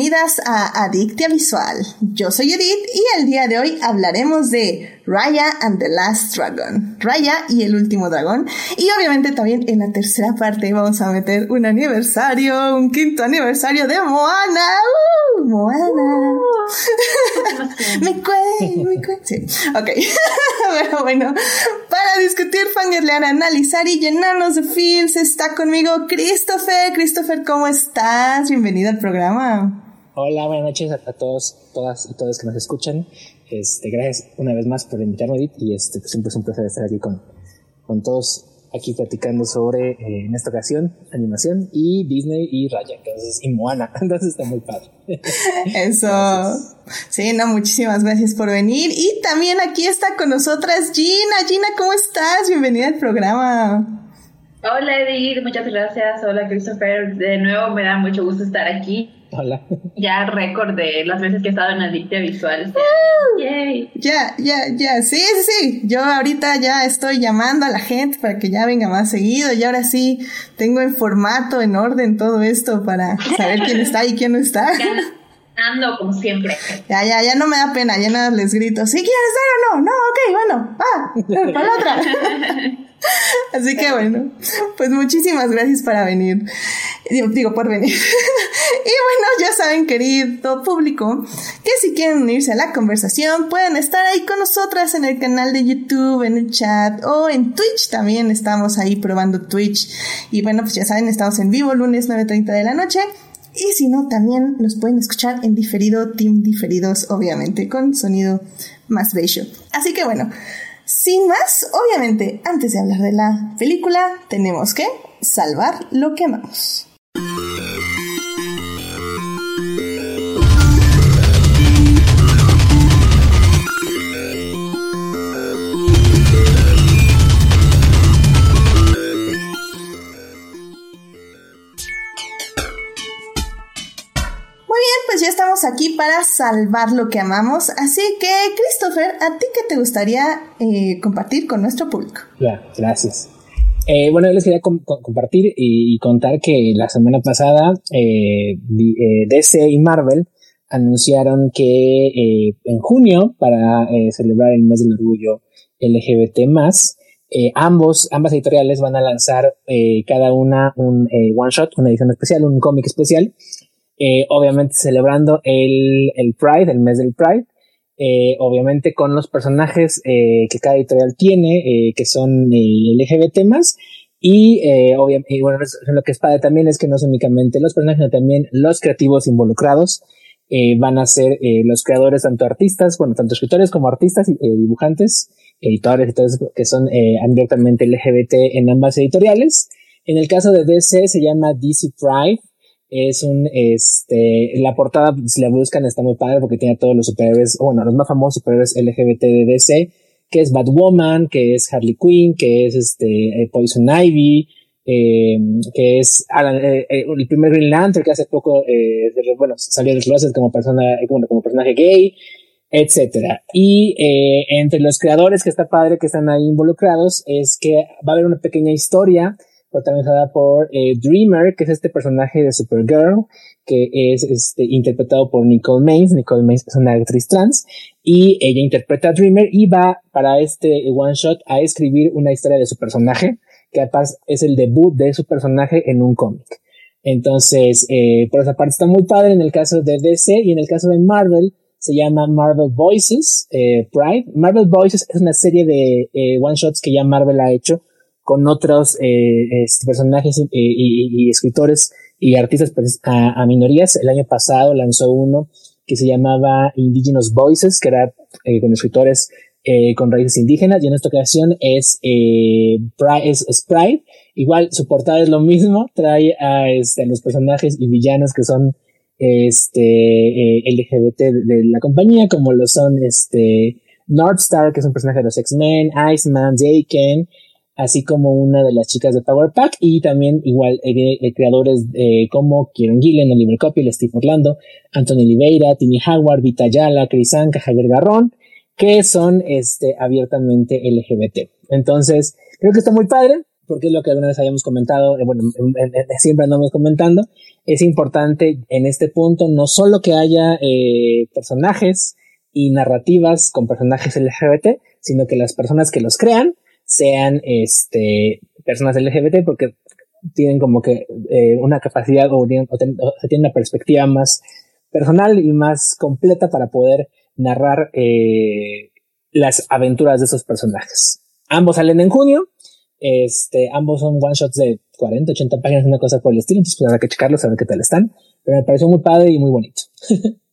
Bienvenidas a Adictia Visual. Yo soy Edith y el día de hoy hablaremos de Raya and the Last Dragon. Raya y el último dragón. Y obviamente también en la tercera parte vamos a meter un aniversario, un quinto aniversario de Moana. ¡Uh! Moana. Uh. me cuento, me cuento. Sí. Ok. Pero bueno, para discutir, fangirlear, analizar y llenarnos de feels está conmigo Christopher. Christopher, ¿cómo estás? Bienvenido al programa. Hola, buenas noches a, todos, todas y todos que nos escuchan. Este, gracias una vez más por invitarme, Edith, y este, pues, siempre es un placer estar aquí con, con todos aquí platicando sobre, eh, en esta ocasión, animación y Disney y Raya, entonces, y Moana, entonces está muy padre. Eso. Sí, no, muchísimas gracias por venir. Y también aquí está con nosotras Gina. Gina, ¿cómo estás? Bienvenida al programa. Hola Edith, muchas gracias. Hola Christopher. De nuevo me da mucho gusto estar aquí. Hola. Ya récord de las veces que he estado en Adictia Visual. Ya, ya, ya. Sí, sí, sí. Yo ahorita ya estoy llamando a la gente para que ya venga más seguido. Y ahora sí tengo en formato, en orden todo esto para saber quién está y quién no está. Ando como siempre. Ya, ya, ya no me da pena. Ya nada les grito. ¿Sí quieres ser o no? No, ok, bueno. Va, para la otra. Así que bueno, pues muchísimas gracias para venir. Digo, por venir. y bueno, ya saben, querido público, que si quieren unirse a la conversación, pueden estar ahí con nosotras en el canal de YouTube, en el chat o en Twitch también. Estamos ahí probando Twitch. Y bueno, pues ya saben, estamos en vivo lunes 9.30 de la noche. Y si no, también nos pueden escuchar en diferido, team diferidos, obviamente, con sonido más bello. Así que bueno, sin más, obviamente, antes de hablar de la película, tenemos que salvar lo que amamos. Aquí para salvar lo que amamos. Así que, Christopher, ¿a ti qué te gustaría eh, compartir con nuestro público? Ya, gracias. Eh, bueno, les quería compartir y, contar que la semana pasada eh, DC y Marvel anunciaron que en junio, para celebrar el mes del orgullo LGBT, ambos, ambas editoriales van a lanzar cada una un one shot, una edición especial, un cómic especial eh, obviamente celebrando el, el, Pride, el mes del Pride, eh, obviamente con los personajes eh, que cada editorial tiene, que son LGBT más, y, obviamente, y bueno, lo que es padre también es que no son únicamente los personajes, sino también los creativos involucrados. van a ser los creadores, tanto artistas, bueno, tanto escritores como artistas, dibujantes, editores eso, que son abiertamente LGBT en ambas editoriales. En el caso de DC se llama DC Pride, es un, este, la portada, si la buscan, está muy padre porque tiene a todos los superhéroes, bueno, los más famosos superhéroes LGBT de DC, que es Batwoman, que es Harley Quinn, que es este, eh, Poison Ivy, eh, que es eh, el primer Green Lantern que hace poco, bueno, salió del closet como persona, bueno, como personaje gay, etcétera. Y entre los creadores que está padre que están ahí involucrados es que va a haber una pequeña historia protagonizada por eh, Dreamer, que es este personaje de Supergirl, que es este, interpretado por Nicole Maines. Nicole Maines es una actriz trans y ella interpreta a Dreamer y va para este one shot a escribir una historia de su personaje, que además es el debut de su personaje en un cómic. Entonces, eh, por esa parte está muy padre en el caso de DC y en el caso de Marvel se llama Marvel Voices eh, Pride. Marvel Voices es una serie de one shots que ya Marvel ha hecho con otros eh, personajes eh, y, escritores y artistas pues, a, minorías. El año pasado lanzó uno que se llamaba Indigenous Voices, que era eh, con escritores con raíces indígenas, y en esta ocasión es, Pride. Igual su portada es lo mismo, trae a, este, los personajes y villanos que son este, LGBT de, la compañía, como lo son este, Northstar, que es un personaje de los X-Men, Iceman, Jaken, así como una de las chicas de Power Pack y también igual eh, creadores eh, como Kieron Gillen, Oliver Copiel, Steve Orlando, Anthony Oliveira, Tini Howard, Vita Yala, Chris Anka, Javier Garrón, que son este, abiertamente LGBT. Entonces, creo que está muy padre porque es lo que alguna vez habíamos comentado, eh, bueno, siempre andamos comentando, es importante en este punto no solo que haya personajes y narrativas con personajes LGBT, sino que las personas que los crean sean este, personas LGBT porque tienen como que eh, una capacidad o, tienen, una perspectiva más personal y más completa para poder narrar eh, las aventuras de esos personajes. Ambos salen en junio, este, ambos son one shots de 40, 80 páginas, una cosa por el estilo, entonces pues habrá que checarlos, a ver qué tal están, pero me pareció muy padre y muy bonito.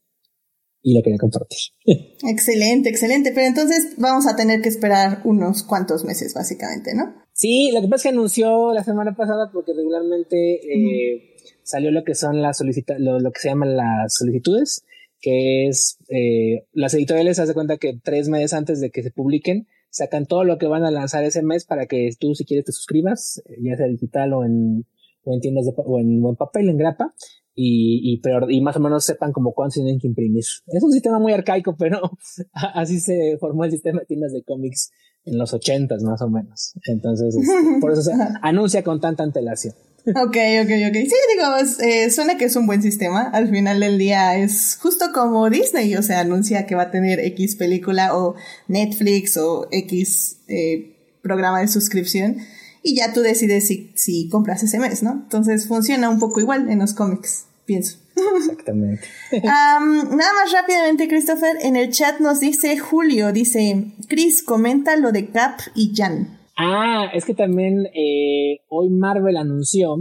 y lo quería compartir. excelente, excelente. Pero entonces vamos a tener que esperar unos cuantos meses, básicamente, ¿no? Sí, lo que pasa es que anunció la semana pasada porque regularmente eh, salió lo que son las solicita lo, que se llaman las solicitudes, que es eh, las editoriales haz de cuenta que tres meses antes de que se publiquen sacan todo lo que van a lanzar ese mes para que tú si quieres te suscribas, eh, ya sea digital o en o en tiendas de, o en, o en papel, en grapa, y, y, y más o menos sepan como cuánto tienen que imprimir. Es un sistema muy arcaico, pero así se formó el sistema de tiendas de cómics en los ochentas más o menos. Entonces, por eso se anuncia con tanta antelación. Ok, ok, ok. Sí, digo, eh, suena que es un buen sistema. Al final del día es justo como Disney, o sea, anuncia que va a tener X película o Netflix o X eh, programa de suscripción y ya tú decides si, si compras ese mes, ¿no? Entonces funciona un poco igual en los cómics pienso. Exactamente. nada más rápidamente, Christopher, en el chat nos dice Julio, dice, Chris, comenta lo de Cap y Jan. Ah, es que también eh, hoy Marvel anunció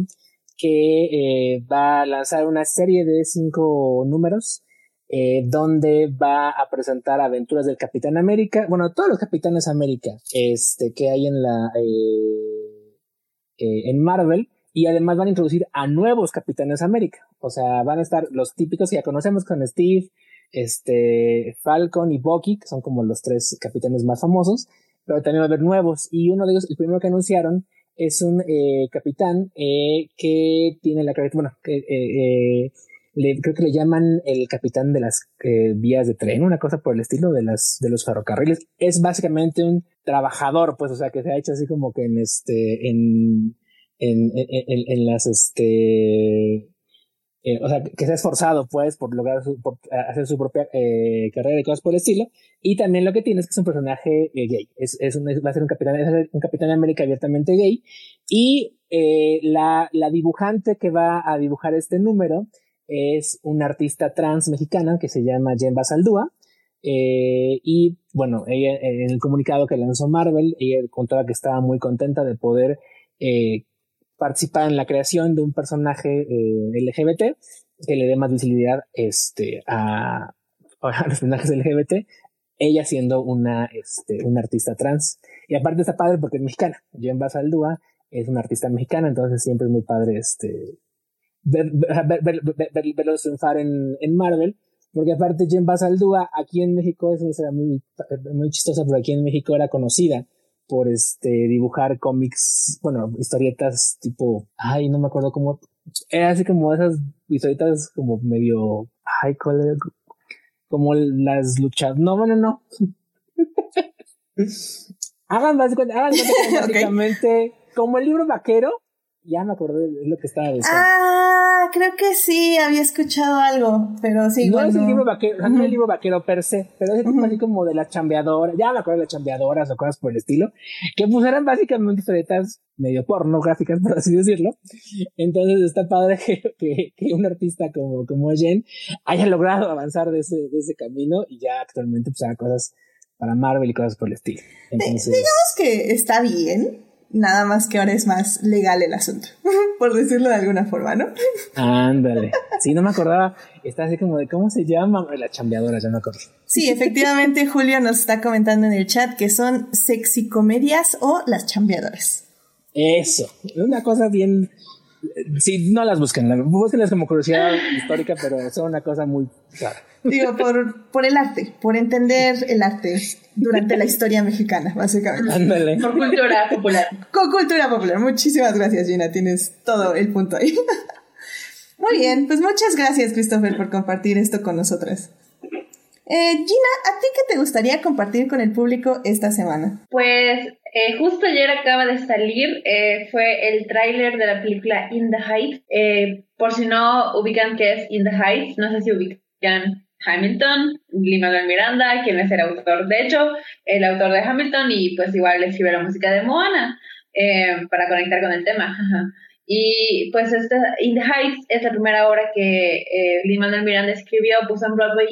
que eh, va a lanzar una serie de cinco números eh, donde va a presentar aventuras del Capitán América, bueno, todos los Capitanes América este, que hay en la en Marvel y además van a introducir a nuevos Capitanes América. O sea, van a estar los típicos que ya conocemos con Steve, este, Falcon y Bucky, que son como los tres capitanes más famosos, pero también va a haber nuevos. Y uno de ellos, el primero que anunciaron, es un eh, capitán eh, que tiene la bueno, que eh, creo que le llaman el capitán de las vías de tren, una cosa por el estilo de las de los ferrocarriles. Es básicamente un trabajador, pues, o sea, que se ha hecho así como que en este, en en, en, en las, este, eh, o sea, que se ha esforzado, pues, por lograr por hacer su propia eh, carrera y cosas por el estilo. Y también lo que tiene es que es un personaje eh, gay. Es, es, va a ser un capitán, un capitán de América abiertamente gay. Y eh, la, la dibujante que va a dibujar este número es una artista trans mexicana que se llama Jen Basaldúa. Eh, y bueno, ella en el comunicado que lanzó Marvel, ella contaba que estaba muy contenta de poder eh, participar en la creación de un personaje eh, LGBT que le dé más visibilidad este, a, los personajes LGBT, ella siendo una, este, una artista trans. Y aparte está padre porque es mexicana. Jen Basaldúa es una artista mexicana, entonces siempre es muy padre este, ver, ver, ver, verlos triunfar en, en Marvel. Porque aparte Jen Basaldúa aquí en México es una muy, muy chistosa, pero aquí en México era conocida por este dibujar cómics, bueno, historietas tipo, ay, no me acuerdo cómo, era así como esas historietas como medio, ay, como las luchas, no, bueno, no. hagan básicamente, hagan básicamente como el libro vaquero, ya me acordé de lo que estaba diciendo. Ah, creo que sí, había escuchado algo, pero sí. No es el libro vaquero, no es el libro vaquero per se, pero es tipo así como de las chambeadoras, ya me acuerdo de las chambeadoras o cosas por el estilo, que pues eran básicamente historietas medio pornográficas, por así decirlo. Entonces está padre que, que, un artista como, como Jen haya logrado avanzar de ese, de ese camino y ya actualmente pues haga cosas para Marvel y cosas por el estilo. Entonces, digamos que está bien, Nada más que ahora es más legal el asunto, por decirlo de alguna forma, ¿no? Ándale. Sí, no me acordaba. Está así como de cómo se llama la chambeadora, ya me acuerdo. Sí, efectivamente, Julio nos está comentando en el chat que son sexicomedias o las chambeadoras. Eso, una cosa bien. Sí, no las busquen, búsquenlas como curiosidad histórica, pero son una cosa muy rara. Digo, por, por el arte, por entender el arte durante la historia mexicana, básicamente. Ándale. Por cultura popular. Con cultura popular. Muchísimas gracias, Gina. Tienes todo el punto ahí. Muy bien, pues muchas gracias, Christopher, por compartir esto con nosotras. Eh, Gina, ¿a ti qué te gustaría compartir con el público esta semana? Pues eh, justo ayer acaba de salir, eh, fue el tráiler de la película In the Heights. por si no ubican qué es In the Heights, no sé si ubican Hamilton, Lin-Manuel Miranda, quien es el autor, de hecho, el autor de Hamilton y pues igual escribe la música de Moana para conectar con el tema. Y pues esta In the Heights es la primera obra que eh, Lin-Manuel Miranda escribió, puso en Broadway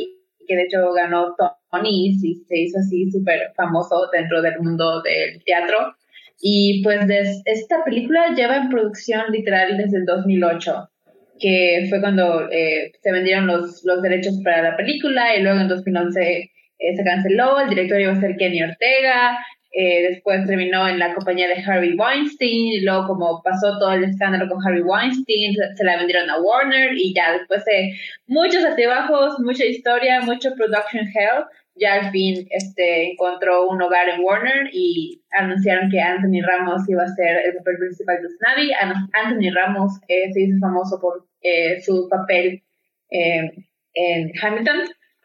que de hecho ganó Tony y se hizo así súper famoso dentro del mundo del teatro. Y pues esta película lleva en producción literal desde el 2008, que fue cuando eh, se vendieron los, los derechos para la película y luego en 2011 eh, se canceló, el director iba a ser Kenny Ortega, eh, después terminó en la compañía de Harvey Weinstein, y luego como pasó todo el escándalo con Harvey Weinstein, se la vendieron a Warner y ya después de muchos altibajos, mucha historia, mucho production hell, ya al fin este, encontró un hogar en Warner y anunciaron que Anthony Ramos iba a ser el papel principal de Snavi. Anthony Ramos eh, se hizo famoso por eh, su papel en Hamilton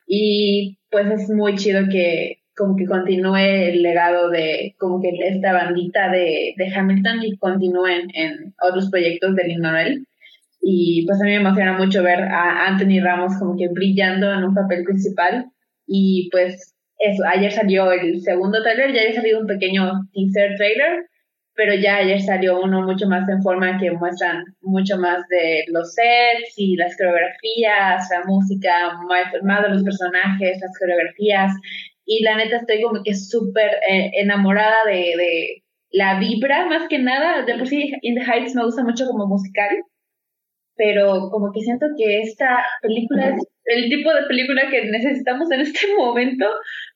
y pues es muy chido que como que continúe el legado de como que esta bandita de, de Hamilton y continúen en otros proyectos de Lin Manuel. Y pues a mí me emociona mucho ver a Anthony Ramos como que brillando en un papel principal. Y pues eso, ayer salió el segundo trailer, ya había salido un pequeño teaser trailer, pero ya ayer salió uno mucho más en forma que muestran mucho más de los sets y las coreografías, la música, más, más de los personajes, las coreografías, y la neta estoy como que súper eh, enamorada de, de, la vibra, más que nada, de por sí In the Heights me gusta mucho como musical, pero como que siento que esta película es el tipo de película que necesitamos en este momento,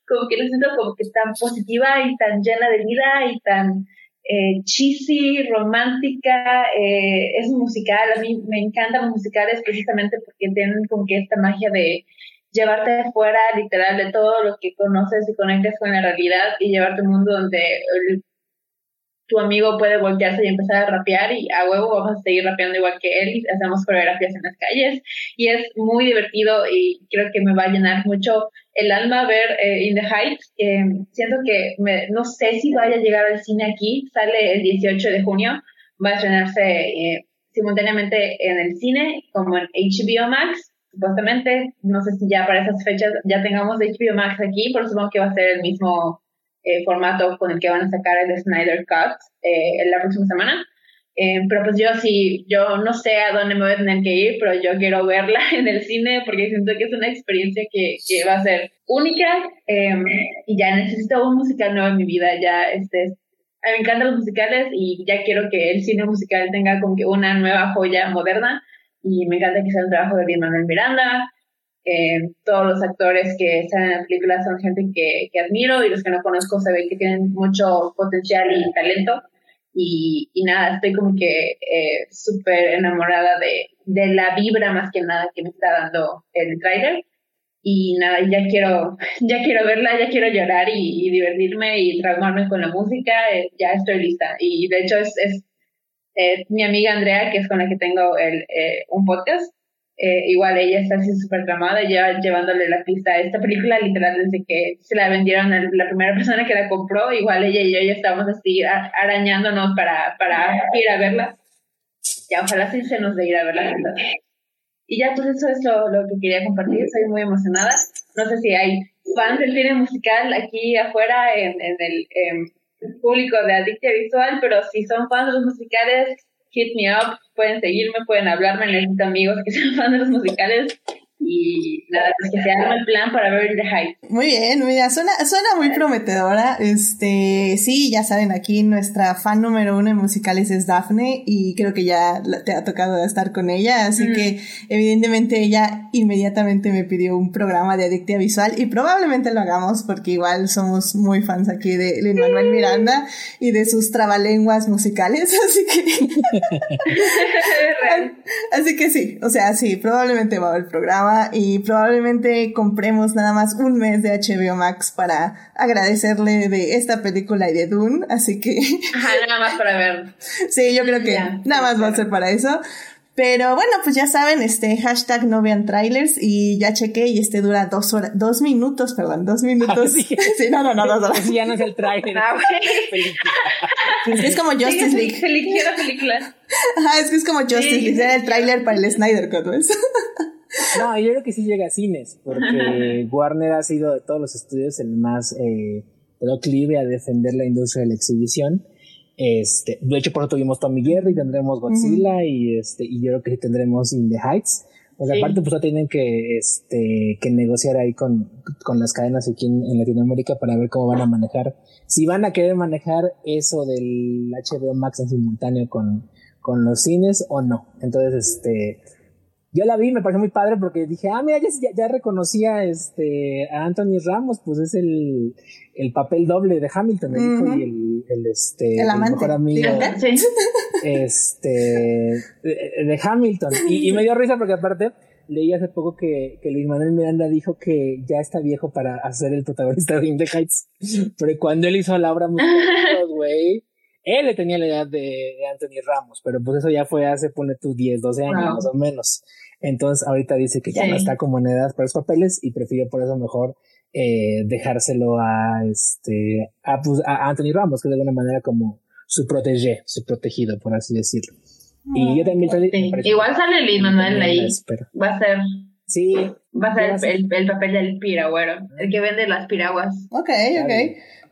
como que la siento como que tan positiva y tan llena de vida y tan eh, cheesy, romántica, eh, es musical, a mí me encantan los musicales precisamente porque tienen como que esta magia de llevarte fuera literal de todo lo que conoces y conectes con la realidad y llevarte a un mundo donde tu amigo puede voltearse y empezar a rapear y a huevo vamos a seguir rapeando igual que él y hacemos coreografías en las calles y es muy divertido y creo que me va a llenar mucho el alma ver eh, In the Heights. siento que me, no sé si vaya a llegar al cine aquí, sale el 18 de junio, va a estrenarse eh, simultáneamente en el cine como en HBO Max supuestamente, no sé si ya para esas fechas ya tengamos HBO Max aquí, pero supongo que va a ser el mismo eh, formato con el que van a sacar el Snyder Cut eh, en la próxima semana. Eh, pero pues yo sí, yo no sé a dónde me voy a tener que ir, pero yo quiero verla en el cine porque siento que es una experiencia que, que va a ser única y ya necesito un musical nuevo en mi vida. Ya este, a mí me encantan los musicales y ya quiero que el cine musical tenga como que una nueva joya moderna y me encanta que sea un trabajo de Lin-Manuel Miranda. Eh, todos los actores que salen en la película son gente que, que, admiro y los que no conozco se ven que tienen mucho potencial y talento. Y, y nada, estoy como que eh, súper enamorada de, de la vibra más que nada que me está dando el trailer. Y nada, ya quiero, ya quiero verla, ya quiero llorar y, divertirme y traumarme con la música, eh, ya estoy lista. Y de hecho es, es eh, mi amiga Andrea, que es con la que tengo el, eh, un podcast, eh, igual ella está así súper tramada, ya llevándole la pista a esta película, literal, desde que se la vendieron a la primera persona que la compró, igual ella y yo ya estábamos así arañándonos para, para ir a verla. Ya, ojalá sí se nos de ir a verla. Y ya, pues eso es lo, lo que quería compartir, estoy muy emocionada. No sé si hay fans del cine musical aquí afuera en, en el... Em, público de Adictia Visual, pero si son fans de los musicales, hit me up, pueden seguirme, pueden hablarme, necesito amigos que sean fans de los musicales y nada, pues que se haga el plan para ver The Hype. Muy bien, mira, suena, suena muy prometedora. Este, sí, ya saben, aquí nuestra fan número uno en musicales es Daphne y creo que ya te ha tocado estar con ella, así que evidentemente ella inmediatamente me pidió un programa de adictia visual y probablemente lo hagamos porque igual somos muy fans aquí de Lin Manuel Miranda y de sus trabalenguas musicales, así que así que sí, o sea, sí, probablemente va a haber programa y probablemente compremos nada más un mes de HBO Max para agradecerle de esta película y de Dune, así que... Ajá, nada más para ver. Sí, yo creo que nada más va a ser para eso. Pero bueno, pues ya saben, este hashtag no vean trailers y ya chequé y este dura dos horas, dos minutos, perdón, dos minutos. sí. no, no, no, dos horas. ya no es el trailer. Ah, es como Justice League. película. Ajá, es que es como Justice League, era el trailer para el Snyder Cut, ¿ves? No, yo creo que sí llega a cines, porque Warner ha sido de todos los estudios el más eh, proclive a defender la industria de la exhibición. Este, de hecho, por eso tuvimos Tommy Jerry, tendremos Godzilla y este, y yo creo que tendremos In the Heights. O sea, aparte, pues tienen que, este, que negociar ahí con, con las cadenas aquí en, en, Latinoamérica para ver cómo van a manejar. Si van a querer manejar eso del HBO Max en simultáneo con, con los cines o no. Entonces, este, yo la vi, me pareció muy padre porque dije, ah, mira, ya, ya reconocía este, a Anthony Ramos, pues es el, el papel doble de Hamilton, me dijo, y el, el, este, el, mejor amigo este, de, Hamilton. Y, me dio risa porque aparte leí hace poco que, que Luis Manuel Miranda dijo que ya está viejo para hacer el protagonista de In the Heights. Pero cuando él hizo la obra musical, güey, él le tenía la edad de, Anthony Ramos, pero pues eso ya fue hace, pone tú 10, 12 años más o menos. Entonces ahorita dice que ya no está como en edad para los papeles y prefirió por eso mejor eh, dejárselo a este a, pues, a, Anthony Ramos, que de alguna manera como su protege, su protegido, por así decirlo. y yo también Igual sale Luis Manuel ahí. Va a ser. Sí. Va a ser el, el, papel del piragüero, el que vende las piraguas. Ok, ok.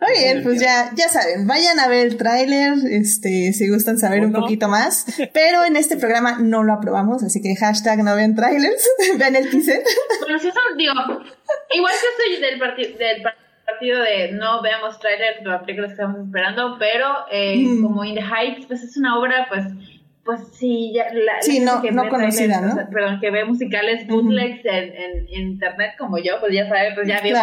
Muy bien, pues ya, ya saben, vayan a ver el tráiler, este, si gustan saber un poquito más, pero en este programa no lo aprobamos, así que hashtag no ven trailers, vean el teaser. Bueno, si eso, digo, igual que soy del, partido del partido de no veamos trailers de la película que estamos esperando, pero eh, mm. como In the Heights, pues es una obra, pues, pues sí, ya, la, sí, no, no conocida, ¿no? perdón, que ve musicales bootlegs en, en, internet como yo, pues ya sabe, pues ya vimos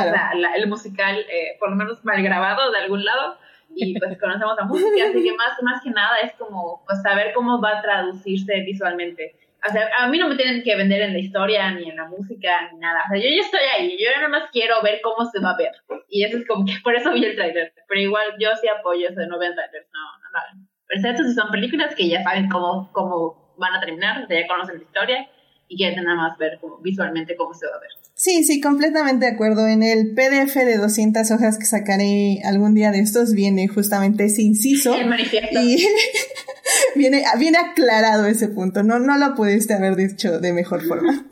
el musical, eh, por lo menos mal grabado de algún lado, y pues conocemos la música, así que más, más que nada es como, pues saber cómo va a traducirse visualmente. O sea, a mí no me tienen que vender en la historia, ni en la música, ni nada. O sea, yo ya estoy ahí, yo nada más quiero ver cómo se va a ver. Y eso es como que por eso vi el trailer. Pero igual yo sí apoyo eso de no ver trailers, no, no, no excepto si son películas que ya saben cómo, cómo van a terminar, ya conocen la historia y quieren nada más ver visualmente cómo se va a ver. Sí, sí, completamente de acuerdo. En el PDF de 200 hojas que sacaré algún día de estos viene justamente ese inciso. El manifiesto. Y viene, viene aclarado ese punto. No, no lo pudiste haber dicho de mejor forma.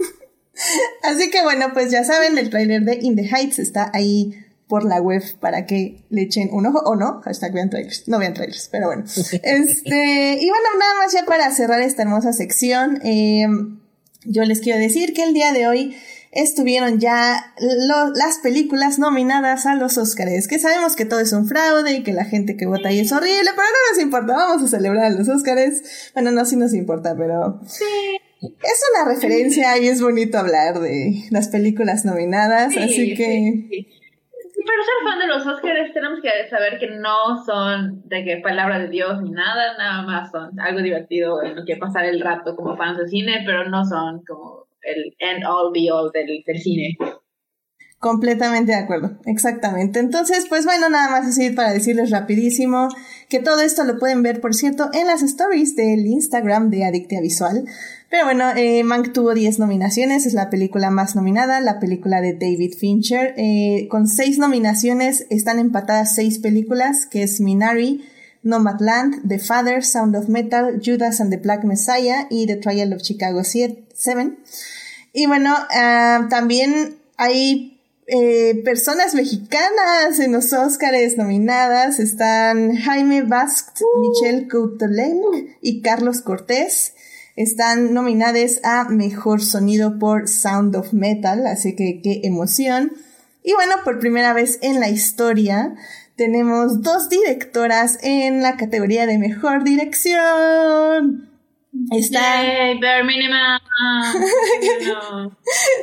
Así que bueno, pues ya saben, el trailer de In the Heights está ahí por la web para que le echen un ojo o no, hashtag vean trailers, no vean trailers, pero bueno. este, y bueno, nada más ya para cerrar esta hermosa sección, em, yo les quiero decir que el día de hoy estuvieron ya las películas nominadas a los Oscars, que sabemos que todo es un fraude y que la gente que vota ahí es horrible, pero no nos importa, vamos a celebrar a los Oscars. Bueno, no, sí nos importa, pero... Sí. Es una referencia y es bonito hablar de las películas nominadas, así que pero ser fan de los Oscars tenemos que saber que no son de que palabra de Dios ni nada, nada más son algo divertido en lo que pasar el rato como fans de cine, pero no son como el end all be all del, del cine. Completamente de acuerdo, exactamente. Entonces, pues bueno, nada más así para decirles rapidísimo que todo esto lo pueden ver, por cierto, en las stories del Instagram de Adictia Visual. Pero bueno, eh, Mank tuvo 10 nominaciones, es la película más nominada, la película de David Fincher. Eh, con 6 nominaciones están empatadas 6 películas, que es Minari, Nomadland, The Father, Sound of Metal, Judas and the Black Messiah y The Trial of Chicago 7. Y bueno, ah, también hay eh, personas mexicanas en los Oscars nominadas. Están Jaime Baskt, Michelle Coutolenc y Carlos Cortés están nominadas a Mejor Sonido por Sound of Metal, así que qué emoción. Y bueno, por primera vez en la historia tenemos dos directoras en la categoría de Mejor Dirección. Está... Yay, bare minimum.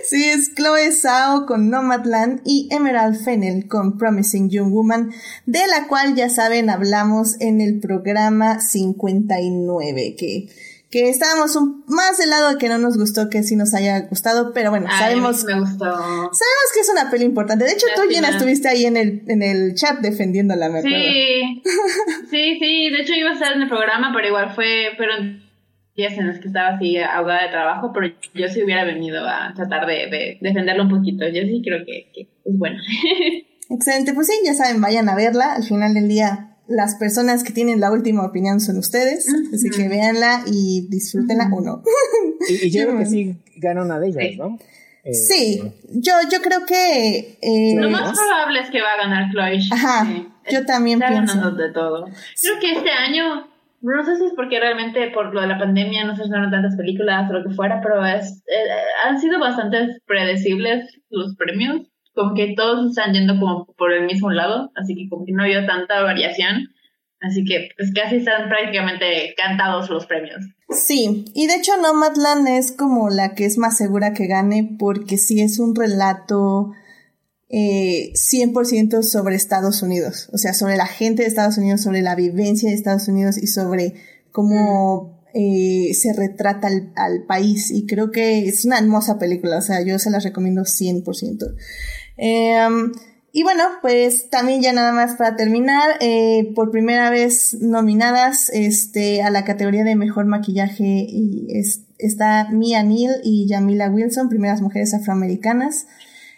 sí, es Chloe Zhao con Nomadland y Emerald Fennel con Promising Young Woman, de la cual ya saben hablamos en el programa 59, que que estábamos un, más del lado de que no nos gustó que sí nos haya gustado, pero bueno, sabemos. Me gustó. Sabemos que es una peli importante. De hecho, tú, Gina, estuviste ahí en el, en el chat defendiéndola, me Sí. sí, sí. De hecho, iba a estar en el programa, pero igual fue. Pero días en los que estaba así ahogada de trabajo, pero yo sí hubiera venido a tratar de, defenderlo un poquito. Yo sí creo que, que es bueno. Excelente, pues sí, ya saben, vayan a verla. Al final del día, las personas que tienen la última opinión son ustedes, así que véanla y disfrútenla o no. Y, yo creo que sí gana una de ellas, ¿no? Eh, sí, yo, yo creo que... Eh, lo más probable es que va a ganar Chloe. Ajá, yo también está pienso. ganando de todo. Creo que este año, no sé si es porque realmente por lo de la pandemia no se estrenaron tantas películas o lo que fuera, pero es, eh, han sido bastante predecibles los premios como que todos están yendo como por el mismo lado, así que como que no ha habido tanta variación. Así que pues casi están prácticamente cantados los premios. Sí, y de hecho Nomadland es como la que es más segura que gane porque sí es un relato eh, 100% sobre Estados Unidos, o sea, sobre la gente de Estados Unidos, sobre la vivencia de Estados Unidos y sobre cómo eh, se retrata al, al, país. Y creo que es una hermosa película, o sea, yo se la recomiendo 100%. Em, y bueno, pues también ya nada más para terminar, eh, por primera vez nominadas este, a la categoría de mejor maquillaje y está Mia Neal y Jamila Wilson, primeras mujeres afroamericanas.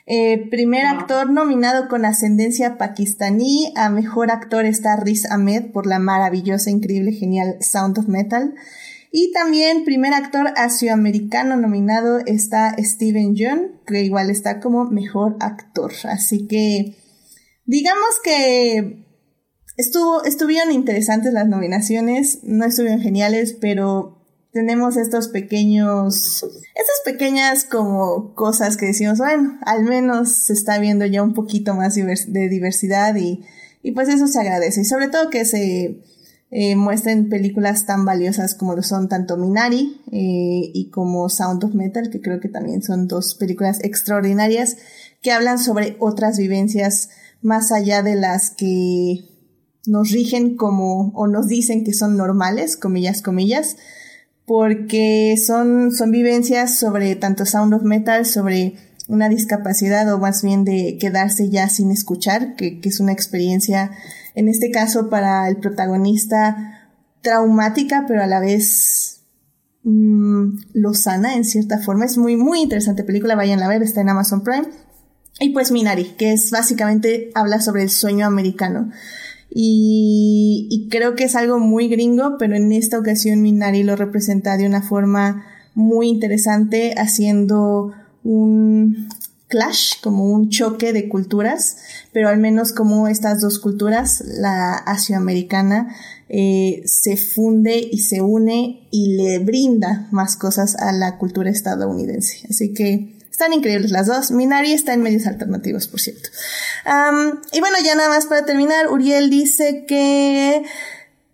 Eh, primer actor nominado con ascendencia pakistaní, a mejor actor está Riz Ahmed por la maravillosa, increíble, genial Sound of Metal. Y también primer actor asioamericano nominado está Steven Yeun, que igual está como mejor actor. Así que digamos que estuvo, estuvieron interesantes las nominaciones, no estuvieron geniales, pero tenemos estos pequeños, estas pequeñas como cosas que decimos, bueno, al menos se está viendo ya un poquito más de diversidad y, y pues eso se agradece. Y sobre todo que se eh, muestren películas tan valiosas como lo son tanto Minari eh, y como Sound of Metal, que creo que también son dos películas extraordinarias que hablan sobre otras vivencias más allá de las que nos rigen como o nos dicen que son normales, comillas, comillas, porque son, son vivencias sobre tanto Sound of Metal, sobre una discapacidad o más bien de quedarse ya sin escuchar, que, que es una experiencia en este caso para el protagonista traumática, pero a la vez mmm, lo sana en cierta forma. Es muy, muy interesante película, vayan a ver, está en Amazon Prime. Y pues Minari, que es básicamente habla sobre el sueño americano. Y, y, creo que es algo muy gringo, pero en esta ocasión Minari lo representa de una forma muy interesante, haciendo un, clash, como un choque de culturas, pero al menos como estas dos culturas, la asioamericana, eh, se funde y se une y le brinda más cosas a la cultura estadounidense. Así que están increíbles las dos. Minari está en medios alternativos, por cierto. y bueno, ya nada más para terminar, Uriel dice que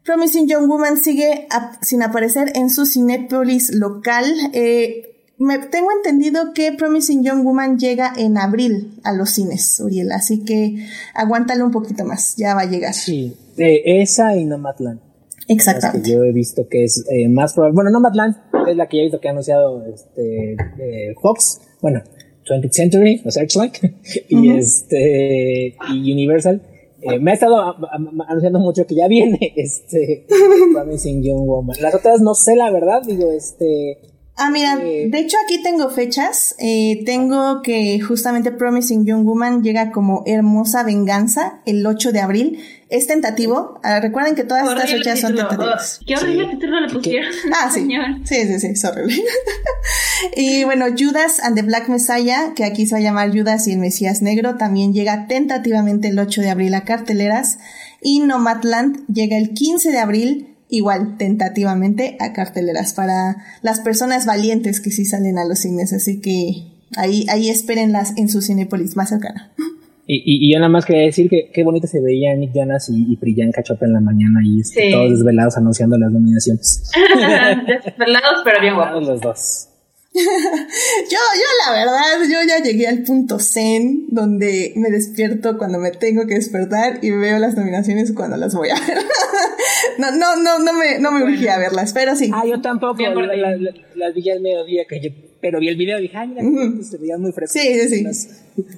Promising Young Woman sigue sin aparecer en su Cinepolis local. Eh, me tengo entendido que Promising Young Woman llega en abril a los cines, Uriel, así que aguántale un poquito más, ya va a llegar. Sí, esa y Nomadland. Exactamente. yo he visto que es eh, más probable. Bueno, Nomadland es la que ya he visto que ha anunciado este, eh, Fox, bueno, 20th Century o Searchlight, y este, y Universal. Eh, me ha estado anunciando mucho que ya viene este Promising Young Woman. Las otras no sé la verdad, digo, este Ah, mira, de hecho aquí tengo fechas. Eh, tengo que justamente Promising Young Woman llega como Hermosa Venganza el 8 de abril. Es tentativo. Ah, recuerden que todas estas fechas son tentativas. Oh, qué horrible título le pusieron. Ah, sí. Sí, sí, sí, es horrible. y bueno, Judas and the Black Messiah, que aquí se va a llamar Judas y el Mesías Negro, también llega tentativamente el 8 de abril a carteleras. Y Nomadland llega el 15 de abril igual tentativamente a carteleras para las personas valientes que sí salen a los cines, así que ahí, ahí espérenlas en su Cinepolis más cercana. Y, y, y, yo nada más quería decir que qué bonito se veían Nick Jonas y, y Priyanka Chopra en la mañana y todos desvelados anunciando las nominaciones. desvelados pero bien guapos. Los dos. Yo, yo la verdad, yo ya llegué al punto zen donde me despierto cuando me tengo que despertar y veo las nominaciones cuando las voy a ver. no, no, no, no me, no me urgía a verlas, pero sí. Ah, yo tampoco, las vi al mediodía, que yo, pero vi el video y dije, ay, mira, se veían muy frescos. Sí, sí, sí. Las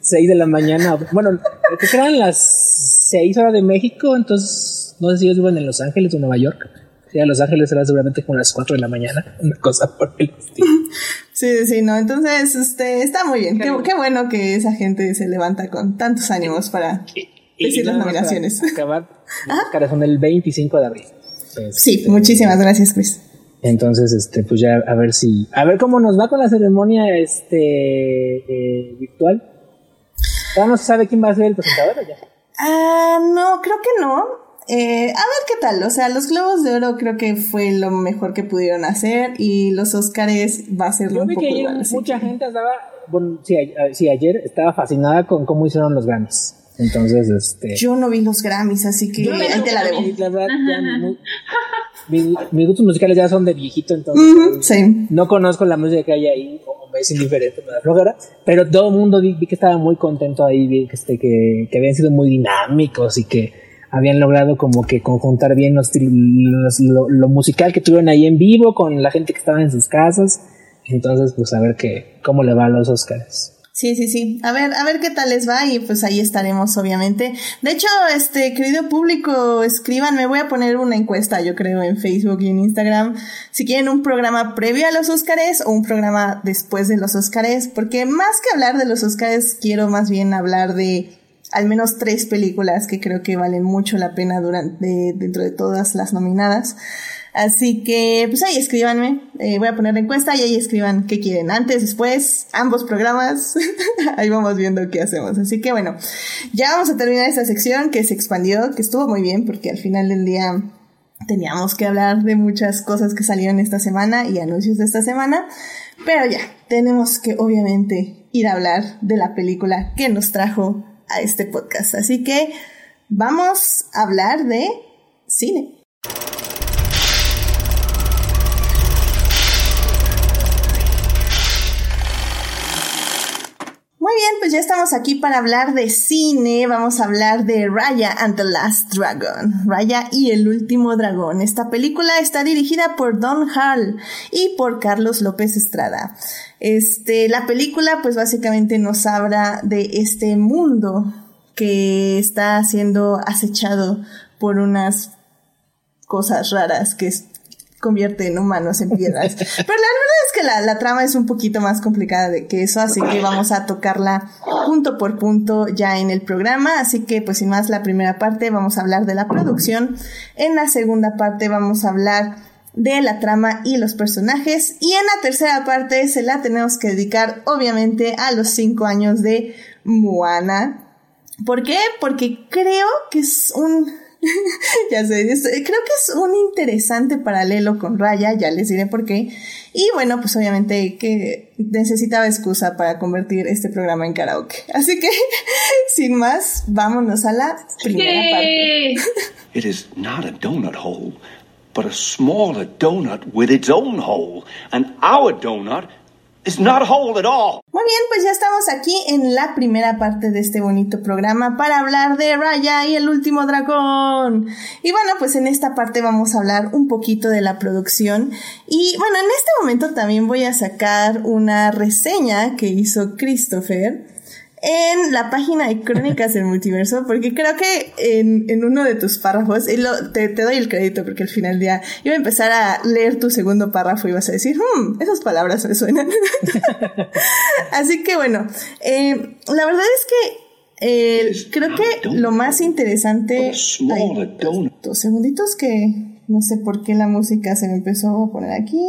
seis de la mañana, bueno, que eran las seis horas de México, entonces, no sé si ellos viven en Los Ángeles o Nueva York. ir a Los Ángeles era seguramente como las 4 de la mañana, una cosa por el estilo. Sí, sí, no, entonces, este, está muy bien. Qué, qué bueno que esa gente se levanta con tantos ánimos para decir las nominaciones. Acabar, son el 25 de abril. sí, este, muchísimas gracias, Chris. Entonces, este, pues ya a ver si, a ver cómo nos va con la ceremonia, este, eh, virtual. ¿Ya no se sabe quién va a ser el presentador ya? Ah, no, creo que no. Eh, a ver qué tal, o sea, los Globos de Oro creo que fue lo mejor que pudieron hacer y los Oscars va a ser Yo un vi poco que ayer igual, mucha que- gente estaba, bueno, sí, sí, ayer estaba fascinada con cómo hicieron los Grammys. Entonces, este... Yo no vi los Grammys, así que ahí te la debo. Sí, la verdad, ya muy- mi- mis gustos musicales ya son de viejito, entonces sí. no conozco la música que hay ahí, o me es indiferente, me da flojera, pero todo el mundo vi, vi que estaba muy contento ahí, vi que, este, que, que habían sido muy dinámicos y que habían logrado como que conjuntar bien los, los- lo, musical que tuvieron ahí en vivo con la gente que estaba en sus casas. Entonces, pues a ver qué, cómo le va a los Oscars. Sí, sí, sí. A ver, a ver qué tal les va y pues ahí estaremos, obviamente. De hecho, este, querido público, escriban, voy a poner una encuesta, yo creo, en Facebook y en Instagram, si quieren un programa previo a los Óscares o un programa después de los Óscares, porque más que hablar de los Óscares, quiero más bien hablar de al menos tres películas que creo que valen mucho la pena durante, dentro de todas las nominadas. Así que, pues ahí escríbanme, eh, voy a poner la encuesta y ahí escriban qué quieren, antes, después, ambos programas, ahí vamos viendo qué hacemos. Así que bueno, ya vamos a terminar esta sección que se expandió, que estuvo muy bien porque al final del día teníamos que hablar de muchas cosas que salieron esta semana y anuncios de esta semana, pero ya, tenemos que obviamente ir a hablar de la película que nos trajo a este podcast. Así que vamos a hablar de cine. Ya estamos aquí para hablar de cine. Vamos a hablar de Raya and the Last Dragon. Raya y el último dragón. Esta película está dirigida por Don Hall y por Carlos López Estrada. Este, la película, pues básicamente nos habla de este mundo que está siendo acechado por unas cosas raras que convierten humanos en piedras. Pero la verdad es que la, la trama es un poquito más complicada de que eso, así que vamos a tocarla punto por punto ya en el programa. Así que, pues sin más, la primera parte vamos a hablar de la producción. En la segunda parte vamos a hablar de la trama y los personajes. Y en la tercera parte se la tenemos que dedicar, obviamente, a los cinco años de Moana. ¿Por qué? Porque creo que es un... ya sé, es- creo que es un interesante paralelo con Raya, ya les diré por qué. Y bueno, pues obviamente que necesitaba excusa para convertir este programa en karaoke. Así que, sin más, vámonos a la primera parte. It is not a donut hole, but a smaller donut with its own hole. And our donut Muy bien, pues ya estamos aquí en la primera parte de este bonito programa para hablar de Raya y el último dragón. Y bueno, pues en esta parte vamos a hablar un poquito de la producción. Y bueno, en este momento también voy a sacar una reseña que hizo Christopher en la página de Crónicas del Multiverso, porque creo que en, en uno de tus párrafos, y lo- te, te doy el crédito porque al final día iba a empezar a leer tu segundo párrafo y vas a decir, hmm, esas palabras me suenan. Así que bueno, eh, la verdad es que eh, creo que lo más interesante... Ay, dos segunditos que no sé por qué la música se me empezó a poner aquí.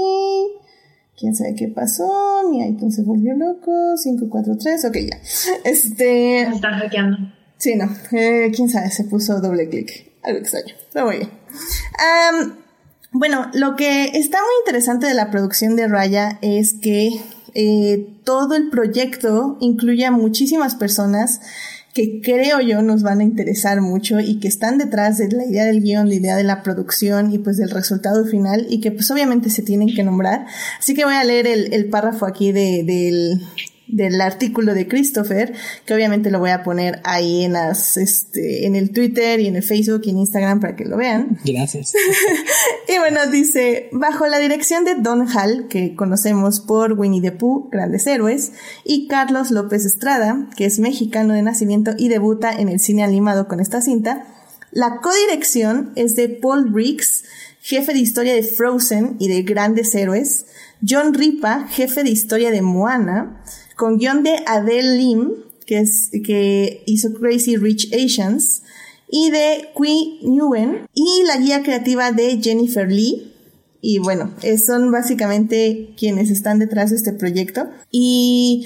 Quién sabe qué pasó. Mi iTunes se volvió loco. 543. Ok, ya. Este. Me están hackeando. Sí, no. Eh, quién sabe, se puso doble clic. Algo extraño. Pero muy bien. Bueno, lo que está muy interesante de la producción de Raya es que eh, todo el proyecto incluye a muchísimas personas que creo yo nos van a interesar mucho y que están detrás de la idea del guion, la idea de la producción y pues del resultado final y que pues obviamente se tienen que nombrar. Así que voy a leer el, el párrafo aquí de, del, del artículo de Christopher, que obviamente lo voy a poner ahí en las, este, en el Twitter y en el Facebook y en Instagram para que lo vean. Gracias. Y bueno, dice, bajo la dirección de Don Hall, que conocemos por Winnie the Pooh, Grandes Héroes, y Carlos López Estrada, que es mexicano de nacimiento y debuta en el cine animado con esta cinta, la codirección es de Paul Briggs, jefe de historia de Frozen y de Grandes Héroes, John Ripa, jefe de historia de Moana, con guion de Adele Lim, que, es, que hizo Crazy Rich Asians, y de Qui Nguyen, y la guía creativa de Jennifer Lee. Y bueno, son básicamente quienes están detrás de este proyecto. Y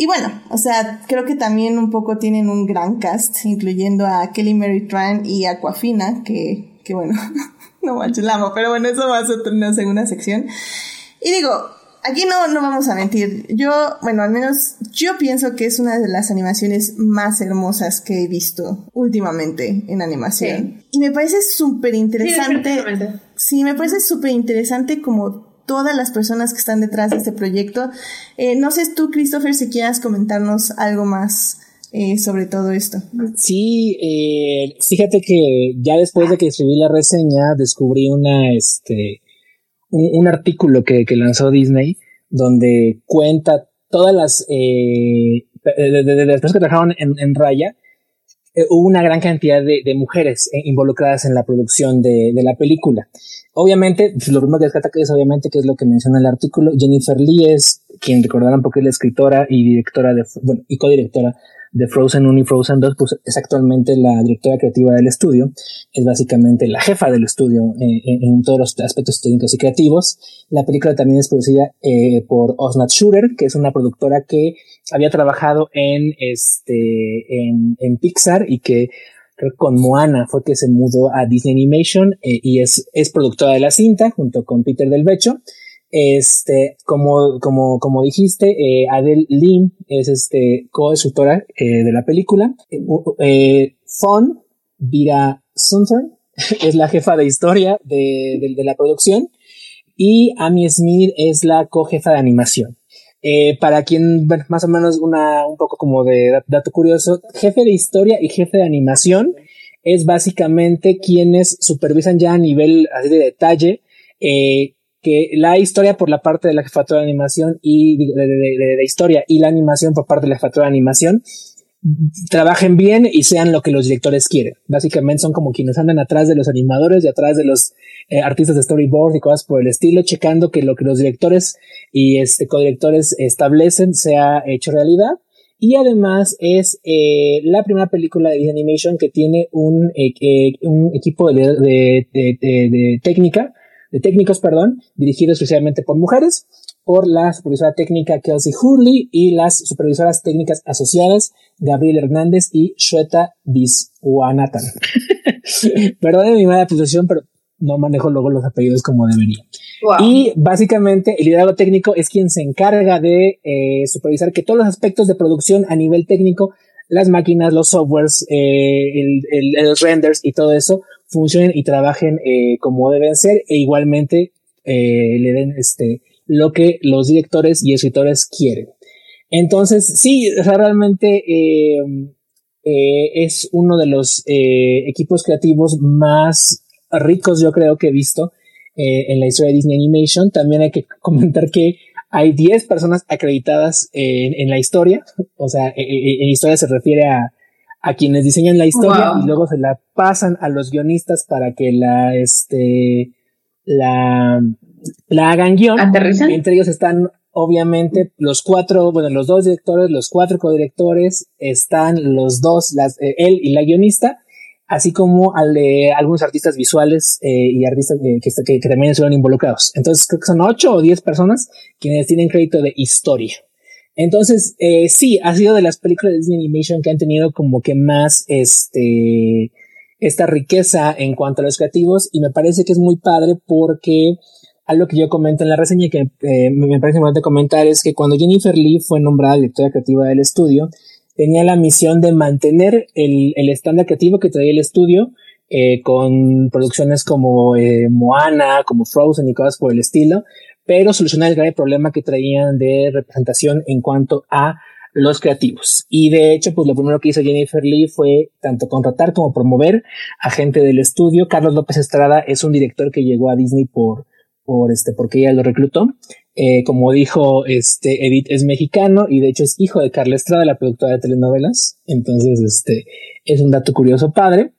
y bueno, o sea, creo que también un poco tienen un gran cast, incluyendo a Kelly Mary Tran y Aquafina, que, que bueno, no manches, la amo, pero bueno, eso va a ser una segunda sección. Y digo, aquí no, no vamos a mentir. Yo, bueno, al menos yo pienso que es una de las animaciones más hermosas que he visto últimamente en animación. Y me parece súper interesante. Sí, sí, me parece súper interesante como todas las personas que están detrás de este proyecto. Eh, no sé tú, Christopher, si quieras comentarnos algo más eh, sobre todo esto. Sí, eh, fíjate que ya después de que escribí la reseña, descubrí una, este, un, artículo que, lanzó Disney donde cuenta todas las, de, las personas que trabajaron en, Raya, hubo una gran cantidad de, mujeres involucradas en la producción de, de la película. Obviamente, pues, lo primero que destaca es obviamente que es lo que menciona el artículo. Jennifer Lee es quien recordarán porque es la escritora y directora de, bueno, y codirectora de Frozen 1 y Frozen 2, pues es actualmente la directora creativa del estudio, es básicamente la jefa del estudio eh, en, todos los aspectos técnicos y creativos. La película también es producida eh, por Osnat Shooter, que es una productora que había trabajado en este en, en Pixar y que que con Moana fue que se mudó a Disney Animation eh, y es, es productora de la cinta junto con Peter Del Becho. Este, como, como, como dijiste, eh, Adele Lim es este co-escritora eh, de la película. Eh, Fon Vira Sunthorn es la jefa de historia de, de, de la producción y Amy Smith es la co-jefa de animación. Eh, para quien, bueno, más o menos una, un poco como de dato curioso, jefe de historia y jefe de animación es básicamente quienes supervisan ya a nivel así de detalle eh, que la historia por la parte de la jefatura de animación y de, de, de, historia y la animación por parte de la jefatura de animación trabajen bien y sean lo que los directores quieren. Básicamente son como quienes andan atrás de los animadores y atrás de los eh, artistas de storyboard y cosas por el estilo, checando que lo que los directores y este codirectores establecen sea hecho realidad. Y además es eh, la primera película de Disney Animation que tiene un, eh, un equipo de, de, de, de, técnica, de técnicos, perdón, dirigido especialmente por mujeres, por la supervisora técnica Kelsey Hurley y las supervisoras técnicas asociadas Gabriel Hernández y Shweta Viswanathan. Perdón mi mala posición, pero no manejo luego los apellidos como debería. Y básicamente el liderazgo técnico es quien se encarga de eh, supervisar que todos los aspectos de producción a nivel técnico, las máquinas, los softwares, eh, el, los renders y todo eso funcionen y trabajen eh, como deben ser e igualmente le den este lo que los directores y escritores quieren. Entonces, sí, realmente es uno de los equipos creativos más ricos yo creo que he visto eh, en la historia de Disney Animation. También hay que comentar que hay 10 personas acreditadas en, en, la historia. O sea, e, e, en, historia se refiere a, a quienes diseñan la historia y luego se la pasan a los guionistas para que la, este, la, la hagan guion. Entre ellos están obviamente los cuatro, bueno, los dos directores, los cuatro codirectores, están los dos, las, eh, él y la guionista, así como al de algunos artistas visuales eh, y artistas que, que, también estuvieron involucrados. Entonces creo que son ocho o diez personas quienes tienen crédito de historia. Entonces, eh, sí, ha sido de las películas de Disney Animation que han tenido como que más este, esta riqueza en cuanto a los creativos y me parece que es muy padre porque algo que yo comento en la reseña y que eh, me parece importante comentar es que cuando Jennifer Lee fue nombrada directora creativa del estudio, tenía la misión de mantener el, el estándar creativo que traía el estudio eh, con producciones como eh, Moana, como Frozen y cosas por el estilo, pero solucionar el grave problema que traían de representación en cuanto a los creativos. Y de hecho, pues lo primero que hizo Jennifer Lee fue tanto contratar como promover a gente del estudio. Carlos López Estrada es un director que llegó a Disney por, por este, porque ella lo reclutó. Eh, como dijo este Edith, es mexicano y de hecho es hijo de Carla Estrada, la productora de telenovelas. Entonces, este es un dato curioso padre.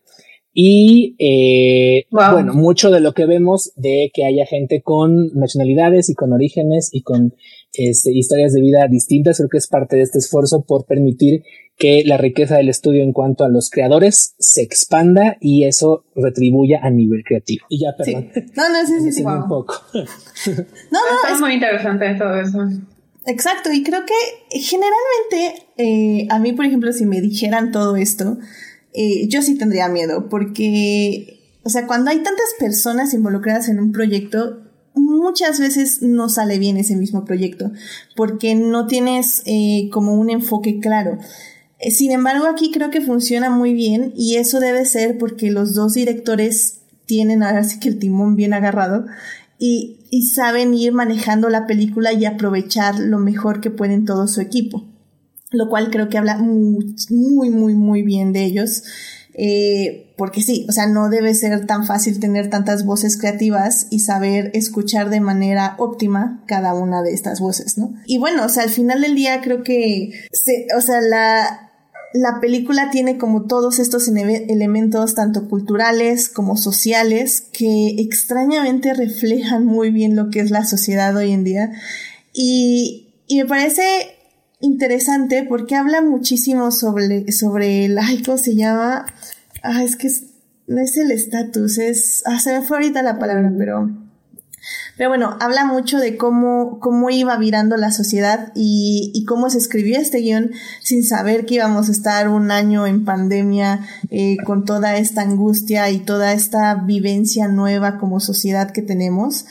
Y eh, bueno, mucho de lo que vemos de que haya gente con nacionalidades y con orígenes y con este, historias de vida distintas, creo que es parte de este esfuerzo por permitir que la riqueza del estudio en cuanto a los creadores se expanda y eso retribuya a nivel creativo. Y ya, perdón. No, no, sí, sí, sí. Un poco. no, no. Es muy interesante todo eso. Exacto, y creo que generalmente eh, a mí, por ejemplo, si me dijeran todo esto, eh, yo sí tendría miedo, porque, o sea, cuando hay tantas personas involucradas en un proyecto, muchas veces no sale bien ese mismo proyecto, porque no tienes eh, como un enfoque claro. Eh, sin embargo, aquí creo que funciona muy bien y eso debe ser porque los dos directores tienen ahora sí que el timón bien agarrado y, y saben ir manejando la película y aprovechar lo mejor que pueden todo su equipo lo cual creo que habla muy, muy, muy, bien de ellos. Eh, porque sí, o sea, no debe ser tan fácil tener tantas voces creativas y saber escuchar de manera óptima cada una de estas voces, ¿no? Y bueno, o sea, al final del día creo que, se, o sea, la, la película tiene como todos estos elementos, tanto culturales como sociales, que extrañamente reflejan muy bien lo que es la sociedad hoy en día. Y, y me parece interesante porque habla muchísimo sobre, sobre el, ay, ¿cómo se llama? Ah, es que no es el estatus, es, ah, se me fue ahorita la palabra, pero, pero bueno, habla mucho de cómo, cómo iba virando la sociedad y, y cómo se escribió este guion sin saber que íbamos a estar un año en pandemia eh, con toda esta angustia y toda esta vivencia nueva como sociedad que tenemos.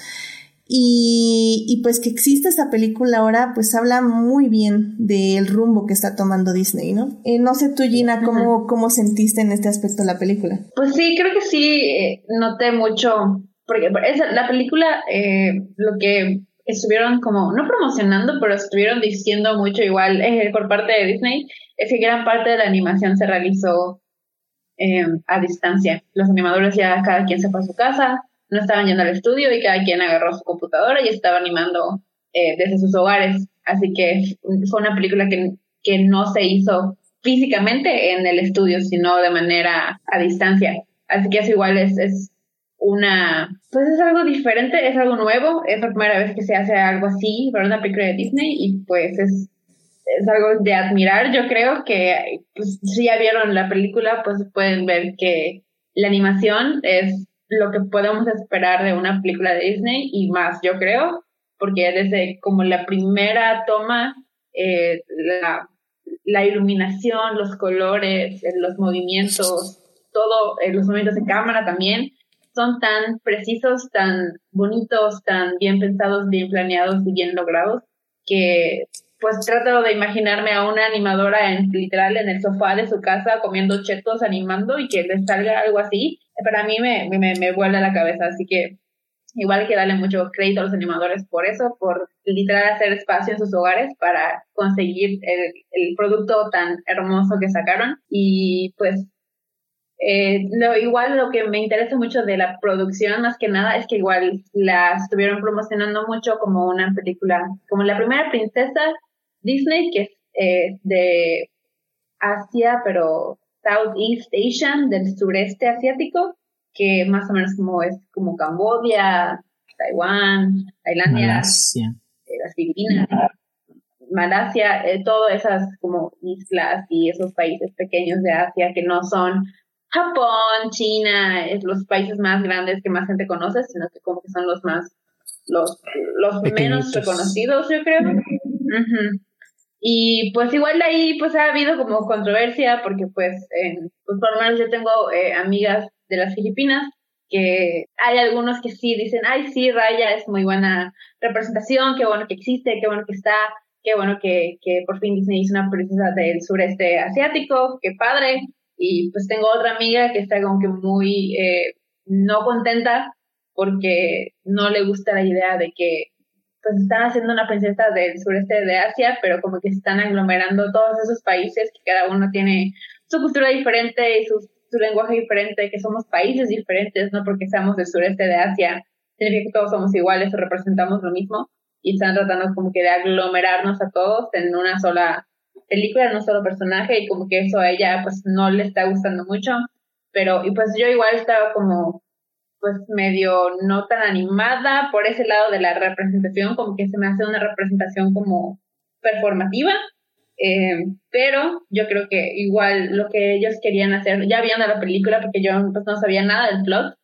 Y, y, pues que existe esa película ahora, pues habla muy bien del rumbo que está tomando Disney, ¿no? Eh, no sé tú, Gina, ¿cómo, ¿cómo sentiste en este aspecto la película? Pues sí, creo que sí, eh, noté mucho, porque la película, eh, lo que estuvieron como, no promocionando, pero estuvieron diciendo mucho igual por parte de Disney, es que gran parte de la animación se realizó a distancia. Los animadores ya cada quien se fue a su casa, no estaban yendo al estudio y cada quien agarró su computadora y estaba animando eh, desde sus hogares. Así que fue una película que, que no se hizo físicamente en el estudio, sino de manera a distancia. Así que eso igual es, es una, pues es algo diferente, es algo nuevo, es la primera vez que se hace algo así para una película de Disney y pues es, es algo de admirar. Yo creo que pues, si ya vieron la película, pues pueden ver que la animación es lo que podemos esperar de una película de Disney y más, yo creo, porque desde como la primera toma, eh, la, la, iluminación, los colores, eh, los movimientos, todo, eh, los movimientos de cámara también, son tan precisos, tan bonitos, tan bien pensados, bien planeados y bien logrados, que pues trato de imaginarme a una animadora en literal en el sofá de su casa comiendo chetos animando y que le salga algo así para mí me, me, me la cabeza, así que igual hay que darle mucho crédito a los animadores por eso, por literal hacer espacio en sus hogares para conseguir el, el producto tan hermoso que sacaron. Y pues eh, lo, igual lo que me interesa mucho de la producción más que nada es que igual la estuvieron promocionando mucho como una película, como la primera princesa Disney que es eh, de Asia, pero Southeast Asian, del sureste asiático, que más o menos como es como Cambodia, Taiwán, Tailandia, Malasia. Eh, las Filipinas, Malasia, eh, todas esas como islas y esos países pequeños de Asia que no son Japón, China, es los países más grandes que más gente conoce, sino que como que son los más, los, los menos reconocidos, yo creo. Y pues igual ahí pues ha habido como controversia porque pues, pues por lo menos yo tengo eh, amigas de las Filipinas que hay algunos que sí dicen, ay sí, Raya es muy buena representación, qué bueno que existe, qué bueno que está, qué bueno que, que por fin Disney hizo una princesa del sureste asiático, qué padre. Y pues tengo otra amiga que está como que muy eh, no contenta porque no le gusta la idea de que pues están haciendo una princesa del sureste de Asia, pero como que están aglomerando todos esos países que cada uno tiene su cultura diferente y su, su lenguaje diferente, que somos países diferentes, no porque seamos del sureste de Asia, significa que todos somos iguales o representamos lo mismo y están tratando como que de aglomerarnos a todos en una sola película, en un solo personaje y como que eso a ella pues no le está gustando mucho. pero y pues yo igual estaba como pues medio no tan animada por ese lado de la representación, como que se me hace una representación como performativa, eh, pero yo creo que igual lo que ellos querían hacer, ya viendo la película, porque yo pues, no sabía nada del plot,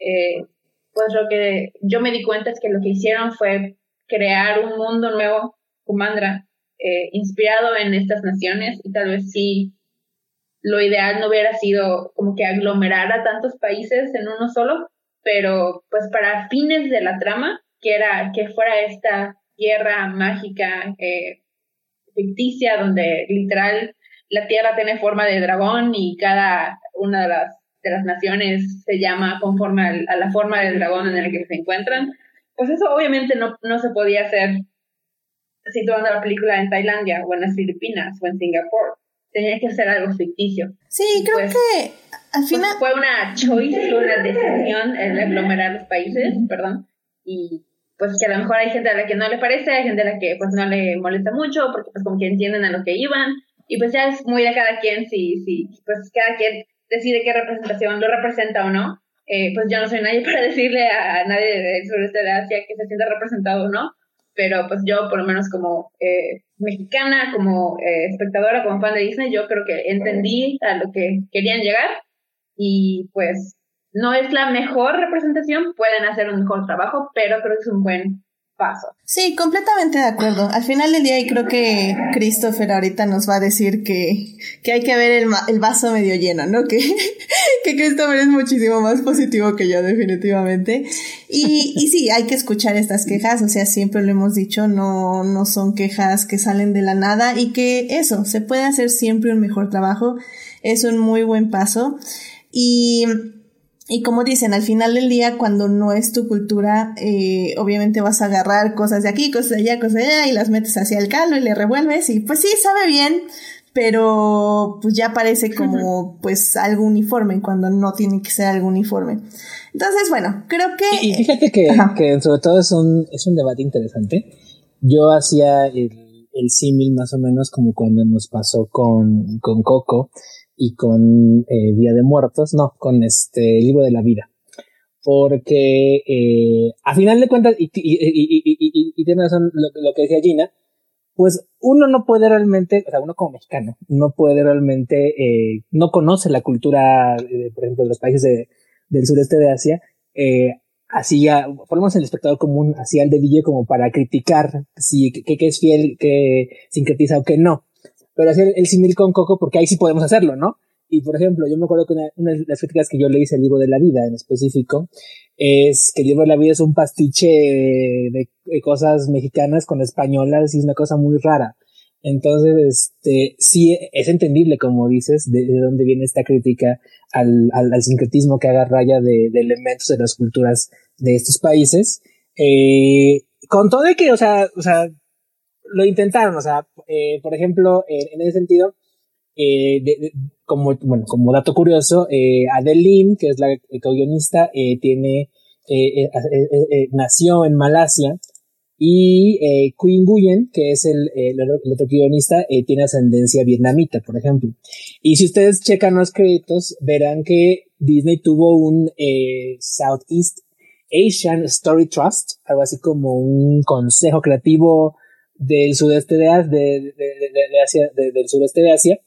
eh, pues lo que yo me di cuenta es que lo que hicieron fue crear un mundo nuevo, Kumandra, eh, inspirado en estas naciones y tal vez sí lo ideal no hubiera sido como que aglomerar a tantos países en uno solo, pero pues para fines de la trama, que era que fuera esta tierra mágica, eh, ficticia, donde literal la tierra tiene forma de dragón y cada una de las, de las naciones se llama conforme a la forma del dragón en el que se encuentran, pues eso obviamente no, no se podía hacer situando la película en Tailandia o en las Filipinas o en Singapur. Tenía que ser algo ficticio. Sí, creo Pues, que al Pues final... fue una choice, fue una decisión el aglomerar los países, perdón, y pues que a lo mejor hay gente a la que no le parece, hay gente a la que pues no le molesta mucho, porque pues como que entienden a lo que iban, y pues ya es muy de cada quien si, si pues cada quien decide qué representación lo representa o no. Eh, pues yo no soy nadie para decirle a nadie del sureste de Asia que se sienta representado o no, pero pues yo por lo menos como eh, mexicana, como eh, espectadora, como fan de Disney, yo creo que entendí a lo que querían llegar y pues no es la mejor representación, pueden hacer un mejor trabajo, pero creo que es un buen paso. Sí, completamente de acuerdo. Al final del día, y creo que Christopher ahorita nos va a decir que, que hay que ver el, el vaso medio lleno, ¿no? Que, que Christopher es muchísimo más positivo que yo, definitivamente. Y, y sí, hay que escuchar estas quejas, o sea, siempre lo hemos dicho, no, no son quejas que salen de la nada y que eso, se puede hacer siempre un mejor trabajo. Es un muy buen paso. Y y como dicen, al final del día, cuando no es tu cultura, eh, obviamente vas a agarrar cosas de aquí, cosas de allá, cosas de allá, y las metes hacia el caldo y le revuelves, y pues sí, sabe bien, pero pues ya parece como pues algo uniforme, cuando no tiene que ser algo uniforme. Entonces, bueno, creo que... Y, fíjate que, que sobre todo es un, es un debate interesante. Yo hacía el, el símil más o menos como cuando nos pasó con, con Coco y con eh, Día de Muertos, no, con este libro de la vida. Porque eh, a final de cuentas, y, y, y, y, tiene razón lo, lo que decía Gina, pues uno no puede realmente, o sea, uno como mexicano, no puede realmente, eh, no conoce la cultura, eh, por ejemplo, de los países de, del sureste de Asia, eh, así ya, ponemos el espectador común así al dedillo como para criticar si que, que es fiel, que sincretiza o que no. Pero hacer el símil con Coco, porque ahí sí podemos hacerlo, ¿no? Y por ejemplo, yo me acuerdo que una, de las críticas que yo le hice al libro de la vida en específico es que el libro de la vida es un pastiche de, cosas mexicanas con españolas y es una cosa muy rara. Entonces, este, sí es entendible, como dices, de, de dónde viene esta crítica al, al, al sincretismo que haga raya de, de, elementos de las culturas de estos países. Eh, con todo de que, o sea, o sea, lo intentaron, o sea, eh, por ejemplo, en, en ese sentido, eh, de, de, como, bueno, como dato curioso, eh, Adele Lim, que es la co-guionista, eh, tiene, eh, eh, nació en Malasia y Queen Nguyen, que es el, el, el otro guionista, tiene ascendencia vietnamita, por ejemplo. Y si ustedes checan los créditos, verán que Disney tuvo un Southeast Asian Story Trust, algo así como un consejo creativo del sudeste de, de, de, Asia, del sureste de Asia,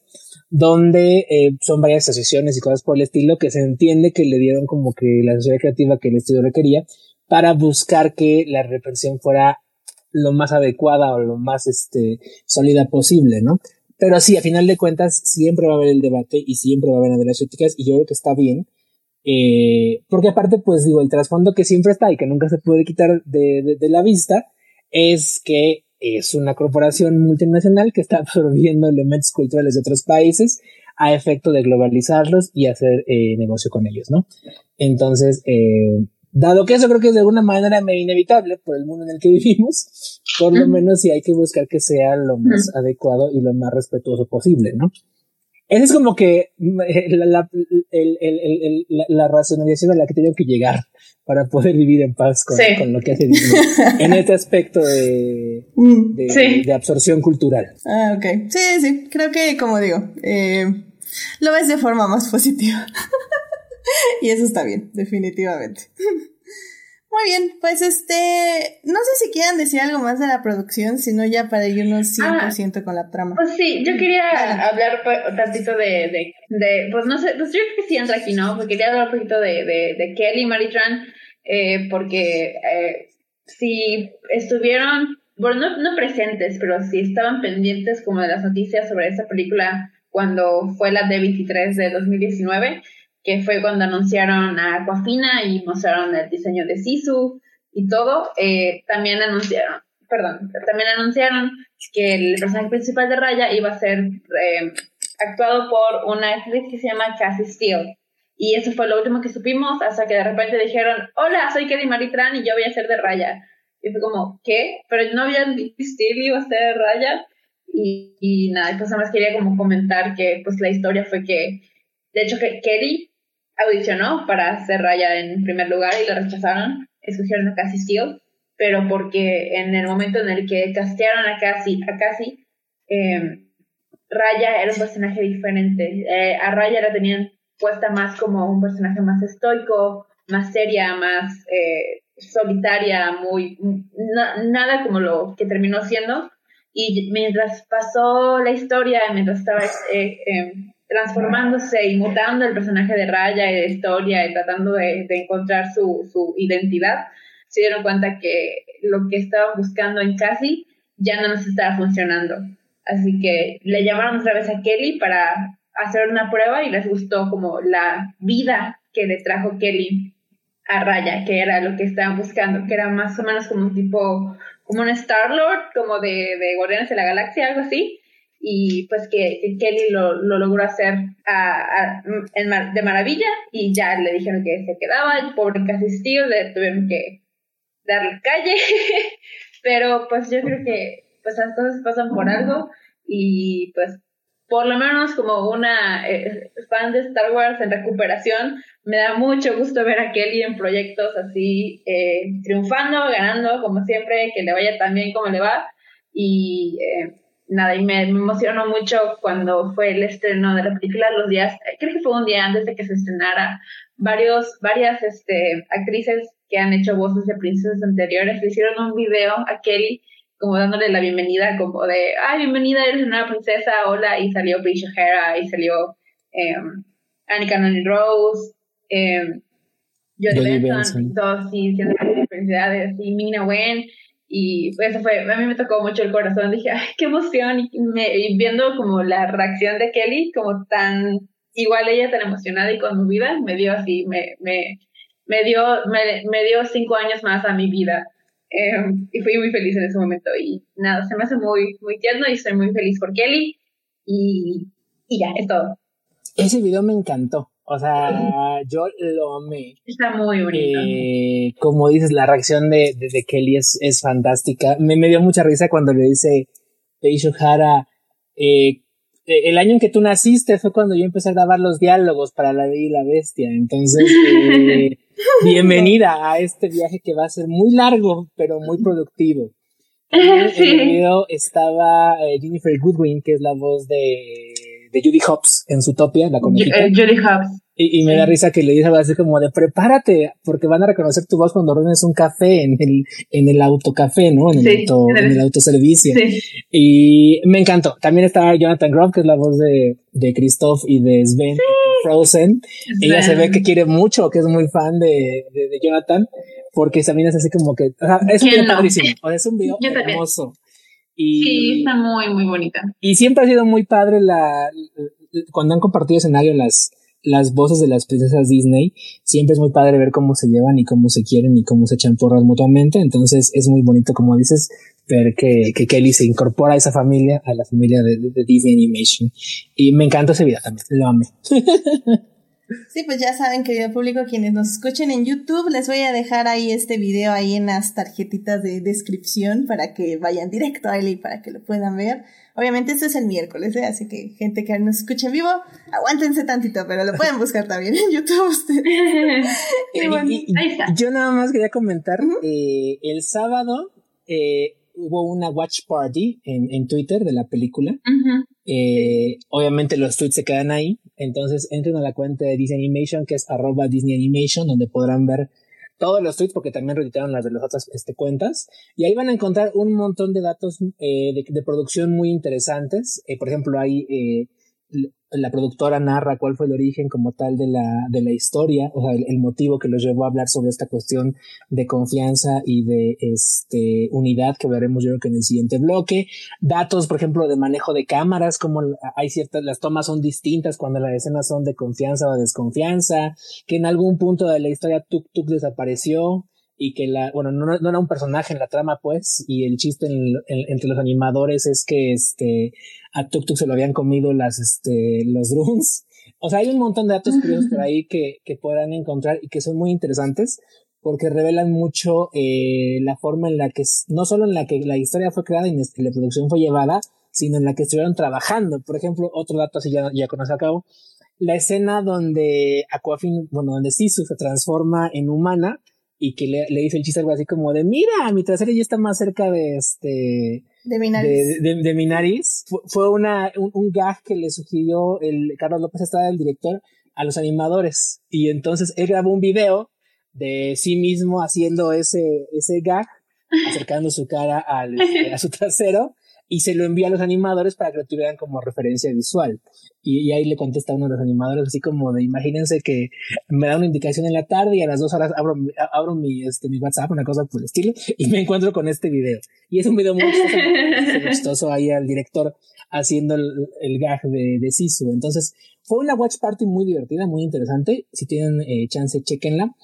donde eh, son varias asociaciones y cosas por el estilo que se entiende que le dieron como que la sociedad creativa que el estudio requería para buscar que la represión fuera lo más adecuada o lo más este, sólida posible, ¿no? Pero sí, a final de cuentas, siempre va a haber el debate y siempre va a haber las críticas y yo creo que está bien. Eh, porque aparte, pues digo, el trasfondo que siempre está y que nunca se puede quitar de, de, de la vista es que es una corporación multinacional que está absorbiendo elementos culturales de otros países a efecto de globalizarlos y hacer eh, negocio con ellos, ¿no? Entonces, eh, dado que eso creo que es de alguna manera medio inevitable por el mundo en el que vivimos, por lo menos sí hay que buscar que sea lo más adecuado y lo más respetuoso posible, ¿no? Esa es como que la, la, el, el, el, la, la racionalización a la que tengo que llegar para poder vivir en paz con, sí. con lo que hace Disney en este aspecto de, de, sí. de, absorción cultural. Ah, ok. Sí, sí, creo que como digo, eh, lo ves de forma más positiva. y eso está bien, definitivamente. Muy bien, pues este, no sé si quieran decir algo más de la producción, sino ya para irnos 100% con la trama. Pues sí, yo quería hablar un tantito de, de, de, pues no sé, pues yo creo que sí entra aquí, ¿no? Porque quería hablar un poquito de, de, de Kelly Maritran, eh, porque eh, si estuvieron, bueno, no, no presentes, pero si estaban pendientes como de las noticias sobre esa película cuando fue la D23 de 2019, que fue cuando anunciaron a Aquafina y mostraron el diseño de Sisu y todo, eh, también anunciaron, perdón, también anunciaron que el personaje principal de Raya iba a ser eh, actuado por una actriz que se llama Cassie Steele. Y eso fue lo último que supimos hasta que de repente dijeron, hola, soy Kelly Maritran y yo voy a ser de Raya. Y fue como, ¿qué? Pero no habían dicho Steele iba a ser de Raya. Y, y nada, pues nada más quería como comentar que pues la historia fue que, de hecho que Kelly audicionó para ser Raya en primer lugar y la rechazaron, escogieron a Cassie Steele, pero porque en el momento en el que castearon a Cassie, a Cassie em, Raya era un personaje diferente. Eh, a Raya la tenían puesta más como un personaje más estoico, más seria, más eh, solitaria, muy nada como lo que terminó siendo. Y mientras pasó la historia, mientras estaba eh, em, transformándose y mutando el personaje de Raya y de historia y tratando de, encontrar su, su, identidad, se dieron cuenta que lo que estaban buscando en Cassie ya no nos estaba funcionando. Así que le llamaron otra vez a Kelly para hacer una prueba y les gustó como la vida que le trajo Kelly a Raya, que era lo que estaban buscando, que era más o menos como un tipo, como un Star-Lord, como de, de Guardianes de la Galaxia, algo así, y pues que, Kelly lo, lo, logró hacer a, de maravilla y ya le dijeron que se quedaba, el pobre casi le tuvieron que darle calle, pero pues yo creo que pues las cosas pasan por algo y pues por lo menos como una eh, fan de Star Wars en recuperación, me da mucho gusto ver a Kelly en proyectos así, eh, triunfando, ganando, como siempre, que le vaya tan bien como le va. Y eh, nada, y me, emocionó mucho cuando fue el estreno de la película, los días, creo que fue un día antes de que se estrenara, varios, varias este, actrices que han hecho voces de princesas anteriores le hicieron un video a Kelly como dándole la bienvenida, como de, ay, bienvenida, eres una nueva princesa, hola, y salió Paige O'Hara, y salió eh, Annika Noni Rose, eh, Jodie Benson, todos sí, siendo felicidades, y Mina Wen, y eso fue, a mí me tocó mucho el corazón, dije, ay, qué emoción, y, me, viendo como la reacción de Kelly, como tan, igual ella tan emocionada y conmovida, me dio así, me, me, me dio, me, me dio cinco años más a mi vida. Em, y fui muy feliz en ese momento y nada, se me hace muy, muy tierno y estoy muy feliz por Kelly y, y ya, es todo. Ese video me encantó. O sea, yo lo amé. Está muy bonito. Eh, como dices, la reacción de, de, Kelly es, es fantástica. Me, me, dio mucha risa cuando le dice Paige O'Hara, eh, el año en que tú naciste fue cuando yo empecé a grabar los diálogos para La Bella y la Bestia. Entonces, eh, bienvenida a este viaje que va a ser muy largo, pero muy productivo. En el video estaba eh, Jennifer Goodwin, que es la voz de de Judy Hobbs en su topia, la conejita. Eh, Judy Hobbs. Y, me da risa que le dice así como de prepárate, porque van a reconocer tu voz cuando ordenes un café en el, en el autocafé, ¿no? En el, auto, en el autoservicio. Sí. Y me encantó. También estaba Jonathan Groff, que es la voz de, de Christoph y de Sven Frozen. Ella se ve que quiere mucho, que es muy fan de, de, Jonathan, porque también es así como que, es un video padrísimo, es un video hermoso. Y, sí, está muy, muy bonita. Y siempre ha sido muy padre la, cuando han compartido escenario las, las voces de las princesas Disney, siempre es muy padre ver cómo se llevan y cómo se quieren y cómo se echan porras mutuamente. Entonces es muy bonito, como dices, ver que, que Kelly se incorpora a esa familia, a la familia de, de Disney Animation. Y me encanta ese video también, lo amé. Sí, pues ya saben, querido público, quienes nos escuchen en YouTube, les voy a dejar ahí este video ahí en las tarjetitas de descripción para que vayan directo a él y para que lo puedan ver. Obviamente esto es el miércoles, ¿eh? así que gente que nos escuche en vivo, aguántense tantito, pero lo pueden buscar también en YouTube ustedes. y bueno, yo nada más quería comentar, eh, el sábado eh, hubo una watch party en, en Twitter de la película. Eh, obviamente los tweets se quedan ahí, entonces entren a la cuenta de Disney Animation, que es arroba Disney Animation, donde podrán ver todos los tweets, porque también reeditaron las de las otras este, cuentas, y ahí van a encontrar un montón de datos eh, de, de, producción muy interesantes. Eh, por ejemplo, hay la productora narra cuál fue el origen como tal de la, de la historia, o sea, el, motivo que los llevó a hablar sobre esta cuestión de confianza y de este, unidad que veremos yo creo que en el siguiente bloque. Datos, por ejemplo, de manejo de cámaras, como hay ciertas, las tomas son distintas cuando las escenas son de confianza o desconfianza, que en algún punto de la historia Tuk Tuk desapareció y que la, bueno, no, no, era un personaje en la trama, pues, y el chiste entre los animadores es que este, a Tuk Tuk se lo habían comido las, este, los drones. O sea, hay un montón de datos curiosos por ahí que, que podrán encontrar y que son muy interesantes porque revelan mucho eh, la forma en la que, no solo en la que la historia fue creada y la producción fue llevada, sino en la que estuvieron trabajando. Por ejemplo, otro dato así ya, ya conoce a cabo, la escena donde Aquafin, bueno, donde Sisu se transforma en humana, y que le, le dice el chiste algo así como de, mira, mi trasero ya está más cerca de este... De mi nariz. De, mi nariz. Fue, una, un, gag que le sugirió el Carlos López Estrada, el director, a los animadores. Y entonces él grabó un video de sí mismo haciendo ese, ese gag, acercando su cara al, a su trasero y se lo envía a los animadores para que lo tuvieran como referencia visual. Y, ahí le contesta uno de los animadores así como de imagínense que me da una indicación en la tarde y a las dos horas abro, abro mi, este, mi WhatsApp, una cosa por el estilo, y me encuentro con este video. Y es un video muy chistoso ahí al director haciendo el, el gag de, de Sisu. Entonces, fue una watch party muy divertida, muy interesante. Si tienen eh, chance, chequenla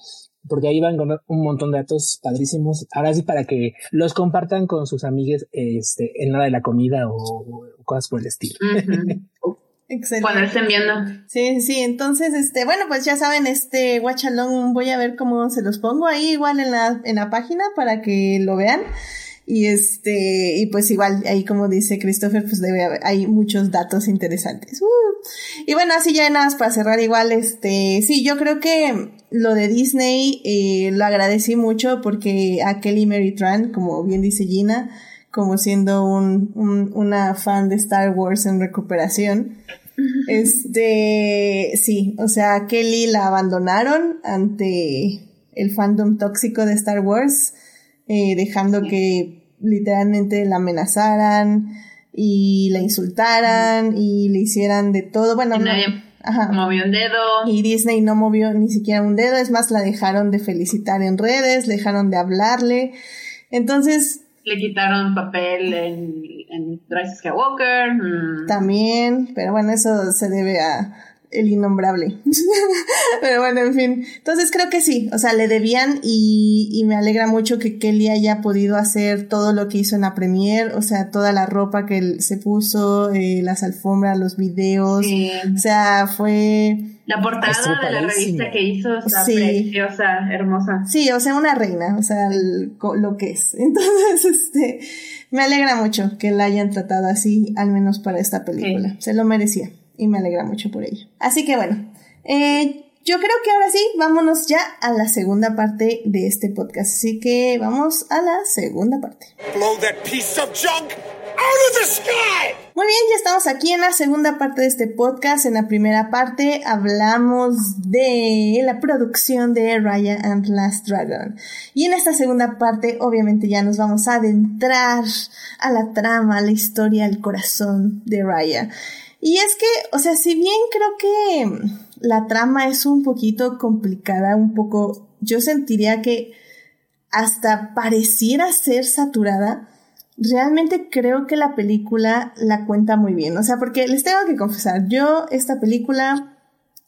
porque ahí van a encontrar un montón de datos padrísimos. Ahora sí, para que los compartan con sus amigues este, en la de la comida o, cosas por el estilo. Excelente. Cuando estén viendo. Sí, sí, entonces, este, bueno, pues ya saben, este Watch Along, voy a ver cómo se los pongo ahí igual en la, en la página para que lo vean. Y este, y pues igual, ahí como dice Christopher, pues debe haber, hay muchos datos interesantes. Uh. Y bueno, así ya nada más para cerrar igual, este, sí, yo creo que lo de Disney eh, lo agradecí mucho porque a Kelly Mary Tran, como bien dice Gina, como siendo un, un, una fan de Star Wars en recuperación, este, sí, o sea, Kelly la abandonaron ante el fandom tóxico de Star Wars eh, dejando que literalmente la amenazaran y la insultaran y le hicieran de todo. Bueno, nadie movió un dedo. Y Disney no movió ni siquiera un dedo, es más, la dejaron de felicitar en redes, dejaron de hablarle. Entonces... Le quitaron papel en, en Rise Skywalker. Mm. También, pero bueno, eso se debe a el innombrable. Pero bueno, en fin. Entonces creo que sí, o sea, le debían y, y, me alegra mucho que Kelly haya podido hacer todo lo que hizo en la premier, o sea, toda la ropa que se puso, eh, las alfombras, los videos, o sea, fue... La portada de la revista que hizo está preciosa, hermosa. Sí, o sea, una reina, o sea, lo que es. Entonces, este, me alegra mucho que la hayan tratado así, al menos para esta película. Se lo merecía y me alegra mucho por ello. Así que bueno, eh, yo creo que ahora sí, vámonos ya a la segunda parte de este podcast. Así que vamos a la segunda parte. Muy bien, ya estamos aquí en la segunda parte de este podcast. En la primera parte hablamos de la producción de Raya and Last Dragon. Y en esta segunda parte, obviamente, ya nos vamos a adentrar a la trama, a la historia, al corazón de Raya. Y es que, o sea, si bien creo que la trama es un poquito complicada, un poco, yo sentiría que hasta pareciera ser saturada, realmente creo que la película la cuenta muy bien. O sea, porque les tengo que confesar, yo esta película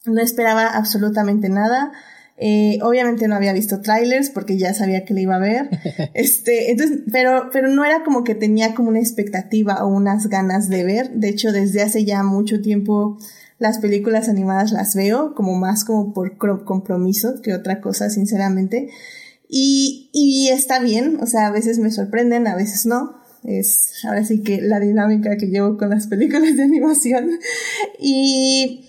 no esperaba absolutamente nada. Eh, obviamente no había visto trailers porque ya sabía que le iba a ver. Este, entonces, pero, pero no era como que tenía como una expectativa o unas ganas de ver. De hecho, desde hace ya mucho tiempo las películas animadas las veo como más como por compromiso que otra cosa, sinceramente. Y, y está bien, o sea, a veces me sorprenden, a veces no. Es ahora sí que la dinámica que llevo con las películas de animación. Y,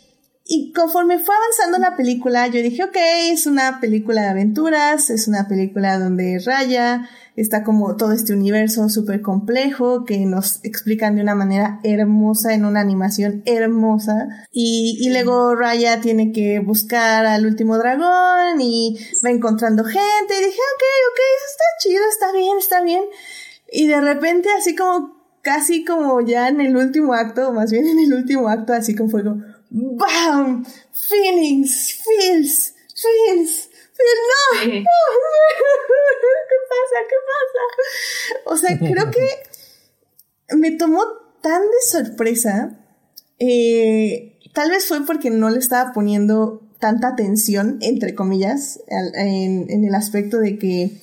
y conforme fue avanzando la película, yo dije, ok, es una película de aventuras, es una película donde Raya está como todo este universo súper complejo que nos explican de una manera hermosa, en una animación hermosa. Y, y luego Raya tiene que buscar al último dragón y va encontrando gente y dije, ok, ok, está chido, está bien, está bien. Y de repente así como, casi como ya en el último acto, más bien en el último acto, así como fuego, ¡BAM! Feelings, feels, feels, no, no, ¿qué pasa? ¿Qué pasa? O sea, creo que me tomó tan de sorpresa. Eh, tal vez fue porque no le estaba poniendo tanta atención, entre comillas, en, en el aspecto de que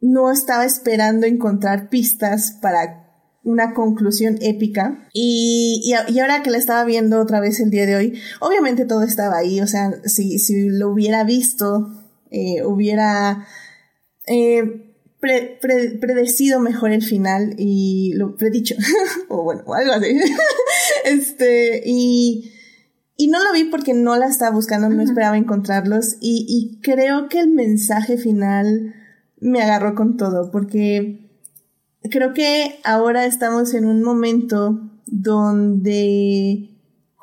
no estaba esperando encontrar pistas para una conclusión épica. Y, y, ahora que la estaba viendo otra vez el día de hoy, obviamente todo estaba ahí, o sea, si, si lo hubiera visto, eh, hubiera eh, predecido mejor el final y lo predicho, o bueno, algo así. este, y, y no lo vi porque no la estaba buscando, no esperaba encontrarlos, y, y creo que el mensaje final me agarró con todo, porque creo que ahora estamos en un momento donde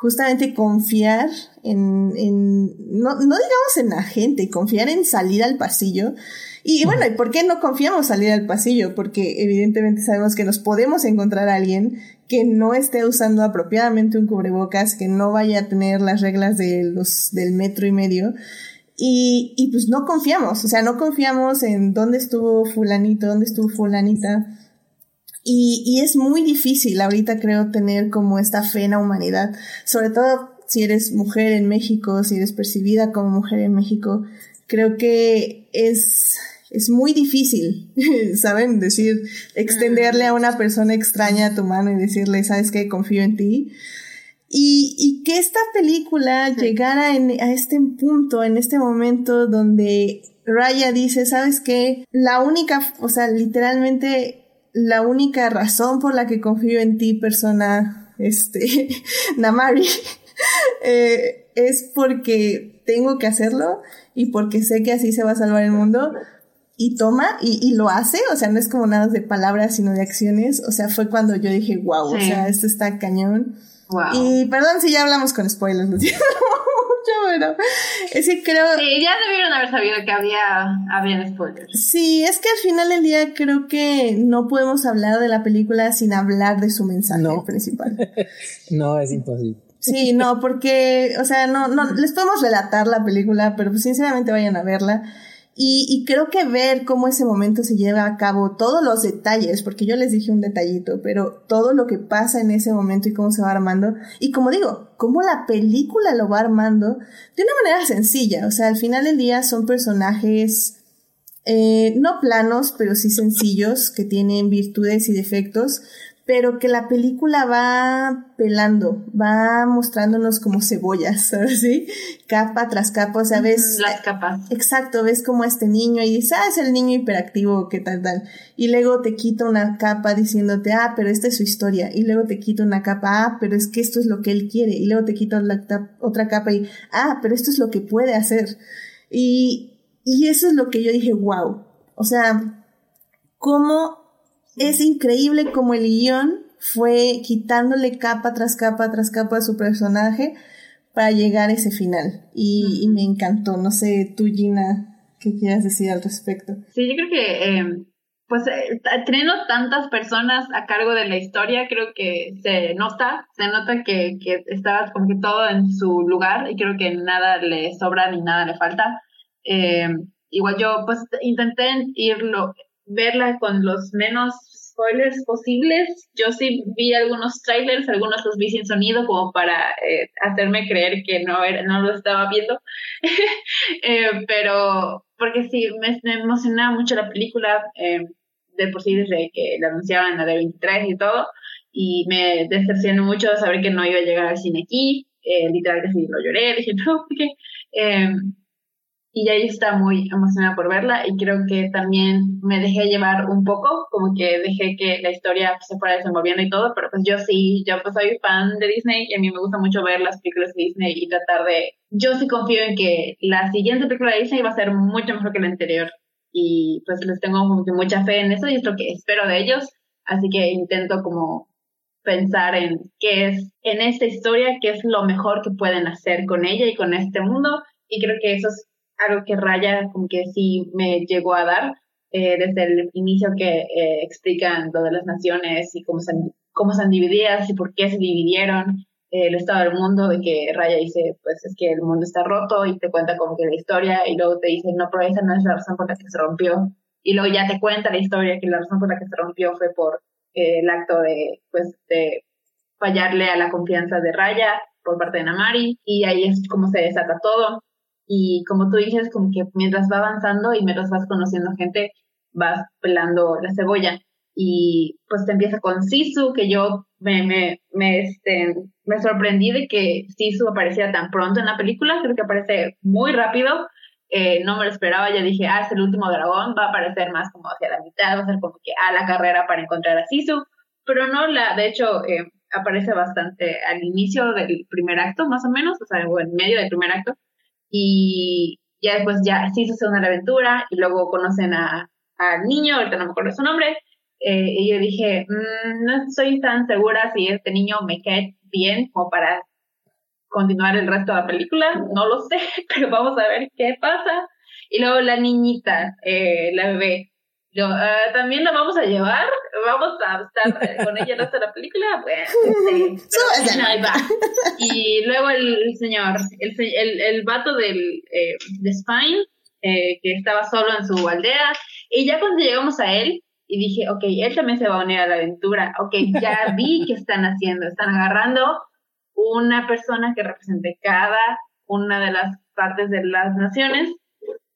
justamente confiar en, en no, no digamos en la gente, confiar en salir al pasillo. Y bueno, ¿y por qué no confiamos salir al pasillo? Porque evidentemente sabemos que nos podemos encontrar a alguien que no esté usando apropiadamente un cubrebocas, que no vaya a tener las reglas de los, del metro y medio. Y, y pues no confiamos, o sea, no confiamos en dónde estuvo fulanito, dónde estuvo fulanita. Y, y es muy difícil ahorita creo tener como esta fe en la humanidad, sobre todo si eres mujer en México, si eres percibida como mujer en México, creo que es, es muy difícil, ¿saben? Decir, extenderle a una persona extraña tu mano y decirle, ¿sabes qué? Confío en ti. Y, y que esta película llegara en, a este punto, en este momento donde Raya dice, ¿sabes qué? La única, o sea, literalmente la única razón por la que confío en ti, persona, este, Namari, eh, es porque tengo que hacerlo y porque sé que así se va a salvar el mundo. Y toma, y, y lo hace, o sea, no es como nada de palabras, sino de acciones. O sea, fue cuando yo dije, wow, o sea, esto está cañón. Y perdón si ya hablamos con spoilers, lo mucho, es que creo... Sí, ya debieron haber sabido que había, había spoilers. Sí, es que al final del día creo que no podemos hablar de la película sin hablar de su mensaje principal. no, es imposible. Sí, no, porque, o sea, no, no, les podemos relatar la película, pero pues sinceramente vayan a verla. Y, y, creo que ver cómo ese momento se lleva a cabo, todos los detalles, porque yo les dije un detallito, pero todo lo que pasa en ese momento y cómo se va armando, y como digo, cómo la película lo va armando de una manera sencilla, o sea, al final del día son personajes eh, no planos, pero sí sencillos, que tienen virtudes y defectos, pero que la película va pelando, va mostrándonos como cebollas, ¿sabes? ¿Sí? Capa tras capa, o sea, ves... Las capas. Exacto, ves como este niño y dices, ah, es el niño hiperactivo, qué tal, tal. Y luego te quita una capa diciéndote, ah, pero esta es su historia. Y luego te quita una capa, ah, pero es que esto es lo que él quiere. Y luego te quita otra capa y, ah, pero esto es lo que puede hacer. Y, y eso es lo que yo dije, wow. O sea, cómo es increíble como el guion fue quitándole capa tras capa tras capa a su personaje para llegar a ese final. Y, me encantó. No sé, tú, Gina, ¿qué quieras decir al respecto? Sí, yo creo que, em, pues, eh, teniendo tantas personas a cargo de la historia, creo que se nota, se nota que, que estaba como que todo en su lugar y creo que nada le sobra ni nada le falta. Em, igual yo, pues, intenté irlo, verla con los menos spoilers posibles. Yo sí vi algunos trailers, algunos los vi sin sonido como para eh, hacerme creer que no, era, no lo estaba viendo. eh, pero porque sí, me, emocionaba mucho la película, eh, de por sí que la anunciaban la de 23 y todo, y me decepcionó mucho saber que no iba a llegar al cine aquí. Literal que sí lo lloré, dije no, porque... Y ahí está muy emocionada por verla y creo que también me dejé llevar un poco, como que dejé que la historia se fuera desenvolviendo y todo, pero pues yo sí, yo pues soy fan de Disney y a mí me gusta mucho ver las películas de Disney y tratar de, yo sí confío en que la siguiente película de Disney va a ser mucho mejor que la anterior y pues les tengo como que mucha fe en eso y es lo que espero de ellos, así que intento como pensar en qué es en esta historia, qué es lo mejor que pueden hacer con ella y con este mundo y creo que eso es algo que Raya como que sí me llegó a dar eh, desde el inicio que eh, explican lo de las naciones y cómo se, cómo han divididas y por qué se dividieron el estado del mundo, de que Raya dice, pues es que el mundo está roto y te cuenta como que la historia y luego te dice, no, pero esa no es la razón por la que se rompió. Y luego ya te cuenta la historia que la razón por la que se rompió fue por eh, el acto de, pues, de fallarle a la confianza de Raya por parte de Namari y ahí es como se desata todo. Y como tú dices, como que mientras va avanzando y mientras vas conociendo gente, vas pelando la cebolla. Y pues te empieza con Sisu, que yo me, me, me, este, me sorprendí de que Sisu apareciera tan pronto en la película, creo que aparece muy rápido, eh, no me lo esperaba, ya dije, ah, es el último dragón, va a aparecer más como hacia la mitad, va a ser como que a la carrera para encontrar a Sisu, pero no, la, de hecho, eh, aparece bastante al inicio del primer acto, más o menos, o sea, o en medio del primer acto, y ya después ya Sisu se une a la aventura, y luego conocen a, al niño, ahorita no me acuerdo su nombre, eh, y yo dije, mm, no estoy tan segura si este niño me cae bien como para continuar el resto de la película, no lo sé, pero vamos a ver qué pasa. Y luego la niñita, eh, la bebé, yo, ah, también la vamos a llevar, vamos a estar con ella de la película, bueno, sí, ahí va. Y luego el, señor, el, el, el vato del, eh, de Spine, eh, que estaba solo en su aldea, y ya cuando llegamos a él, y dije, ok, él también se va a unir a la aventura, ok, ya vi qué están haciendo, están agarrando una persona que represente cada una de las partes de las naciones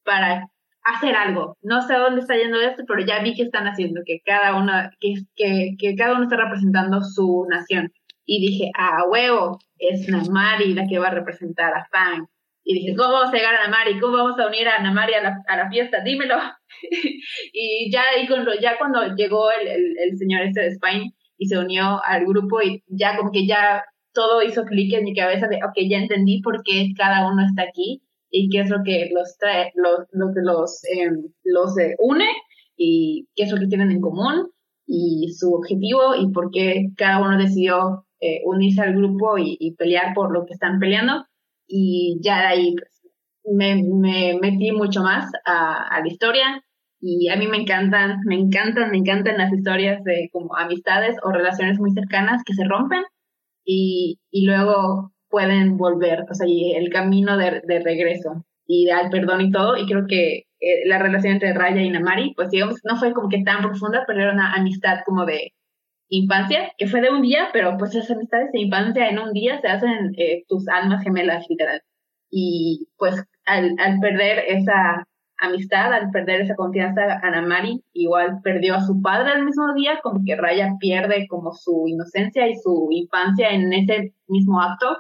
para hacer algo. No sé dónde está yendo esto, pero ya vi que están haciendo, que cada uno, que, que, cada uno está representando su nación. Y dije, ah, huevo, es Namari la que va a representar a Fang. Y dije, ¿cómo vamos a llegar a Namari? ¿Cómo vamos a unir a Namari a la, a la fiesta? Dímelo. y ya, ahí cuando, ya cuando llegó el, el, el, señor este de Spain y se unió al grupo y ya como que ya todo hizo clic en mi cabeza de, ok, ya entendí por qué cada uno está aquí y qué es lo que los trae, lo, lo que los, eh, los eh, une y qué es lo que tienen en común y su objetivo y por qué cada uno decidió eh, unirse al grupo y, y, pelear por lo que están peleando. Y ya de ahí pues, me, me, metí mucho más a, a, la historia y a mí me encantan, me encantan, me encantan las historias de como amistades o relaciones muy cercanas que se rompen y, y luego pueden volver, o sea, y el camino de, de regreso y al perdón y todo, y creo que eh, la relación entre Raya y Namari, pues digamos, no fue como que tan profunda, pero era una amistad como de infancia, que fue de un día, pero pues esas amistades de infancia en un día se hacen eh, tus almas gemelas, literal. Y pues al, al perder esa amistad, al perder esa confianza, Anamari igual perdió a su padre al mismo día, como que Raya pierde como su inocencia y su infancia en ese mismo acto.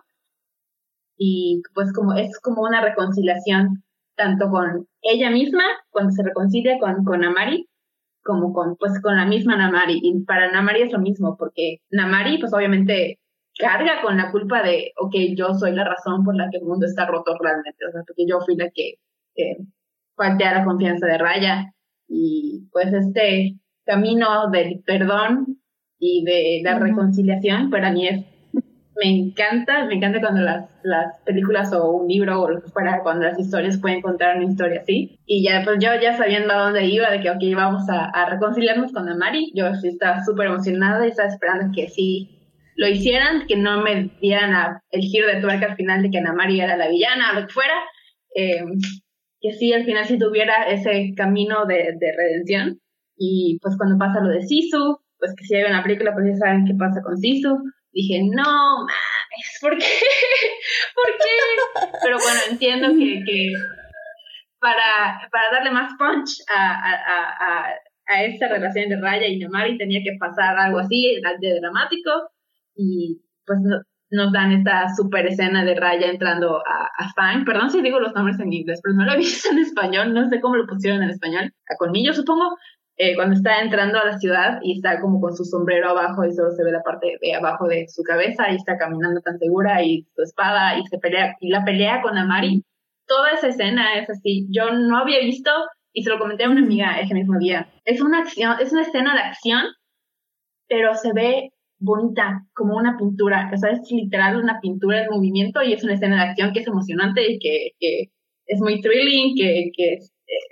Y pues como es como una reconciliación tanto con ella misma, cuando se reconcilia con, con Amari, como con, pues, con la misma Namari. Y para Namari es lo mismo, porque Namari, pues obviamente carga con la culpa de, ok, yo soy la razón por la que el mundo está roto realmente, o sea, porque yo fui la que eh, falté a la confianza de Raya. Y pues este camino del perdón y de la reconciliación para mí es me encanta, me encanta cuando las, las películas o un libro o lo que fuera, cuando las historias pueden contar una historia así. Y ya, pues yo ya sabiendo a dónde iba, de que, ok, vamos a, reconciliarnos con Amari, yo sí estaba súper emocionada y estaba esperando que sí lo hicieran, que no me dieran el giro de tuerca al final de que Amari era la villana o lo que fuera. Eh, que sí, al final sí tuviera ese camino de, de redención. Y pues cuando pasa lo de Sisu, pues que si hay una película, pues ya saben qué pasa con Sisu dije, no, mames, ¿por qué? ¿Por qué? Pero bueno, entiendo que, que para, para darle más punch a, a, a, a esta relación de Raya y Namari tenía que pasar algo así, de dramático, y pues no, nos dan esta super escena de Raya entrando a, a Fang. Perdón si digo los nombres en inglés, pero no lo he visto en español, no sé cómo lo pusieron en español. A Colmillo, supongo, eh, cuando está entrando a la ciudad y está como con su sombrero abajo y solo se ve la parte de abajo de su cabeza y está caminando tan segura y su espada y se pelea y la pelea con Amari. Toda esa escena es así. Yo no había visto y se lo comenté a una amiga ese mismo día. Es una acción, es una escena de acción, pero se ve bonita, como una pintura. O sea, es literal una pintura en movimiento y es una escena de acción que es emocionante y que, que es muy thrilling, que, que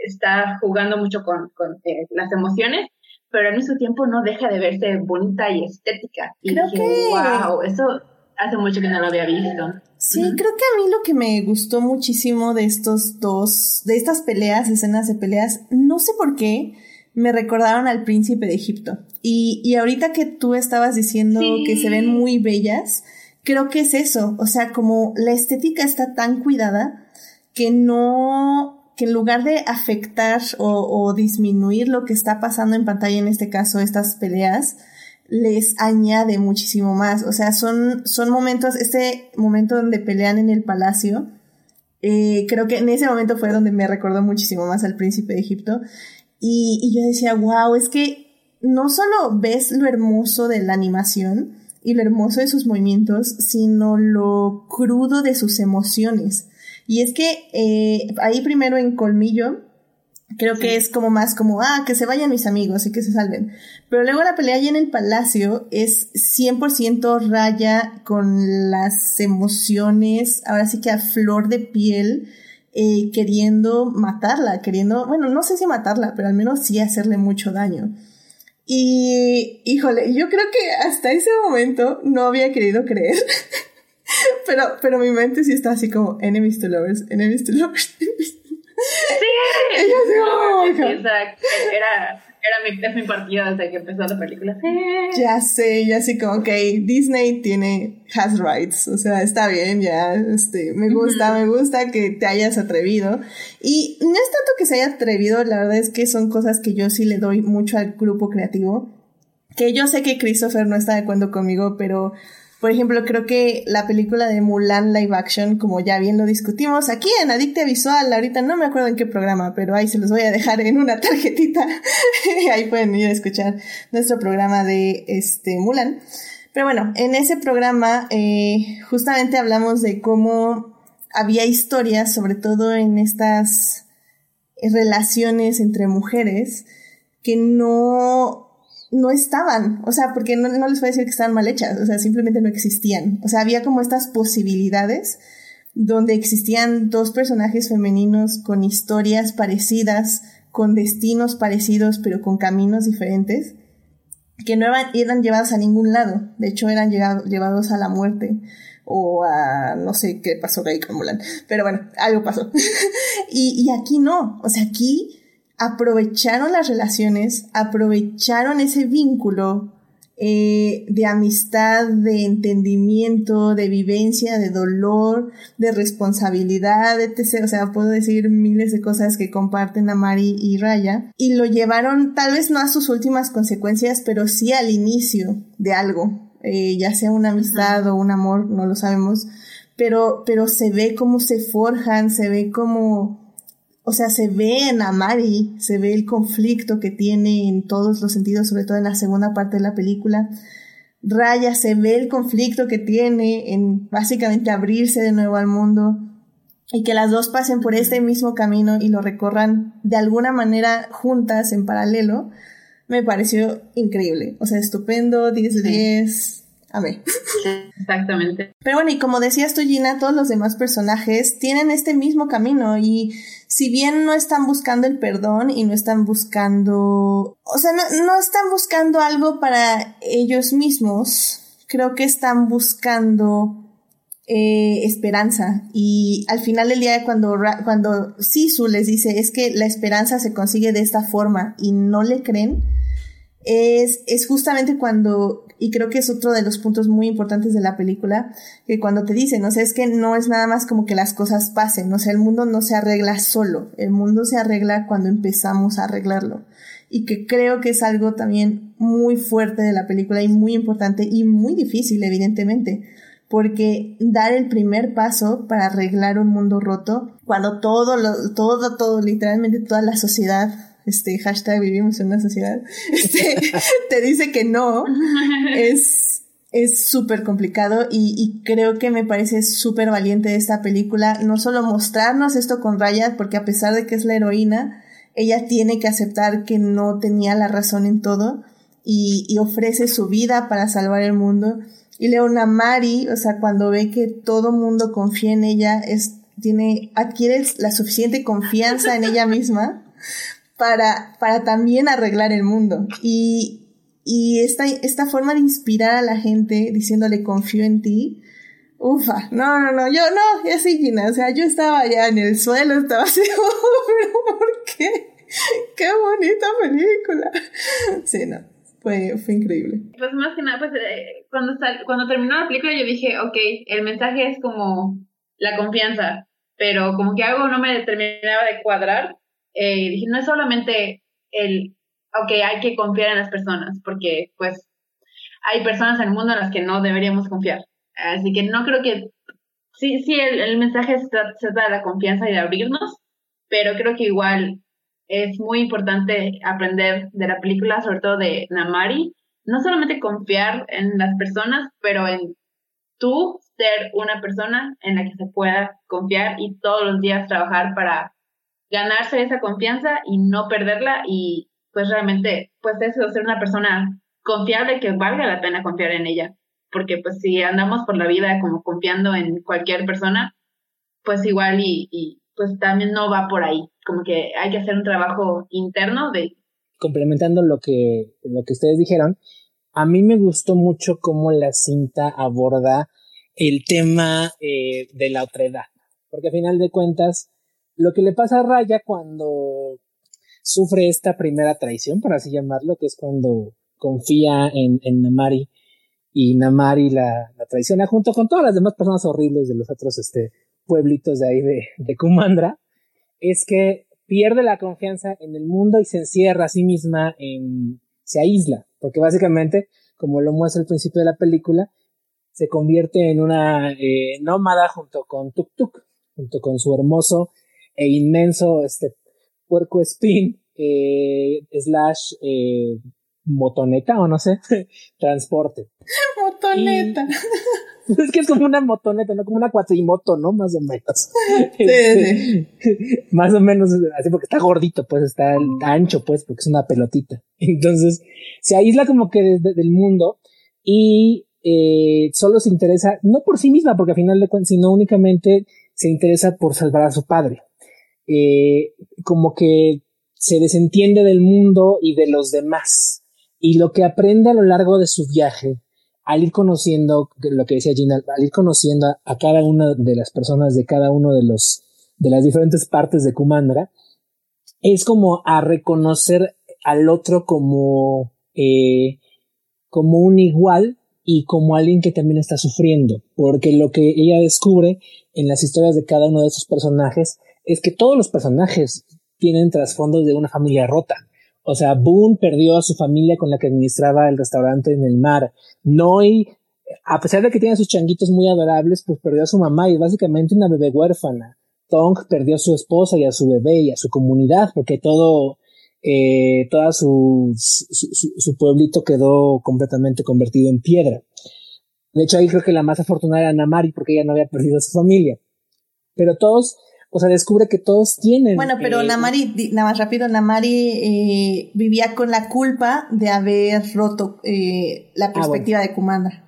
está jugando mucho con, con eh, las emociones, pero al mismo tiempo no deja de verse bonita y estética. Y Creo que... wow, eso hace mucho que no lo había visto. Sí, creo que a mí lo que me gustó muchísimo de estos dos, de estas peleas, escenas de peleas, no sé por qué, me recordaron al príncipe de Egipto. Y, y ahorita que tú estabas diciendo que se ven muy bellas, creo que es eso. O sea, como la estética está tan cuidada que no, que en lugar de afectar o, disminuir lo que está pasando en pantalla, en este caso, estas peleas, les añade muchísimo más. O sea, son, son momentos, este momento donde pelean en el palacio, eh, creo que en ese momento fue donde me recordó muchísimo más al príncipe de Egipto. Y, y yo decía, wow, es que no solo ves lo hermoso de la animación y lo hermoso de sus movimientos, sino lo crudo de sus emociones. Y es que eh, ahí primero en Colmillo, creo que es como más como, ah, que se vayan mis amigos y que se salven. Pero luego la pelea allí en el palacio es 100% raya con las emociones, ahora sí que a flor de piel, eh, queriendo matarla, queriendo, bueno, no sé si matarla, pero al menos sí hacerle mucho daño. Y, híjole, yo creo que hasta ese momento no había querido creer. pero, pero mi mente sí está así como enemies to lovers, enemies to lovers. Sí, Ella sí, oh God. exacto. Era, era mi, es mi partida desde que empezó la película. Sí. Ya sé, ya sé como, ok, Disney tiene, has rights, o sea, está bien, ya, este, me gusta, me gusta que te hayas atrevido. Y no es tanto que se haya atrevido, la verdad es que son cosas que yo sí le doy mucho al grupo creativo, que yo sé que Christopher no está de acuerdo conmigo, pero por ejemplo, creo que la película de Mulan live action, como ya bien lo discutimos aquí en Adictia Visual, ahorita no me acuerdo en qué programa, pero ahí se los voy a dejar en una tarjetita. ahí pueden ir a escuchar nuestro programa de este Mulan. Pero bueno, en ese programa eh, justamente hablamos de cómo había historias, sobre todo en estas relaciones entre mujeres, que no no estaban, o sea, porque no, les voy a decir que estaban mal hechas, o sea, simplemente no existían. O sea, había como estas posibilidades donde existían dos personajes femeninos con historias parecidas, con destinos parecidos, pero con caminos diferentes, que no eran, llevados a ningún lado, de hecho eran llevados a la muerte o a no sé qué pasó ahí con Mulan, pero bueno, algo pasó. y, y aquí no, o sea, aquí aprovecharon las relaciones, aprovecharon ese vínculo eh, de amistad, de entendimiento, de vivencia, de dolor, de responsabilidad, etc. O sea, puedo decir miles de cosas que comparten a Mari y Raya. Y lo llevaron tal vez no a sus últimas consecuencias, pero sí al inicio de algo. Eh, ya sea una amistad o un amor, no lo sabemos. Pero, pero se ve cómo se forjan, se ve cómo o sea, se ve en Amari, se ve el conflicto que tiene en todos los sentidos, sobre todo en la segunda parte de la película. Raya, se ve el conflicto que tiene en básicamente abrirse de nuevo al mundo y que las dos pasen por este mismo camino y lo recorran de alguna manera juntas en paralelo, me pareció increíble. O sea, estupendo, 10 de 10. Amé. Exactamente. Pero bueno, y como decías tú, Gina, todos los demás personajes tienen este mismo camino y si bien no están buscando el perdón y no están buscando, o sea, no, no están buscando algo para ellos mismos, creo que están buscando eh, esperanza. Y al final del día cuando, cuando Sisu les dice es que la esperanza se consigue de esta forma y no le creen, es, es justamente cuando, y creo que es otro de los puntos muy importantes de la película, que cuando te dicen, o sea, es que no es nada más como que las cosas pasen, o sea, el mundo no se arregla solo, el mundo se arregla cuando empezamos a arreglarlo. Y que creo que es algo también muy fuerte de la película y muy importante y muy difícil, evidentemente, porque dar el primer paso para arreglar un mundo roto, cuando todo, lo, todo, todo, literalmente toda la sociedad este hashtag vivimos en una sociedad, este, te dice que no, es es súper complicado y, y creo que me parece súper valiente esta película, no solo mostrarnos esto con Raya, porque a pesar de que es la heroína, ella tiene que aceptar que no tenía la razón en todo y, y ofrece su vida para salvar el mundo. Y Leona Mari, o sea, cuando ve que todo mundo confía en ella, es, tiene, adquiere la suficiente confianza en ella misma para, para también arreglar el mundo. Y, y esta, esta forma de inspirar a la gente diciéndole confío en ti, ufa, no, no, no, yo no, ya sí, Gina, o sea, yo estaba ya en el suelo, estaba así, pero ¿por qué? Qué bonita película. Sí, no, fue, fue increíble. Pues más que nada, pues eh, cuando, cuando terminó la película yo dije, ok, el mensaje es como la confianza, pero como que algo no me terminaba de cuadrar. Eh, dije, no es solamente el, ok, hay que confiar en las personas, porque pues hay personas en el mundo en las que no deberíamos confiar. Así que no creo que, sí, sí, el, el mensaje se trata de la confianza y de abrirnos, pero creo que igual es muy importante aprender de la película, sobre todo de Namari, no solamente confiar en las personas, pero en tú ser una persona en la que se pueda confiar y todos los días trabajar para ganarse esa confianza y no perderla y pues realmente pues eso, ser una persona confiable que valga la pena confiar en ella. Porque pues si andamos por la vida como confiando en cualquier persona, pues igual y, pues también no va por ahí. Como que hay que hacer un trabajo interno de... Complementando lo que, lo que ustedes dijeron, a mí me gustó mucho cómo la cinta aborda el tema eh, de la otredad. Porque a final de cuentas, lo que le pasa a Raya cuando sufre esta primera traición, por así llamarlo, que es cuando confía en, en Namari y Namari la, la, traiciona junto con todas las demás personas horribles de los otros este, pueblitos de ahí de, de Kumandra, es que pierde la confianza en el mundo y se encierra a sí misma en, se aísla, porque básicamente, como lo muestra al principio de la película, se convierte en una eh, nómada junto con Tuk Tuk, junto con su hermoso e inmenso este puerco spin eh, slash eh, motoneta o no sé, transporte. Motoneta. es que es como una motoneta, no como una cuatrimoto, ¿no? Más o menos. Este, más o menos así porque está gordito, pues está ancho, pues, porque es una pelotita. Entonces, se aísla como que desde del mundo y eh, solo se interesa, no por sí misma, porque al final de cuentas, sino únicamente se interesa por salvar a su padre. Eh, como que se desentiende del mundo y de los demás. Y lo que aprende a lo largo de su viaje al ir conociendo lo que decía Gina, al ir conociendo a, cada una de las personas de cada uno de los de las diferentes partes de Kumandra, es como a reconocer al otro como eh, como un igual y como alguien que también está sufriendo, porque lo que ella descubre en las historias de cada uno de esos personajes es que todos los personajes tienen trasfondos de una familia rota. O sea, Boone perdió a su familia con la que administraba el restaurante en el mar. Noi, a pesar de que tiene sus changuitos muy adorables, pues perdió a su mamá y es básicamente una bebé huérfana. Tong perdió a su esposa y a su bebé y a su comunidad porque todo, eh, toda su, su, su, pueblito quedó completamente convertido en piedra. De hecho, ahí creo que la más afortunada era Namari porque ella no había perdido a su familia. Pero todos o sea, descubre que todos tienen. Bueno, pero eh, Namari, nada más rápido, Namari eh, vivía con la culpa de haber roto eh, la ah, perspectiva de Kumandra.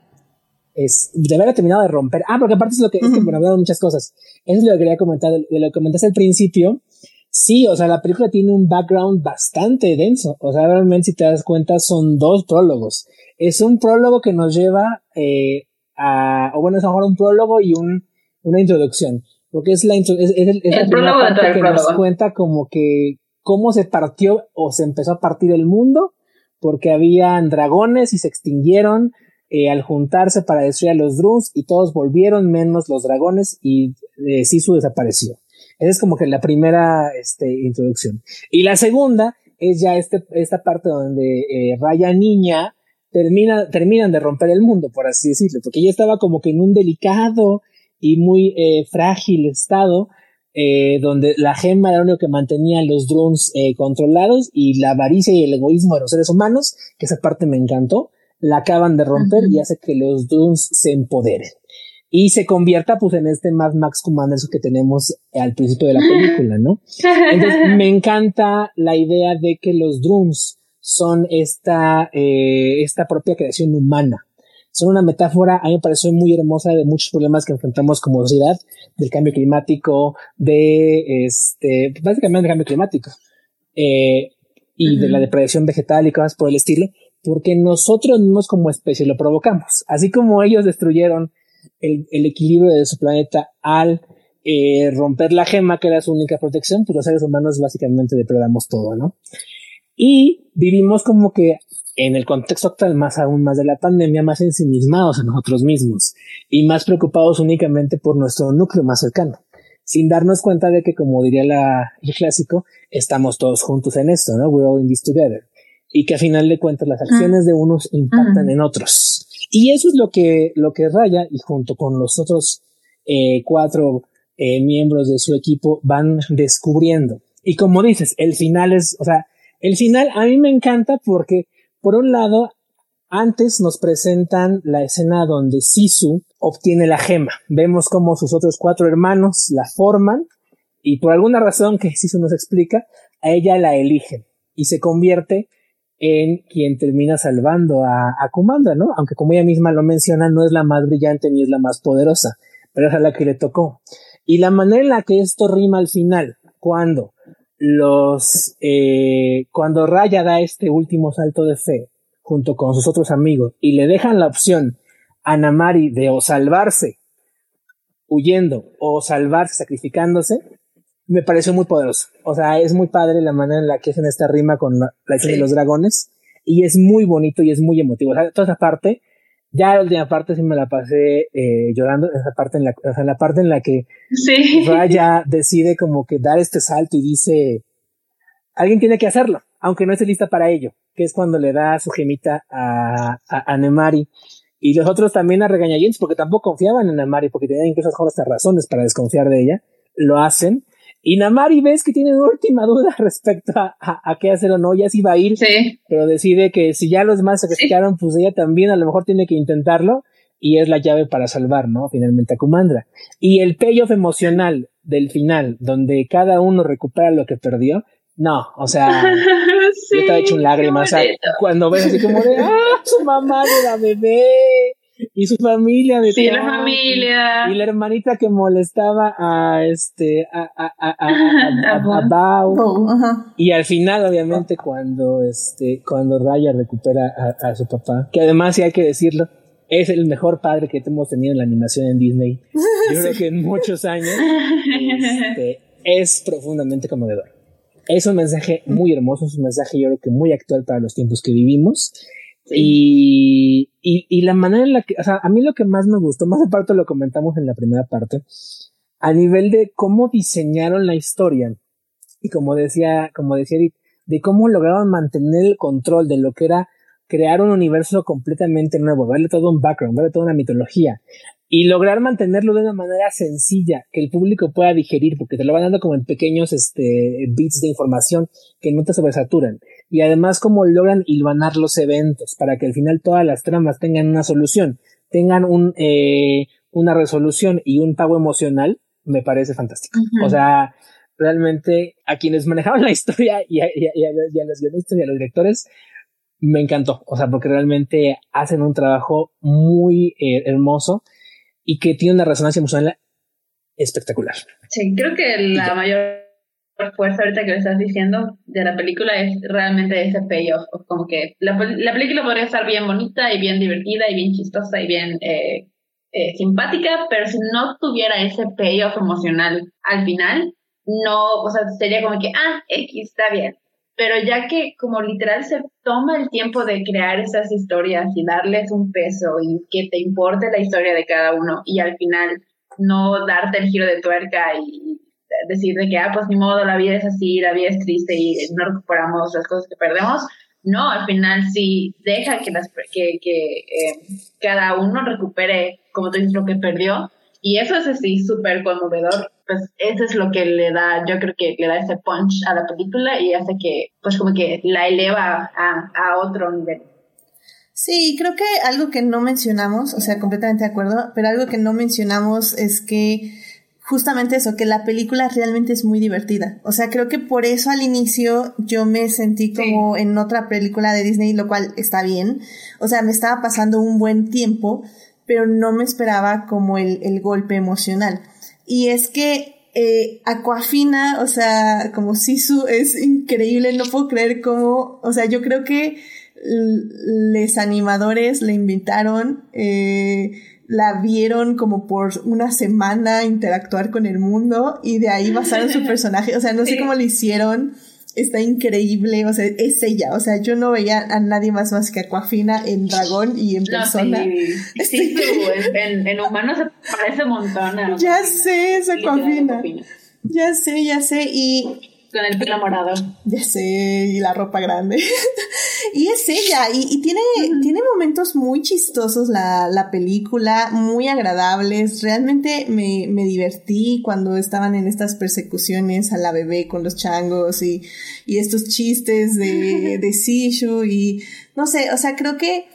Es, de haber terminado de romper. Ah, porque aparte es lo que, es que bueno, muchas cosas. Eso es lo que quería comentar, de, lo que comentaste al principio. Sí, o sea, la película tiene un background bastante denso. O sea, realmente si te das cuenta son dos prólogos. Es un prólogo que nos lleva eh, a, o bueno, es mejor un prólogo y un, una introducción porque es la, es, es, es el parte que nos cuenta como que cómo se partió o se empezó a partir el mundo, porque habían dragones y se extinguieron eh, al juntarse para destruir a los Druns y todos volvieron menos los dragones y eh, Sisu desapareció. Esa es como que la primera este, introducción. Y la segunda es ya este, esta parte donde eh, Raya Niña termina, terminan de romper el mundo, por así decirlo, porque ella estaba como que en un delicado y muy eh, frágil estado, eh, donde la gema era lo único que mantenía los drones eh, controlados y la avaricia y el egoísmo de los seres humanos, que esa parte me encantó, la acaban de romper y hace que los drones se empoderen. y se convierta pues en este Mad Max Commander que tenemos al principio de la película, ¿no? Entonces me encanta la idea de que los drones son esta, esta propia creación humana. Son una metáfora, a mí me pareció muy hermosa de muchos problemas que enfrentamos como sociedad, del cambio climático, de este, básicamente del cambio climático, eh, y de la depredación vegetal y cosas por el estilo, porque nosotros mismos como especie lo provocamos. Así como ellos destruyeron el, equilibrio de su planeta al eh, romper la gema, que era su única protección, pues los seres humanos básicamente depredamos todo, ¿no? Y vivimos como que en el contexto actual, más aún más de la pandemia, más ensimismados en nosotros mismos y más preocupados únicamente por nuestro núcleo más cercano, sin darnos cuenta de que, como diría la, el clásico, estamos todos juntos en esto, ¿no? We're all in this together. Y que a final de cuentas las acciones de unos impactan en otros. Y eso es lo que, lo que Raya, y junto con los otros eh, cuatro eh, miembros de su equipo, van descubriendo. Y como dices, el final es, o sea, el final a mí me encanta porque, por un lado, antes nos presentan la escena donde Sisu obtiene la gema. Vemos cómo sus otros cuatro hermanos la forman y por alguna razón que Sisu nos explica, a ella la eligen y se convierte en quien termina salvando a, Kumanda, ¿no? Aunque como ella misma lo menciona, no es la más brillante ni es la más poderosa, pero es a la que le tocó. Y la manera en la que esto rima al final, cuando los, eh, cuando Raya da este último salto de fe junto con sus otros amigos y le dejan la opción a Namari de o salvarse huyendo o salvarse sacrificándose, me pareció muy poderoso. O sea, es muy padre la manera en la que hacen esta rima con la, la de los dragones y es muy bonito y es muy emotivo. O sea, toda esa parte, ya la última parte sí me la pasé eh, llorando, esa parte en la, o sea, la parte en la que Raya decide como que dar este salto y dice, alguien tiene que hacerlo, aunque no esté lista para ello, que es cuando le da su gemita a, a, Nemari. Y los otros también a regañadientes porque tampoco confiaban en Nemari, porque tenían incluso hasta razones para desconfiar de ella. Lo hacen y Namari ves que tiene una última duda respecto a, qué hacer o no, ya sí va a ir, pero decide que si ya los demás se quedaron, pues ella también a lo mejor tiene que intentarlo y es la llave para salvar, ¿no? Finalmente a Kumandra. Y el payoff emocional del final, donde cada uno recupera lo que perdió, no, o sea, yo estaba hecho un lágrima, o sea, cuando ves así como de, ah, su mamá era bebé, y su familia de sí, la familia. y la hermanita que molestaba a este a a a a, a, Bao y al final obviamente cuando este cuando Raya recupera a, su papá que además sí hay que decirlo es el mejor padre que hemos tenido en la animación en Disney yo creo que en muchos años este, es profundamente conmovedor. Es un mensaje muy hermoso es un mensaje yo creo que muy actual para los tiempos que vivimos y, y, y, la manera en la que, o sea, a mí lo que más me gustó, más aparte lo comentamos en la primera parte, a nivel de cómo diseñaron la historia y como decía, como decía Edith, de cómo lograron mantener el control de lo que era crear un universo completamente nuevo, darle todo un background, darle toda una mitología y lograr mantenerlo de una manera sencilla que el público pueda digerir porque te lo van dando como en pequeños este, bits de información que no te sobresaturan y además cómo logran hilvanar los eventos para que al final todas las tramas tengan una solución, tengan un, eh, una resolución y un pago emocional, me parece fantástico. O sea, realmente a quienes manejaban la historia y a, y, a, los guionistas y a los directores, me encantó. O sea, porque realmente hacen un trabajo muy eh, hermoso y que tiene una resonancia emocional espectacular. Sí, creo que la mayor fuerza ahorita que lo estás diciendo de la película es realmente ese payoff, como que la, película podría estar bien bonita y bien divertida y bien chistosa y bien eh, eh, simpática, pero si no tuviera ese payoff emocional al final, no, o sea, sería como que, ah, X está bien. Pero ya que como literal se toma el tiempo de crear esas historias y darles un peso y que te importe la historia de cada uno y al final no darte el giro de tuerca y decir de que, ah, pues ni modo, la vida es así, la vida es triste y no recuperamos las cosas que perdemos. No, al final sí deja que, las, que, que eh, cada uno recupere, como tú dices, lo que perdió. Y eso es así súper conmovedor. Pues eso es lo que le da, yo creo que le da ese punch a la película y hace que, pues como que la eleva a, a otro nivel. Sí, creo que algo que no mencionamos, o sea, completamente de acuerdo, pero algo que no mencionamos es que justamente eso, que la película realmente es muy divertida. O sea, creo que por eso al inicio yo me sentí como en otra película de Disney, lo cual está bien. O sea, me estaba pasando un buen tiempo, pero no me esperaba como el, el golpe emocional. Y es que eh, Aquafina, o sea, como Sisu es increíble, no puedo creer cómo, o sea, yo creo que los animadores le invitaron, eh, la vieron como por una semana interactuar con el mundo y de ahí basaron su personaje, o sea, no sé cómo lo hicieron, está increíble, o sea, es ella, o sea, yo no veía a nadie más más que Aquafina en dragón y en persona. Sí, en, en, humano se parece un montón. ya sé, es Aquafina. Ya sé, ya sé, y con el pelo morado. Ya sé, y la ropa grande. y es ella, y, tiene, tiene momentos muy chistosos la, la película, muy agradables. Realmente me, me, divertí cuando estaban en estas persecuciones a la bebé con los changos y, y estos chistes de, de Sishu y no sé, o sea, creo que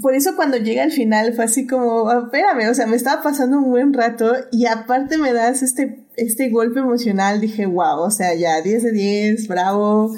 por eso cuando llega al final fue así como, ah, espérame, o sea, me estaba pasando un buen rato y aparte me das este, este golpe emocional, dije, wow, o sea, ya 10 de 10, bravo,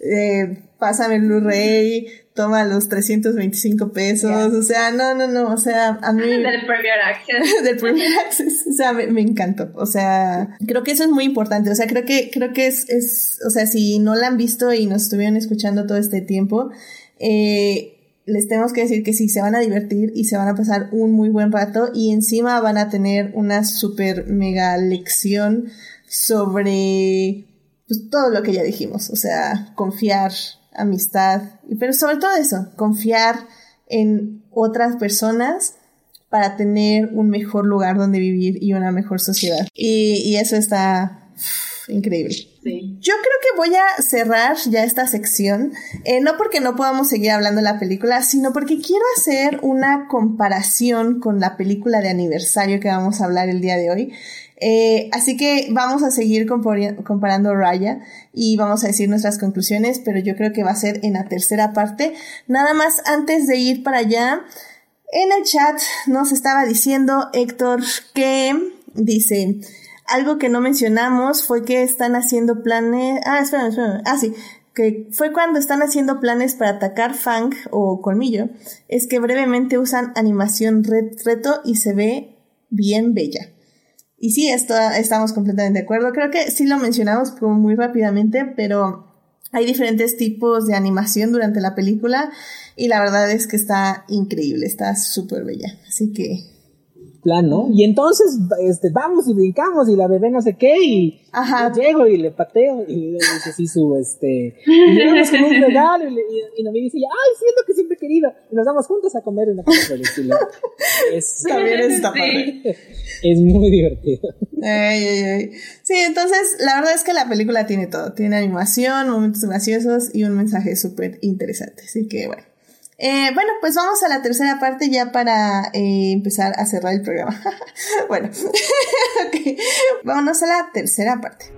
eh, pásame el Blu-ray, toma los 325 pesos, o sea, no, no, no, o sea, a mí... Del Premier Access. del Premier Access, o sea, me, me, encantó, o sea, creo que eso es muy importante, o sea, creo que, creo que es, es, o sea, si no la han visto y nos estuvieron escuchando todo este tiempo, eh, les tenemos que decir que sí, se van a divertir y se van a pasar un muy buen rato y encima van a tener una super mega lección sobre pues, todo lo que ya dijimos, o sea, confiar, amistad, pero sobre todo eso, confiar en otras personas para tener un mejor lugar donde vivir y una mejor sociedad. Y, y eso está increíble. Yo creo que voy a cerrar ya esta sección, eh, no porque no podamos seguir hablando de la película, sino porque quiero hacer una comparación con la película de aniversario que vamos a hablar el día de hoy. Eh, así que vamos a seguir comparando Raya y vamos a decir nuestras conclusiones, pero yo creo que va a ser en la tercera parte. Nada más antes de ir para allá, en el chat nos estaba diciendo Héctor que dice, algo que no mencionamos fue que están haciendo planes. Ah, espera, espera. Ah, sí. Que fue cuando están haciendo planes para atacar Fang o Colmillo. Es que brevemente usan animación reto y se ve bien bella. Y sí, esto, estamos completamente de acuerdo. Creo que sí lo mencionamos muy rápidamente, pero hay diferentes tipos de animación durante la película y la verdad es que está increíble, está súper bella. Así que plan, ¿no? Y entonces, este, vamos y brincamos y la bebé no sé qué y Ajá. llego y le pateo y le dice así su, este, y llegamos con un regalo y, y, me dice, ay, siento que siempre he querido y nos vamos juntos a comer en la casa del estilo. Es, También está Es muy divertido. Ay, ay, ay. Sí, entonces, la verdad es que la película tiene todo. Tiene animación, momentos graciosos y un mensaje súper interesante. Así que, bueno. Eh, bueno, pues vamos a la tercera parte ya para eh, empezar a cerrar el programa. bueno, okay. vámonos a la tercera parte.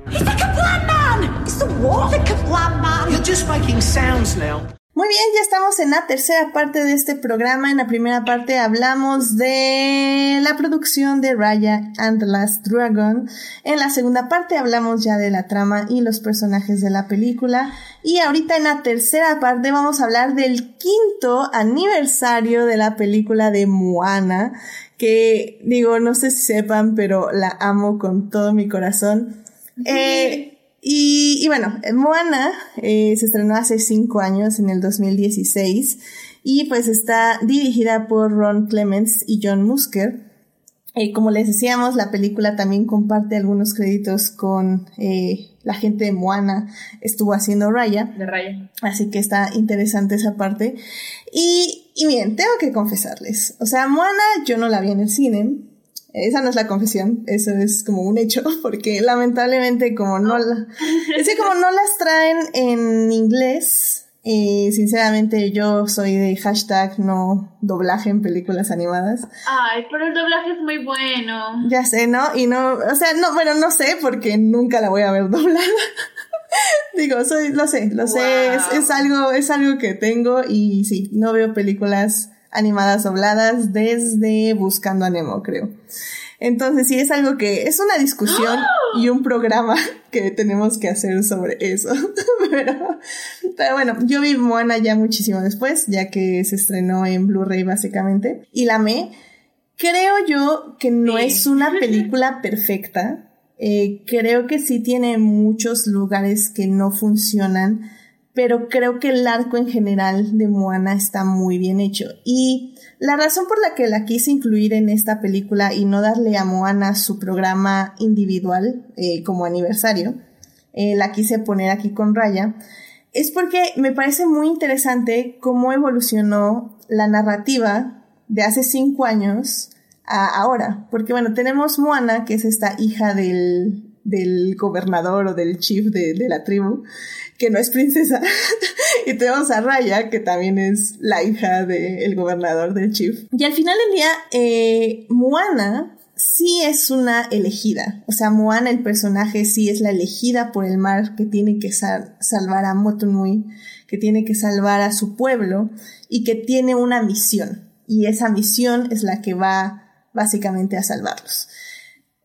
Muy bien, ya estamos en la tercera parte de este programa. En la primera parte hablamos de la producción de Raya and the Last Dragon. En la segunda parte hablamos ya de la trama y los personajes de la película. Y ahorita en la tercera parte vamos a hablar del quinto aniversario de la película de Moana. Que digo, no sé si sepan, pero la amo con todo mi corazón. Eh, y, bueno, Moana eh, se estrenó hace cinco años, en el 2016, y pues está dirigida por Ron Clements y John Musker. Eh, como les decíamos, la película también comparte algunos créditos con eh, la gente de Moana, estuvo haciendo Raya. De Raya. Así que está interesante esa parte. Y, y miren, tengo que confesarles, o sea, Moana yo no la vi en el cine, esa no es la confesión, eso es como un hecho, porque lamentablemente como no la, es que como no las traen en inglés, eh, sinceramente yo soy de hashtag no doblaje en películas animadas. Ay, pero el doblaje es muy bueno. Ya sé, ¿no? Y no, o sea, no, bueno, no sé porque nunca la voy a ver doblada. Digo, soy, lo sé, lo sé, es, algo, es algo que tengo y sí, no veo películas animadas dobladas desde Buscando a Nemo, creo. Entonces sí es algo que es una discusión y un programa que tenemos que hacer sobre eso. pero, pero, bueno, yo vi Moana ya muchísimo después, ya que se estrenó en Blu-ray básicamente, y la amé. Creo yo que no es una película perfecta, eh, creo que sí tiene muchos lugares que no funcionan, pero creo que el arco en general de Moana está muy bien hecho. Y la razón por la que la quise incluir en esta película y no darle a Moana su programa individual eh, como aniversario, eh, la quise poner aquí con Raya, es porque me parece muy interesante cómo evolucionó la narrativa de hace cinco años ahora. Porque bueno, tenemos Moana, que es esta hija del, del gobernador o del chief de, la tribu, que no es princesa. y tenemos a Raya, que también es la hija del gobernador del chief. Y al final del día, eh, Moana sí es una elegida. O sea, Moana, el personaje, sí es la elegida por el mar que tiene que salvar a Motunui, que tiene que salvar a su pueblo y que tiene una misión. Y esa misión es la que va básicamente a salvarlos.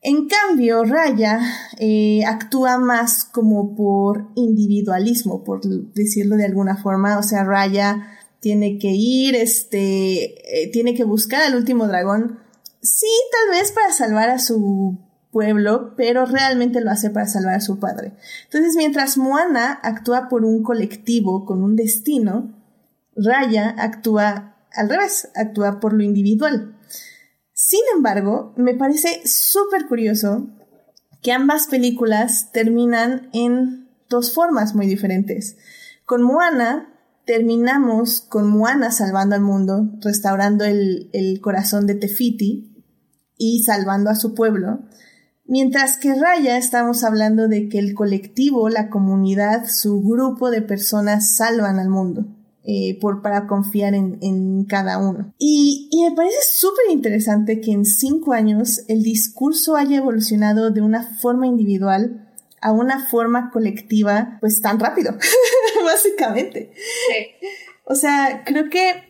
En cambio, Raya eh, actúa más como por individualismo, por decirlo de alguna forma. O sea, Raya tiene que ir, este, eh, tiene que buscar al último dragón. Sí, tal vez para salvar a su pueblo, pero realmente lo hace para salvar a su padre. Entonces, mientras Moana actúa por un colectivo con un destino, Raya actúa al revés, actúa por lo individual. Sin embargo, me parece súper curioso que ambas películas terminan en dos formas muy diferentes. Con Moana terminamos con Moana salvando al mundo, restaurando el, el corazón de Tefiti y salvando a su pueblo, mientras que Raya estamos hablando de que el colectivo, la comunidad, su grupo de personas salvan al mundo. Eh, por, para confiar en, cada uno. Y, me parece súper interesante que en cinco años el discurso haya evolucionado de una forma individual a una forma colectiva, pues tan rápido, básicamente. O sea, creo que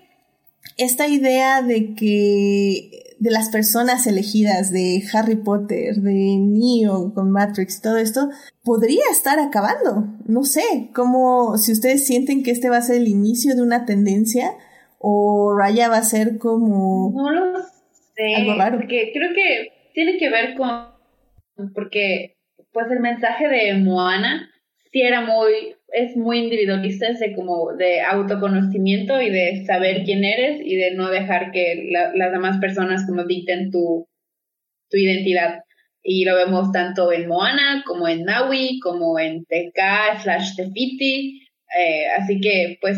esta idea de que de las personas elegidas de Harry Potter, de Neo con Matrix todo esto, podría estar acabando. No sé, como si ustedes sienten que este va a ser el inicio de una tendencia o Raya va a ser como... No lo sé. Algo raro. Porque creo que tiene que ver con... Porque pues el mensaje de Moana sí era muy es muy individualista, ese como de autoconocimiento y de saber quién eres y de no dejar que las demás personas como dicten tu, tu identidad. Y lo vemos tanto en Moana como en Naui, como en TK slash Tefiti. Eh, así que pues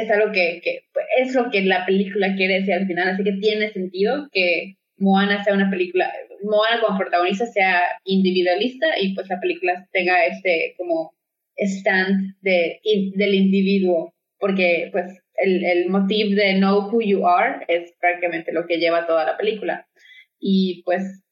es algo que, que pues, es lo que la película quiere decir al final, así que tiene sentido que Moana sea una película, Moana como protagonista sea individualista y pues la película tenga este como stand de, del individuo, porque pues el, el motivo de Know Who You Are es prácticamente lo que lleva toda la película. Y pues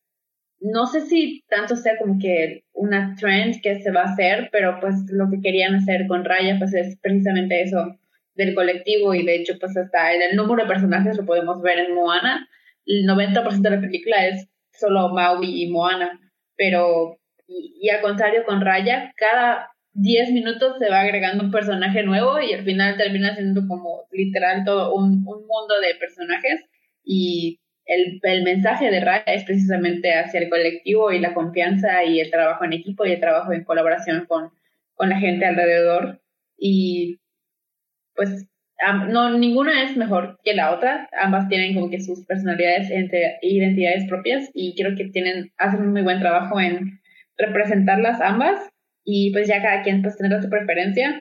no sé si tanto sea como que una trend que se va a hacer, pero pues lo que querían hacer con Raya pues es precisamente eso del colectivo y de hecho pues hasta en el número de personajes lo podemos ver en Moana. El 90% de la película es solo Maui y Moana, pero y, y al contrario con Raya, cada 10 minutos se va agregando un personaje nuevo y al final termina siendo como literal todo un, mundo de personajes y el, el, mensaje de Raya es precisamente hacia el colectivo y la confianza y el trabajo en equipo y el trabajo en colaboración con, con la gente alrededor. Y pues no ninguna es mejor que la otra. Ambas tienen como que sus personalidades entre identidades propias y creo que tienen hacen un muy buen trabajo en representarlas ambas y pues ya cada quien pues tendrá su preferencia.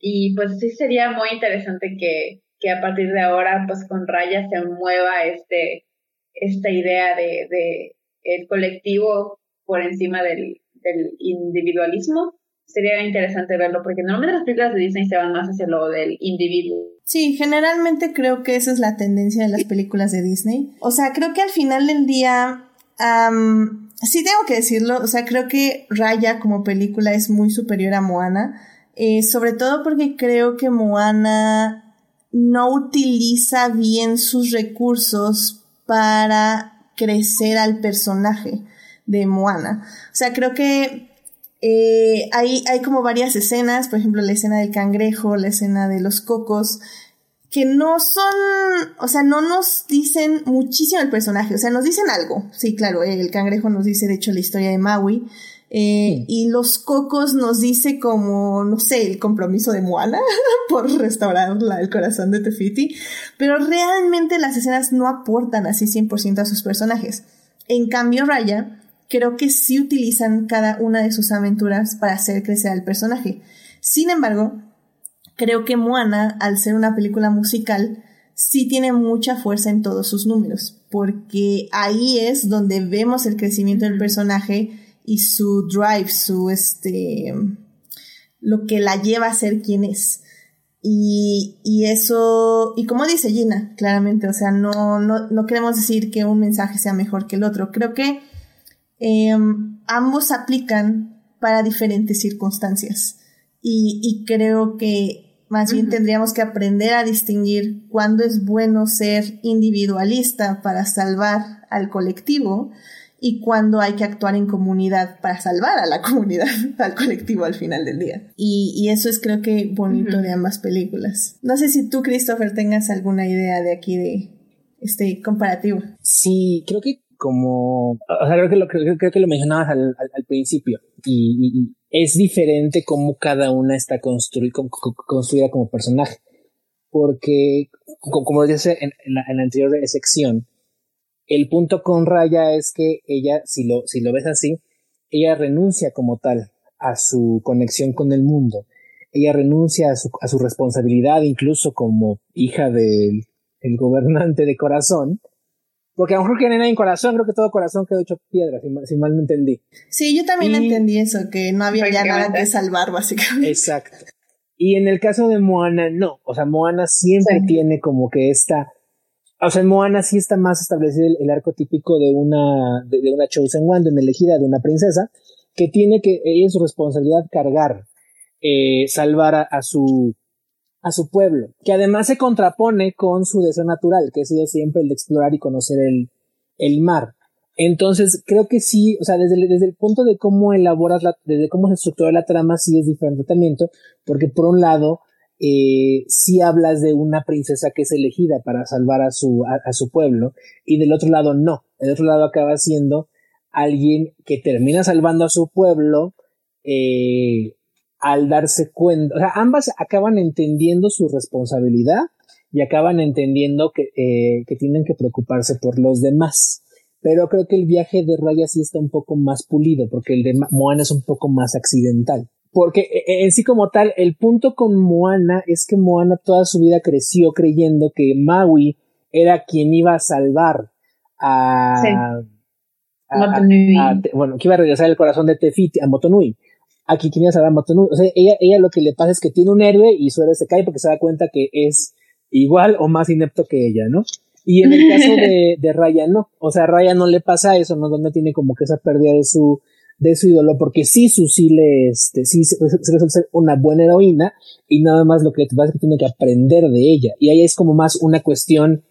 Y pues sí sería muy interesante que, que a partir de ahora pues con Raya se mueva este, esta idea de, de el colectivo por encima del, del individualismo. Sería interesante verlo porque normalmente las películas de Disney se van más hacia lo del individuo. Sí, generalmente creo que esa es la tendencia de las películas de Disney. O sea, creo que al final del día sí tengo que decirlo, o sea, creo que Raya como película es muy superior a Moana, eh, sobre todo porque creo que Moana no utiliza bien sus recursos para crecer al personaje de Moana. O sea, creo que eh, hay, hay como varias escenas, por ejemplo, la escena del cangrejo, la escena de los cocos, que no son, o sea, no nos dicen muchísimo el personaje, o sea, nos dicen algo. Sí, claro, el cangrejo nos dice, de hecho, la historia de Maui. Eh, y los cocos nos dice como, no sé, el compromiso de Moana por restaurar el corazón de Tefiti. Pero realmente las escenas no aportan así 100% a sus personajes. En cambio, Raya, creo que sí utilizan cada una de sus aventuras para hacer crecer al personaje. Sin embargo, creo que Moana, al ser una película musical, sí tiene mucha fuerza en todos sus números, porque ahí es donde vemos el crecimiento del personaje y su drive, su este, lo que la lleva a ser quien es. Y, y eso, y como dice Gina, claramente, o sea, no, no, no queremos decir que un mensaje sea mejor que el otro. Creo que em, ambos aplican para diferentes circunstancias. Y, y creo que más bien tendríamos que aprender a distinguir cuándo es bueno ser individualista para salvar al colectivo y cuándo hay que actuar en comunidad para salvar a la comunidad, al colectivo al final del día. Y, eso es creo que bonito de ambas películas. No sé si tú, Christopher, tengas alguna idea de aquí de este comparativo. Sí, creo que como, o sea, creo que lo, creo, que lo mencionabas al, principio y, es diferente cómo cada una está construida como personaje. Porque, como dice en, en la anterior sección, el punto con Raya es que ella, si lo, si lo ves así, ella renuncia como tal a su conexión con el mundo. Ella renuncia a su, a su responsabilidad, incluso como hija del el gobernante de corazón, porque a lo mejor que no hay corazón, creo que todo corazón quedó hecho piedra, si mal, no entendí. Sí, yo también entendí eso, que no había ya nada que salvar, básicamente. Exacto. Y en el caso de Moana, no. O sea, Moana siempre tiene como que esta. O sea, en Moana sí está más establecido el, arco típico de una, de, una Chosen One, de una elegida, de una princesa, que tiene que, ella es su responsabilidad cargar, eh, salvar a, su, a su pueblo, que además se contrapone con su deseo natural, que ha sido siempre el de explorar y conocer el, el mar. Entonces, creo que sí, o sea, desde, desde el punto de cómo elaboras la, desde cómo se estructura la trama, sí es diferente tratamiento, porque por un lado, eh, sí hablas de una princesa que es elegida para salvar a su, a, su pueblo, y del otro lado no. El otro lado acaba siendo alguien que termina salvando a su pueblo, eh, al darse cuenta, o sea, ambas acaban entendiendo su responsabilidad y acaban entendiendo que, eh, que tienen que preocuparse por los demás. Pero creo que el viaje de Raya sí está un poco más pulido, porque el de Moana es un poco más accidental. Porque e, e, en sí como tal, el punto con Moana es que Moana toda su vida creció creyendo que Maui era quien iba a salvar a... bueno, que iba a regresar el corazón de Tefiti a Motonui aquí quien iba a Motonui. O sea, ella, ella lo que le pasa es que tiene un héroe y su héroe se cae porque se da cuenta que es igual o más inepto que ella, ¿no? Y en el caso de, de Raya no. O sea, a Raya no le pasa eso, ¿no? No tiene como que esa pérdida de su, de su ídolo, porque sí, su sí le, este, sí se, resuelve ser una buena heroína y nada más lo que te pasa es que tiene que aprender de ella. Y ahí es como más una cuestión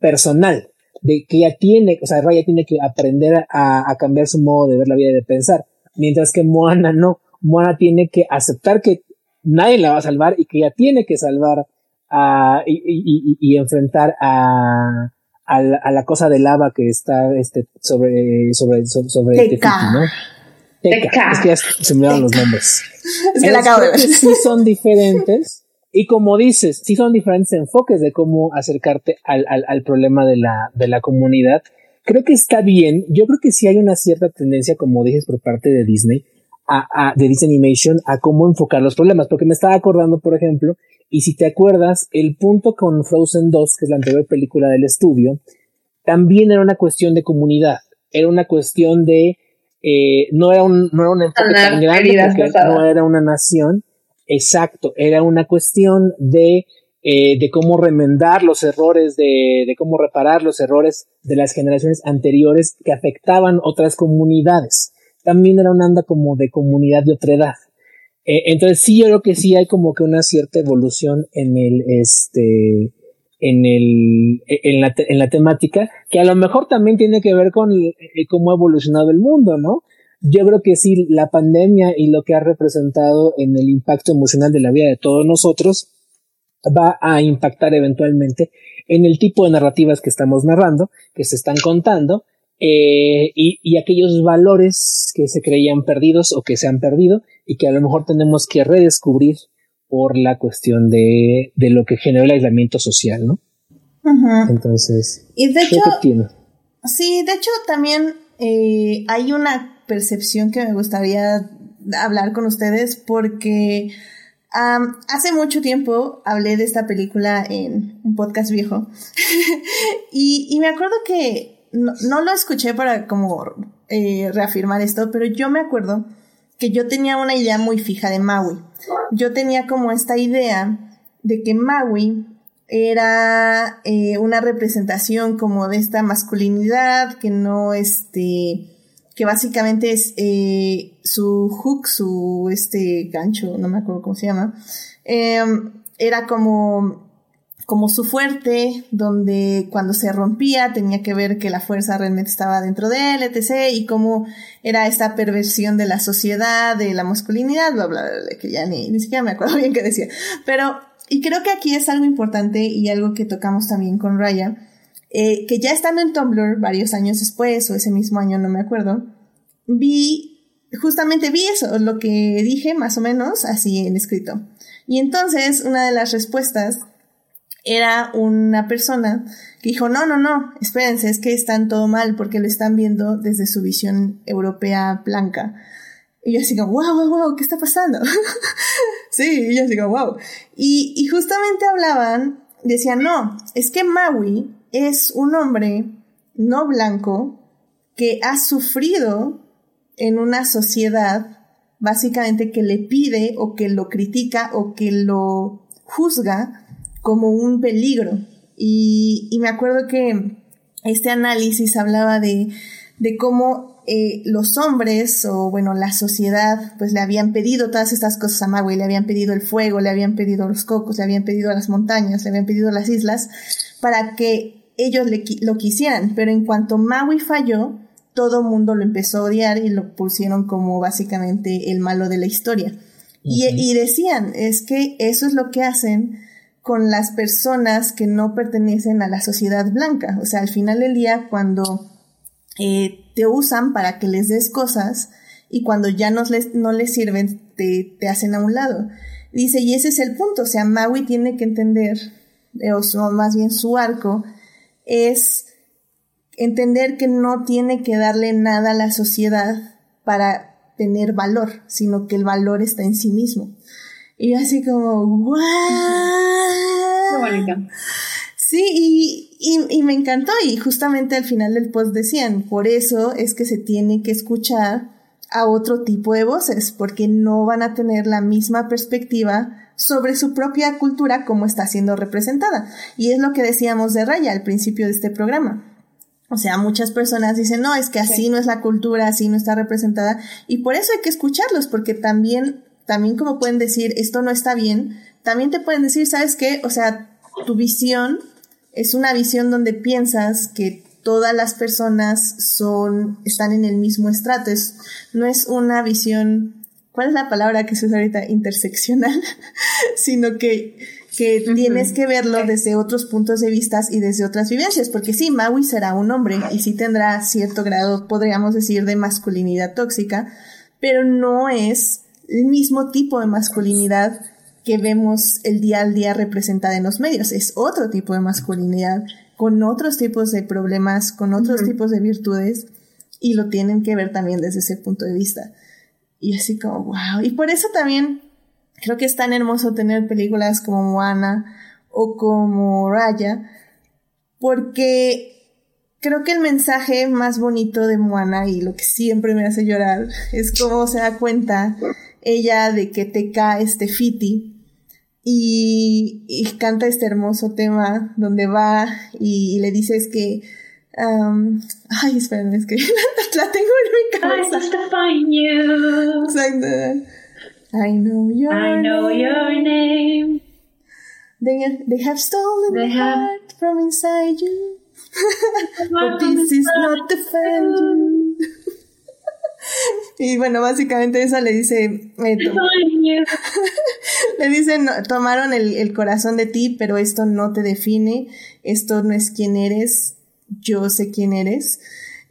personal, de que ella tiene, o sea, Raya tiene que aprender a, a cambiar su modo de ver la vida y de pensar, mientras que Moana no. Moana tiene que aceptar que nadie la va a salvar y que ella tiene que salvar a, y, enfrentar a, a, la, cosa de lava que está este, sobre, sobre, sobre, Teca. ¿no? Teca. Es que ya se me los nombres. Es que la acabo de ver. Sí son diferentes. Y como dices, sí son diferentes enfoques de cómo acercarte al, al, al problema de la, de la comunidad. Creo que está bien. Yo creo que sí hay una cierta tendencia, como dices, por parte de Disney, a, de Disney Animation a cómo enfocar los problemas, porque me estaba acordando, por ejemplo, y si te acuerdas, el punto con Frozen 2, que es la anterior película del estudio, también era una cuestión de comunidad, era una cuestión de, eh, no era un, no era un enfoque tan grande porque no era una nación, exacto, era una cuestión de eh, de cómo remendar los errores, de, de, cómo reparar los errores de las generaciones anteriores que afectaban otras comunidades. También era una anda como de comunidad de otra edad. Eh, entonces sí, yo creo que sí hay como que una cierta evolución en el, este, en el, en la, en la temática, que a lo mejor también tiene que ver con eh, cómo ha evolucionado el mundo, ¿no? Yo creo que sí, la pandemia y lo que ha representado en el impacto emocional de la vida de todos nosotros va a impactar eventualmente en el tipo de narrativas que estamos narrando, que se están contando, eh, y, y, aquellos valores que se creían perdidos o que se han perdido y que a lo mejor tenemos que redescubrir por la cuestión de, de lo que generó el aislamiento social, ¿no? Entonces, y de hecho, sí, de hecho también eh, hay una percepción que me gustaría hablar con ustedes porque hace mucho tiempo hablé de esta película en un podcast viejo. Y, y, me acuerdo que no, no, lo escuché para como eh, reafirmar esto, pero yo me acuerdo que yo tenía una idea muy fija de Maui. Yo tenía como esta idea de que Maui era eh, una representación como de esta masculinidad que no este que básicamente es eh, su hook, su este gancho, no me acuerdo cómo se llama, em, era como, como su fuerte, donde cuando se rompía tenía que ver que la fuerza realmente estaba dentro de él, etc. Y cómo era esta perversión de la sociedad, de la masculinidad, bla, bla, bla, que ya ni, ni siquiera me acuerdo bien qué decía. Pero, y creo que aquí es algo importante y algo que tocamos también con Raya, eh, que ya estando en Tumblr varios años después, o ese mismo año, no me acuerdo, vi, justamente vi eso, lo que dije más o menos así en escrito. Y entonces una de las respuestas era una persona que dijo, no, no, no, espérense, es que están todo mal porque lo están viendo desde su visión europea blanca. Y yo así como, wow, wow, wow, ¿qué está pasando? sí, y yo así como, wow. Y, y justamente hablaban, decían, no, es que Maui es un hombre no blanco que ha sufrido en una sociedad básicamente que le pide o que lo critica o que lo juzga como un peligro. Y, y me acuerdo que este análisis hablaba de, de cómo eh, los hombres o bueno la sociedad pues le habían pedido todas estas cosas a Maui, le habían pedido el fuego, le habían pedido los cocos, le habían pedido las montañas, le habían pedido las islas para que ellos lo quisieran, pero en cuanto Maui falló, todo mundo lo empezó a odiar y lo pusieron como básicamente el malo de la historia. y, y, decían, es que eso es lo que hacen con las personas que no pertenecen a la sociedad blanca. O sea, al final del día, cuando eh, te usan para que les des cosas y cuando ya no les, no les sirven, te, te hacen a un lado. Dice, y ese es el punto, o sea, Maui tiene que entender, eh, o más bien su arco, es entender que no tiene que darle nada a la sociedad para tener valor, sino que el valor está en sí mismo. Y así como, ¡wow! Sí, y, y, y, me encantó y justamente al final del post decían, por eso es que se tiene que escuchar a otro tipo de voces, porque no van a tener la misma perspectiva sobre su propia cultura como está siendo representada. Y es lo que decíamos de Raya al principio de este programa. O sea, muchas personas dicen, no, es que así no es la cultura, así no está representada. Y por eso hay que escucharlos, porque también, también como pueden decir, esto no está bien, también te pueden decir, ¿sabes qué? O sea, tu visión es una visión donde piensas que todas las personas son, están en el mismo estrato. Es, no es una visión ¿cuál es la palabra que se usa ahorita? Interseccional, sino que, que tienes que verlo desde otros puntos de vista y desde otras vivencias, porque sí, Maui será un hombre y sí tendrá cierto grado, podríamos decir, de masculinidad tóxica, pero no es el mismo tipo de masculinidad que vemos el día al día representada en los medios, es otro tipo de masculinidad con otros tipos de problemas, con otros tipos de virtudes y lo tienen que ver también desde ese punto de vista. Y así como, wow. Y por eso también creo que es tan hermoso tener películas como Moana o como Raya, porque creo que el mensaje más bonito de Moana y lo que siempre me hace llorar es cómo se da cuenta ella de que te cae este Fiti y, canta este hermoso tema donde va y, le dices que um, ay espérame es que la tengo en mi cabeza Exacto. I know your I know name. your name. They, they have stolen they have... heart from inside you. But this is not the you y bueno, básicamente eso le dice... Eh, le dicen, tomaron el, el corazón de ti, pero esto no te define, esto no es quién eres, yo sé quién eres.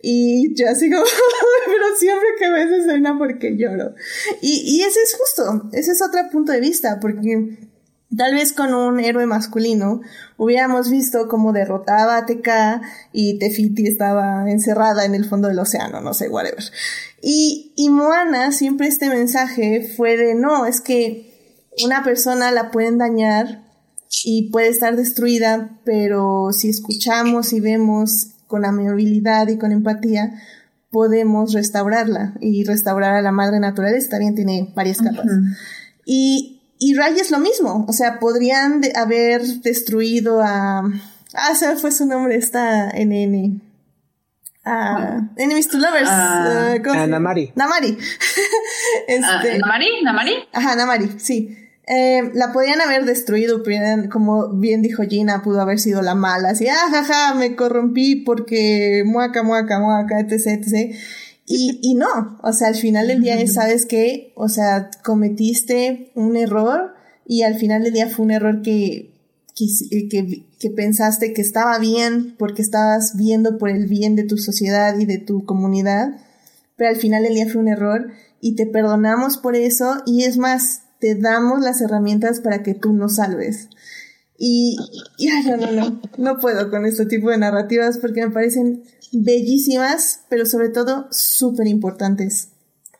Y yo así como, pero siempre que ves escena porque lloro. Y, y ese es justo, ese es otro punto de vista, porque Tal vez con un héroe masculino hubiéramos visto cómo derrotaba a TK y Tefiti estaba encerrada en el fondo del océano, no sé, whatever. Y, y Moana siempre este mensaje fue de no, es que una persona la pueden dañar y puede estar destruida, pero si escuchamos y vemos con amabilidad y con empatía, podemos restaurarla y restaurar a la madre naturaleza también tiene varias capas. Y y Ray es lo mismo, o sea, podrían haber destruido a... Ah, se fue su nombre, está NN. Ah, Enemies to Lovers. Ah, uh, Namari. Namari. este, ¿Namari? ¿Namari? Ajá, Namari, sí. Eh, la podían haber destruido, como bien dijo Gina, pudo haber sido la mala, así, ah, jaja, me corrompí porque muaca, muaca, muaca, etc, etc. Y, y no, o sea, al final del día sabes que, o sea, cometiste un error y al final del día fue un error que, que, que, que pensaste que estaba bien porque estabas viendo por el bien de tu sociedad y de tu comunidad, pero al final del día fue un error y te perdonamos por eso y es más, te damos las herramientas para que tú nos salves. Y, no, no, no, no puedo con este tipo de narrativas porque me parecen bellísimas, pero sobre todo súper importantes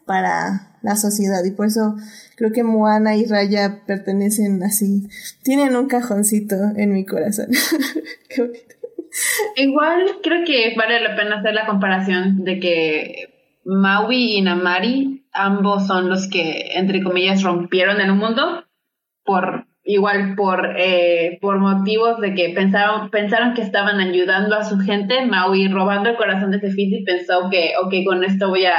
para la sociedad. Y por eso creo que Moana y Raya pertenecen así, tienen un cajoncito en mi corazón. Igual creo que vale la pena hacer la comparación de que Maui y Namari ambos son los que, entre comillas, rompieron el mundo por igual por, eh, por motivos de que pensaron, pensaron que estaban ayudando a su gente, Maui robando el corazón de Tefiti pensó que, ok, con esto voy a,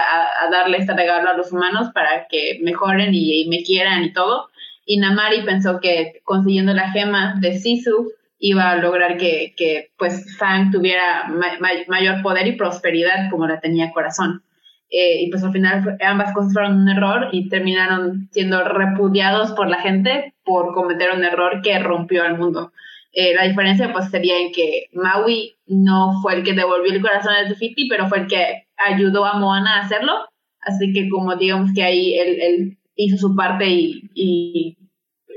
darle este regalo a los humanos para que mejoren y, me quieran y todo. Y Namari pensó que consiguiendo la gema de Sisu iba a lograr que, que pues Fang tuviera mayor poder y prosperidad como la tenía corazón. Eh, y pues al final ambas cosas fueron un error y terminaron siendo repudiados por la gente por cometer un error que rompió al mundo. Eh, la diferencia pues sería en que Maui no fue el que devolvió el corazón de Tefiti, pero fue el que ayudó a Moana a hacerlo. Así que como digamos que ahí él, hizo su parte y,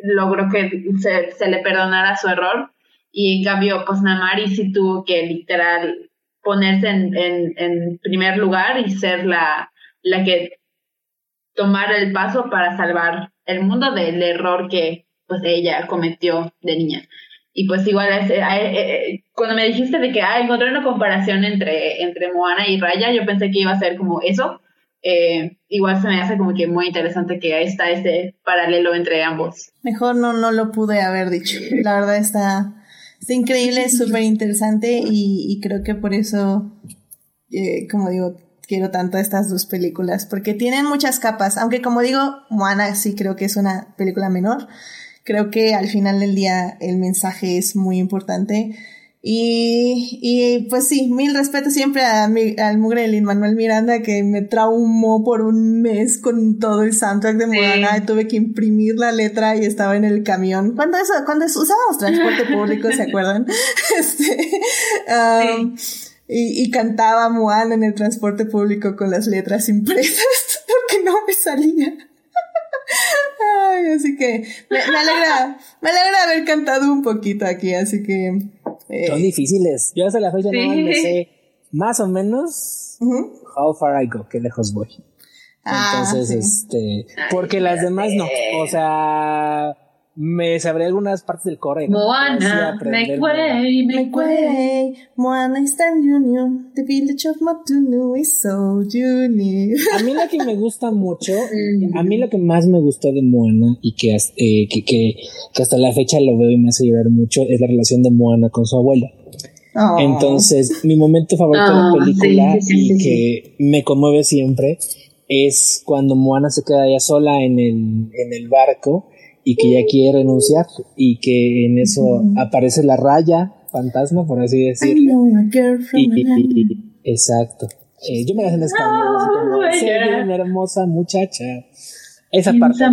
logró que se, se, le perdonara su error. Y en cambio, pues Namari sí tuvo que literal ponerse en, en, primer lugar y ser la, la que tomara el paso para salvar el mundo del error que pues ella cometió de niña. Y pues igual, eh, eh, cuando me dijiste de que ah, encontré una comparación entre, entre Moana y Raya, yo pensé que iba a ser como eso. Eh, igual se me hace como que muy interesante que ahí está ese paralelo entre ambos. Mejor no, no lo pude haber dicho. La verdad está, Está increíble, es súper interesante y, creo que por eso, eh, como digo, quiero tanto estas dos películas, porque tienen muchas capas, aunque como digo, Moana sí creo que es una película menor, creo que al final del día el mensaje es muy importante. Y, y pues sí, mil respetos siempre a mi, al mugre de Manuel Miranda que me traumó por un mes con todo el soundtrack de Moana. Y tuve que imprimir la letra y estaba en el camión. Cuando eso, cuando usábamos transporte público, ¿se acuerdan? Este, um, y, y, cantaba Moana en el transporte público con las letras impresas porque no me salía. Ay, así que me, me alegra, me alegra haber cantado un poquito aquí, así que eh, Son difíciles. Yo hasta la fecha no me sé más o menos how far I go, qué lejos voy. Ah, Entonces, este, porque las demás no. O sea, me sabré algunas partes del core. Moana, make way, make way. Moana is tan union. The village of Matunu is so unique. A mí lo que me gusta mucho, a mí lo que más me gustó de Moana y que, eh, que, que, que, hasta la fecha lo veo y me hace llorar mucho es la relación de Moana con su abuela. Oh. Entonces, mi momento favorito de la oh, película y que me conmueve siempre es cuando Moana se queda ya sola en el, en el barco y que ya quiere renunciar y que en eso aparece la raya fantasma, por así decirlo. exacto. Eh, yo me la en español, oh, una hermosa muchacha. Esa parte,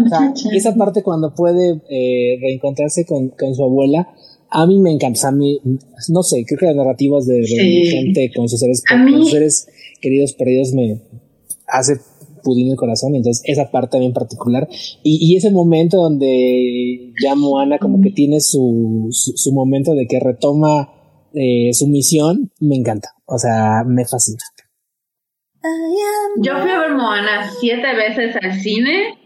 esa parte cuando puede eh, reencontrarse con, con, su abuela, a mí me encanta. A mí, no sé, creo que las narrativas de, gente con sus seres, con sus seres queridos perdidos me hace pudín el corazón, entonces esa parte también particular. Y, ese momento donde ya Moana como que tiene su, su, momento de que retoma eh, su misión, me encanta, o sea, me fascina. Yo fui a ver Moana siete veces al cine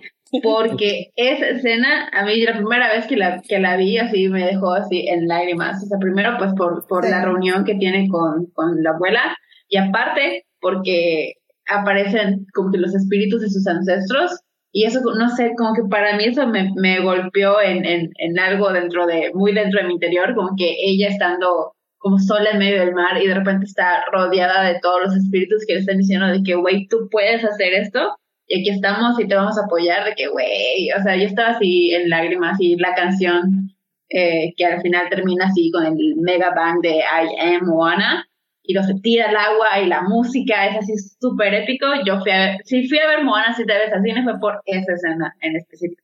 porque esa escena, a mí la primera vez que la, que la vi así me dejó así en lágrimas. O sea, primero pues por, por la reunión que tiene con, con la abuela y aparte porque aparecen como que los espíritus de sus ancestros y eso, no sé, como que para mí eso me, me golpeó en, en, en, algo dentro de, muy dentro de mi interior, como que ella estando como sola en medio del mar y de repente está rodeada de todos los espíritus que le están diciendo de que, güey, tú puedes hacer esto y aquí estamos y te vamos a apoyar, de que, güey, o sea, yo estaba así en lágrimas y la canción eh, que al final termina así con el mega bang de I Am Moana, y los tira al agua y la música es así súper épico. Yo fui a ver, si fui a ver Moana siete veces al cine fue por esa escena en específico.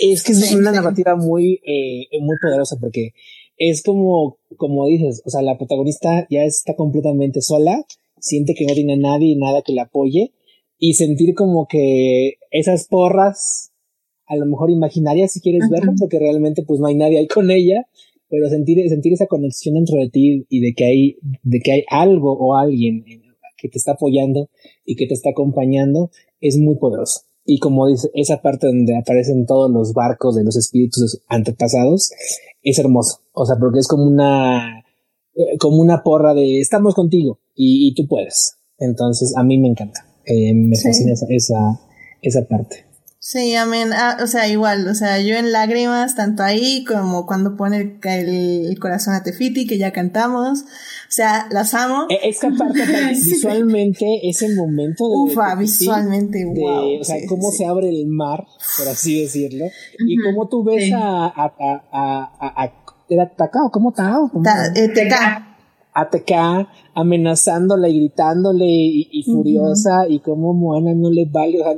Es que es una narrativa muy, eh, muy poderosa porque es como, como dices, o sea, la protagonista ya está completamente sola, siente que no tiene nadie y nada que la apoye y sentir como que esas porras, a lo mejor imaginarias si quieres verlo, porque realmente pues no hay nadie ahí con ella, pero sentir, sentir esa conexión dentro de ti y de que hay, de que hay algo o alguien que te está apoyando y que te está acompañando es muy poderoso. Y como dice, esa parte donde aparecen todos los barcos de los espíritus antepasados es hermoso. O sea, porque es como una, eh, como una porra de estamos contigo y, tú puedes. Entonces, a mí me encanta. Eh, me fascina esa, esa, esa parte. Sí, amén. Ah, o sea, igual, o sea, yo en lágrimas, tanto ahí como cuando pone el, corazón a Tefiti, que ya cantamos. O sea, las amo. E, esa parte visualmente, ese momento de. Ufa, visualmente, O sea, cómo se abre el mar, por así decirlo. Y cómo tú ves a, a, a, a, a, ¿Era Taka cómo Tao? Eh, a TK amenazándola y gritándole y, furiosa y cómo Moana no le vale, o sea,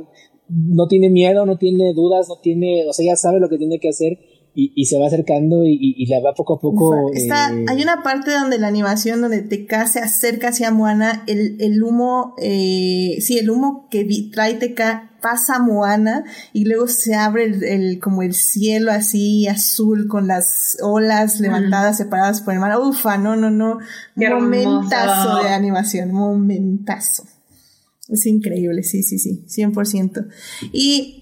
no tiene miedo, no tiene dudas, no tiene, o sea, ya sabe lo que tiene que hacer y, y se va acercando y, y, la va poco a poco. Está, eh, hay una parte donde la animación, donde TK se acerca hacia Moana, el, el humo, eh, sí, el humo que trae TK pasa a Moana y luego se abre el, como el cielo así azul con las olas levantadas, separadas por el mar. Ufa, no, no, no. momentazo de animación, momentazo. Es increíble, sí, sí, sí, 100%. Y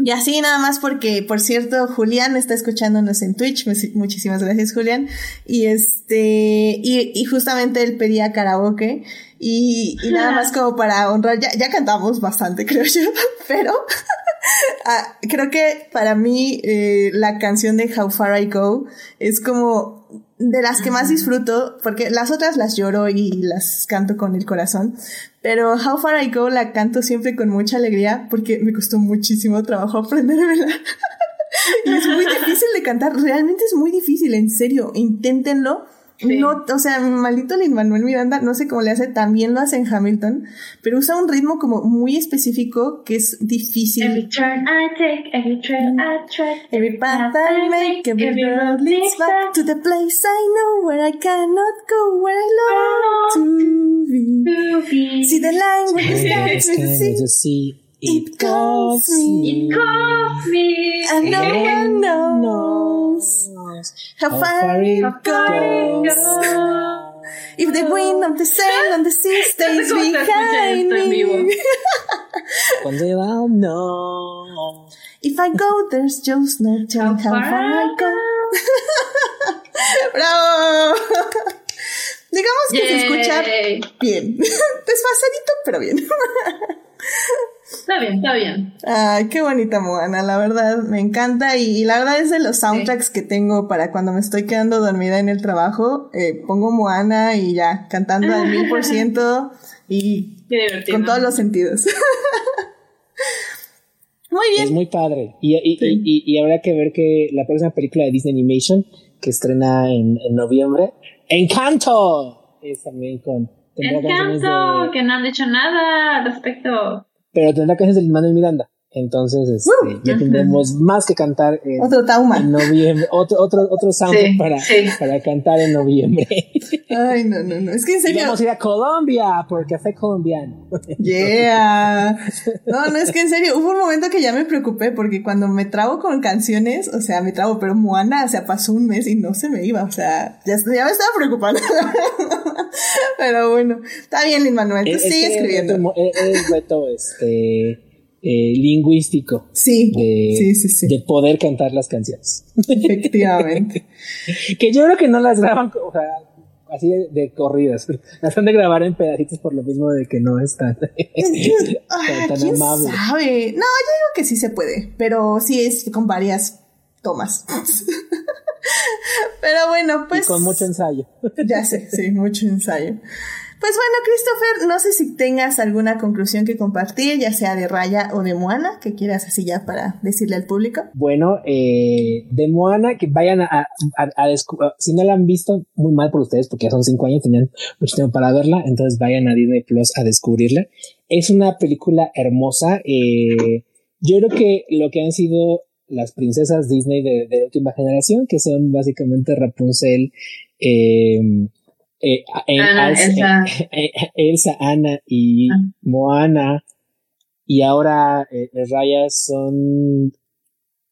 y así nada más porque, por cierto, Julián está escuchándonos en Twitch. Muchísimas gracias, Julián. Y este, y, y justamente él pedía karaoke. Y, nada más como para honrar, ya, ya cantamos bastante, creo yo, pero ah, creo que para mí eh, la canción de How Far I Go es como de las que más disfruto, porque las otras las lloro y las canto con el corazón, pero How Far I Go la canto siempre con mucha alegría porque me costó muchísimo trabajo aprendérmela. y es muy difícil de cantar, realmente es muy difícil, en serio, inténtenlo no, o sea, maldito Lin Manuel Miranda, no sé cómo le hace, también lo hace en Hamilton, pero usa un ritmo como muy específico que es difícil. Every turn I take, every trail I tread, every path I make, every road leads back to the place I know where I cannot go, where I long to be. See the line where the stars with the sea. It calls me. It calls me. And no one knows how far it goes. If the wind of the sand on the sea stays behind me. Cuando yo no. If I go, there's just no telling how far I go. ¡Bravo! Digamos que se escucha bien. Desfasadito, pero bien. Está bien, está bien. Ay, qué bonita Moana, la verdad, me encanta y, la verdad es de los soundtracks que tengo para cuando me estoy quedando dormida en el trabajo, eh, pongo Moana y ya, cantando al mil por ciento y con todos los sentidos. muy bien. Es muy padre. Y, y, y, y, habrá que ver que la próxima película de Disney Animation que estrena en, en noviembre, Encanto, es también con... Encanto, que no han dicho nada al respecto pero tendrá que ser el Manuel Miranda. Entonces, este, ya tendremos más que cantar en, otro tauma. en noviembre, otro, otro, otro soundtrack para, para cantar en noviembre. Ay, no, no, no. Es que en serio. vamos a ir a Colombia por café colombiano. Yeah. No, no, es que en serio, hubo un momento que ya me preocupé porque cuando me trabo con canciones, o sea, me trabo, pero Moana, o sea, pasó un mes y no se me iba, o sea, ya, ya me estaba preocupando. pero bueno, está bien, Lin Manuel, tú sigue escribiendo. Es, es reto, este eh, lingüístico. Sí, de, sí, sí, de poder cantar las canciones. Efectivamente. que yo creo que no las graban o sea, así de, corridas. Las han de grabar en pedacitos por lo mismo de que no están tan, ¿quién sabe? No, yo digo que sí se puede, pero sí es con varias tomas. pero bueno, pues. Y con mucho ensayo. ya sé, sí, mucho ensayo. Pues bueno, Christopher, no sé si tengas alguna conclusión que compartir, ya sea de Raya o de Moana, que quieras así ya para decirle al público. Bueno, eh, de Moana, que vayan a, a, descubrir, si no la han visto, muy mal por ustedes, porque ya son cinco años, tenían mucho tiempo para verla, entonces vayan a Disney Plus a descubrirla. Es una película hermosa. Eh, yo creo que lo que han sido las princesas Disney de, de última generación, que son básicamente Rapunzel, eh, eh, Elsa. Elsa. Ana y ah. Moana y ahora eh, Raya son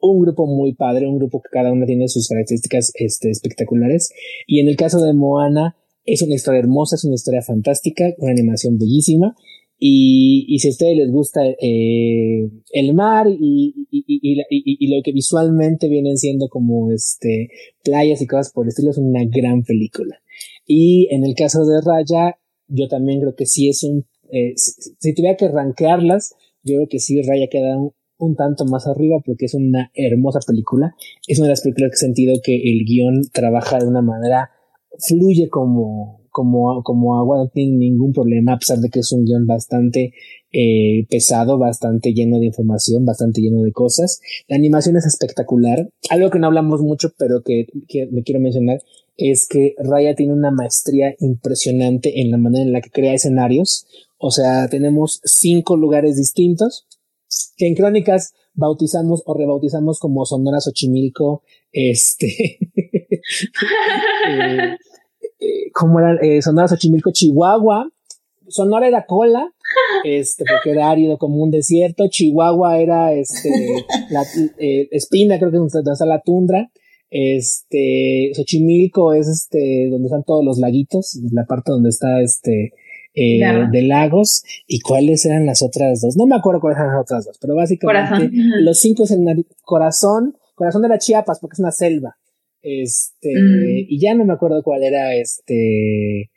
un grupo muy padre, un grupo que cada uno tiene sus características este, espectaculares. Y en el caso de Moana, es una historia hermosa, es una historia fantástica, una animación bellísima. Y, y si a ustedes les gusta eh, el mar y, y, y, lo que visualmente vienen siendo como este playas y cosas por el estilo, es una gran película. Y en el caso de Raya, yo también creo que sí es un, eh, si, tuviera que rankearlas, yo creo que sí Raya queda un, tanto más arriba porque es una hermosa película. Es una de las películas que he sentido que el guion trabaja de una manera, fluye como, como, como agua, no tiene ningún problema, a pesar de que es un guion bastante eh, pesado, bastante lleno de información, bastante lleno de cosas. La animación es espectacular. Algo que no hablamos mucho, pero que, me quiero mencionar, es que Raya tiene una maestría impresionante en la manera en la que crea escenarios. O sea, tenemos cinco lugares distintos que en crónicas bautizamos o rebautizamos como Sonora Xochimilco, este, eh, eh, como era eh, Sonora Xochimilco, Chihuahua, Sonora era cola, este, porque era árido como un desierto, Chihuahua era este, la espina, creo que es donde está la tundra, este, Xochimilco es este, donde están todos los laguitos, la parte donde está este, eh, de lagos. ¿Y cuáles eran las otras dos? No me acuerdo cuáles eran las otras dos, pero básicamente los cinco es el corazón, corazón de la Chiapas, porque es una selva. Este, mm. y ya no me acuerdo cuál era este,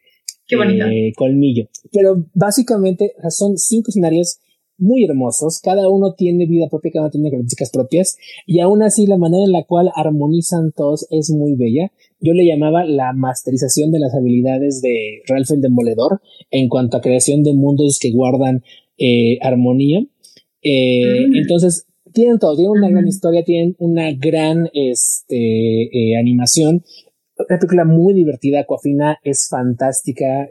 Qué bonito. Eh, colmillo. Pero básicamente son cinco escenarios muy hermosos, cada uno tiene vida propia, cada uno tiene características propias, y aún así la manera en la cual armonizan todos es muy bella. Yo le llamaba la masterización de las habilidades de Ralph el Demoledor en cuanto a creación de mundos que guardan eh, armonía. Eh, mm. Entonces, tienen todo, tienen una gran historia, tienen una gran este, eh, animación, una película muy divertida, Coafina es fantástica.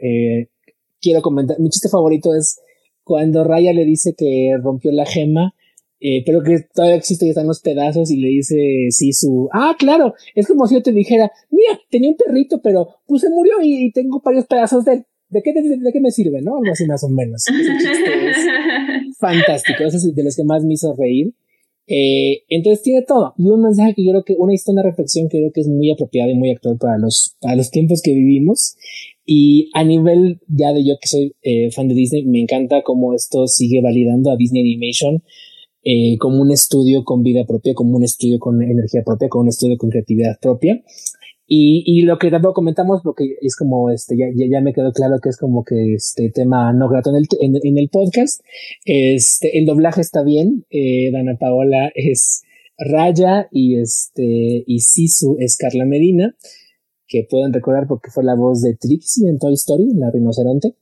quiero comentar, mi chiste favorito es cuando Raya le dice que rompió la gema, eh, pero que todavía existe y están los pedazos y le dice sí su, ah, claro, es como si yo te dijera, mira, tenía un perrito, pero pues se murió y, tengo varios pedazos de él. ¿De qué, de, qué me sirve, no? Algo así más o menos. es fantástico. Ese es de los que más me hizo reír. Eh, entonces tiene todo. Y un mensaje que yo creo que, una historia, una reflexión que creo que es muy apropiada y muy actual para los, para los tiempos que vivimos. Y a nivel ya de yo que soy eh, fan de Disney, me encanta cómo esto sigue validando a Disney Animation. eh, como un estudio con vida propia, como un estudio con energía propia, como un estudio con creatividad propia. Y, y lo que tampoco comentamos, porque es como este, ya, ya, me quedó claro que es como que este tema no grato en el, en, el podcast. Este, el doblaje está bien. Eh, Dana Paola es Raya y este, y Sisu es Carla Medina, que pueden recordar porque fue la voz de Trixie en Toy Story, la rinoceronte.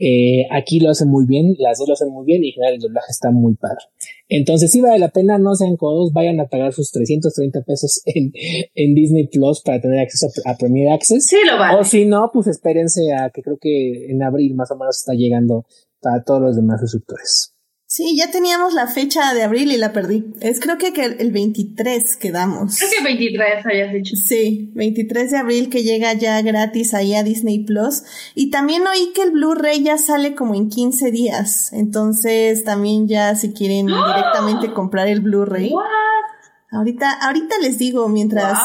Eh, aquí lo hacen muy bien, las dos lo hacen muy bien y en general el doblaje está muy padre. Entonces, si vale la pena, no sean codos, vayan a pagar sus 330 pesos en, en Disney Plus para tener acceso a, Premier Access. Sí, lo vale. O si no, pues espérense a que creo que en abril más o menos está llegando para todos los demás suscriptores. Sí, ya teníamos la fecha de abril y la perdí. Es creo que, que el 23 quedamos. Creo que 23 habías dicho. Sí, 23 de abril que llega ya gratis ahí a Disney Plus. Y también oí que el Blu-ray ya sale como en 15 días. Entonces también ya si quieren ¡Ah! directamente comprar el Blu-ray. Ahorita, ahorita les digo mientras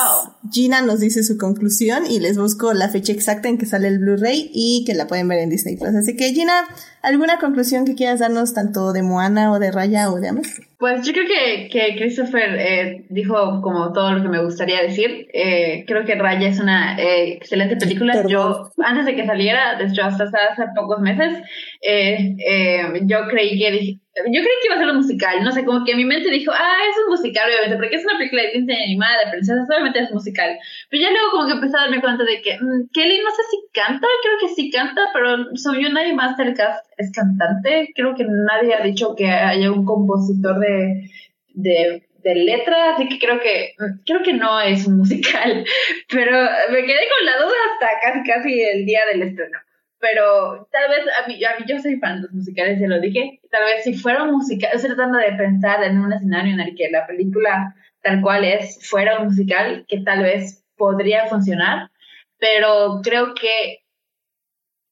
Gina nos dice su conclusión y les busco la fecha exacta en que sale el Blu-ray y que la pueden ver en Disney Plus. Así que Gina, ¿alguna conclusión que quieras darnos tanto de Moana o de Raya o de Ames? Pues yo creo que, que Christopher eh, dijo como todo lo que me gustaría decir. Eh, creo que Raya es una eh, excelente película. Yo, antes de que saliera, desde hasta hace pocos meses, yo creí que yo creí que iba a ser un musical, no sé, como que mi mente dijo, ah, es un musical, obviamente, porque es una película de Disney animada de princesas, obviamente es musical. Pero ya luego como que empecé a darme cuenta de que mm, Kelly no sé si canta, creo que sí canta, pero soy yo nadie más del cast es cantante. Creo que nadie ha dicho que haya un compositor de, de, de letra, así que creo que creo que no es un musical. Pero me quedé con la duda hasta casi casi el día del estreno pero tal vez a mí, a mí yo soy fan de los musicales, ya lo dije, tal vez si fuera un musical, estoy tratando de pensar en un escenario en el que la película tal cual es fuera un musical, que tal vez podría funcionar, pero creo que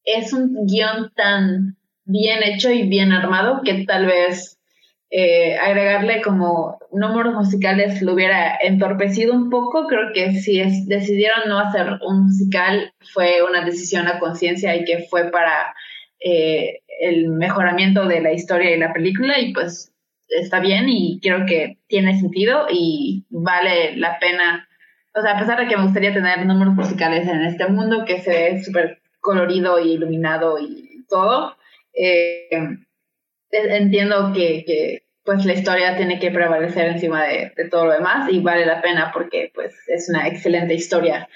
es un guion tan bien hecho y bien armado que tal vez eh, agregarle como números musicales lo hubiera entorpecido un poco. Creo que si decidieron no hacer un musical fue una decisión a conciencia y que fue para eh, el mejoramiento de la historia y la película y pues está bien y creo que tiene sentido y vale la pena. O sea, a pesar de que me gustaría tener números musicales en este mundo que se ve súper colorido y iluminado y todo, eh, entiendo que, pues la historia tiene que prevalecer encima de, todo lo demás y vale la pena porque pues es una excelente historia.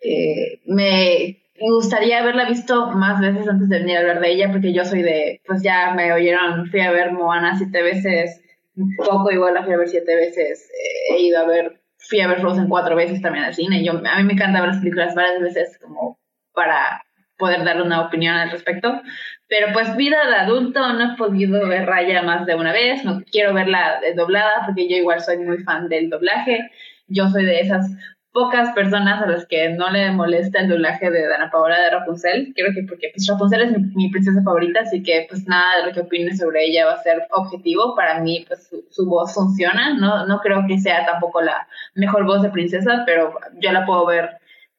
Eh, me gustaría haberla visto más veces antes de venir a hablar de ella porque yo soy de, pues ya me oyeron, fui a ver Moana siete veces, un poco igual la fui a ver siete veces, eh, he ido a ver, fui a ver Frozen cuatro veces también al cine, yo, a mí me encanta ver las películas varias veces como para poder darle una opinión al respecto. Pero pues vida de adulto no he podido ver Raya más de una vez, no quiero verla doblada porque yo igual soy muy fan del doblaje. Yo soy de esas pocas personas a las que no le molesta el doblaje de Dana Paola de Rapunzel. Creo que porque pues, Rapunzel es mi, princesa favorita, así que pues nada de lo que opine sobre ella va a ser objetivo. Para mí pues su, voz funciona, no, no creo que sea tampoco la mejor voz de princesa, pero yo la puedo ver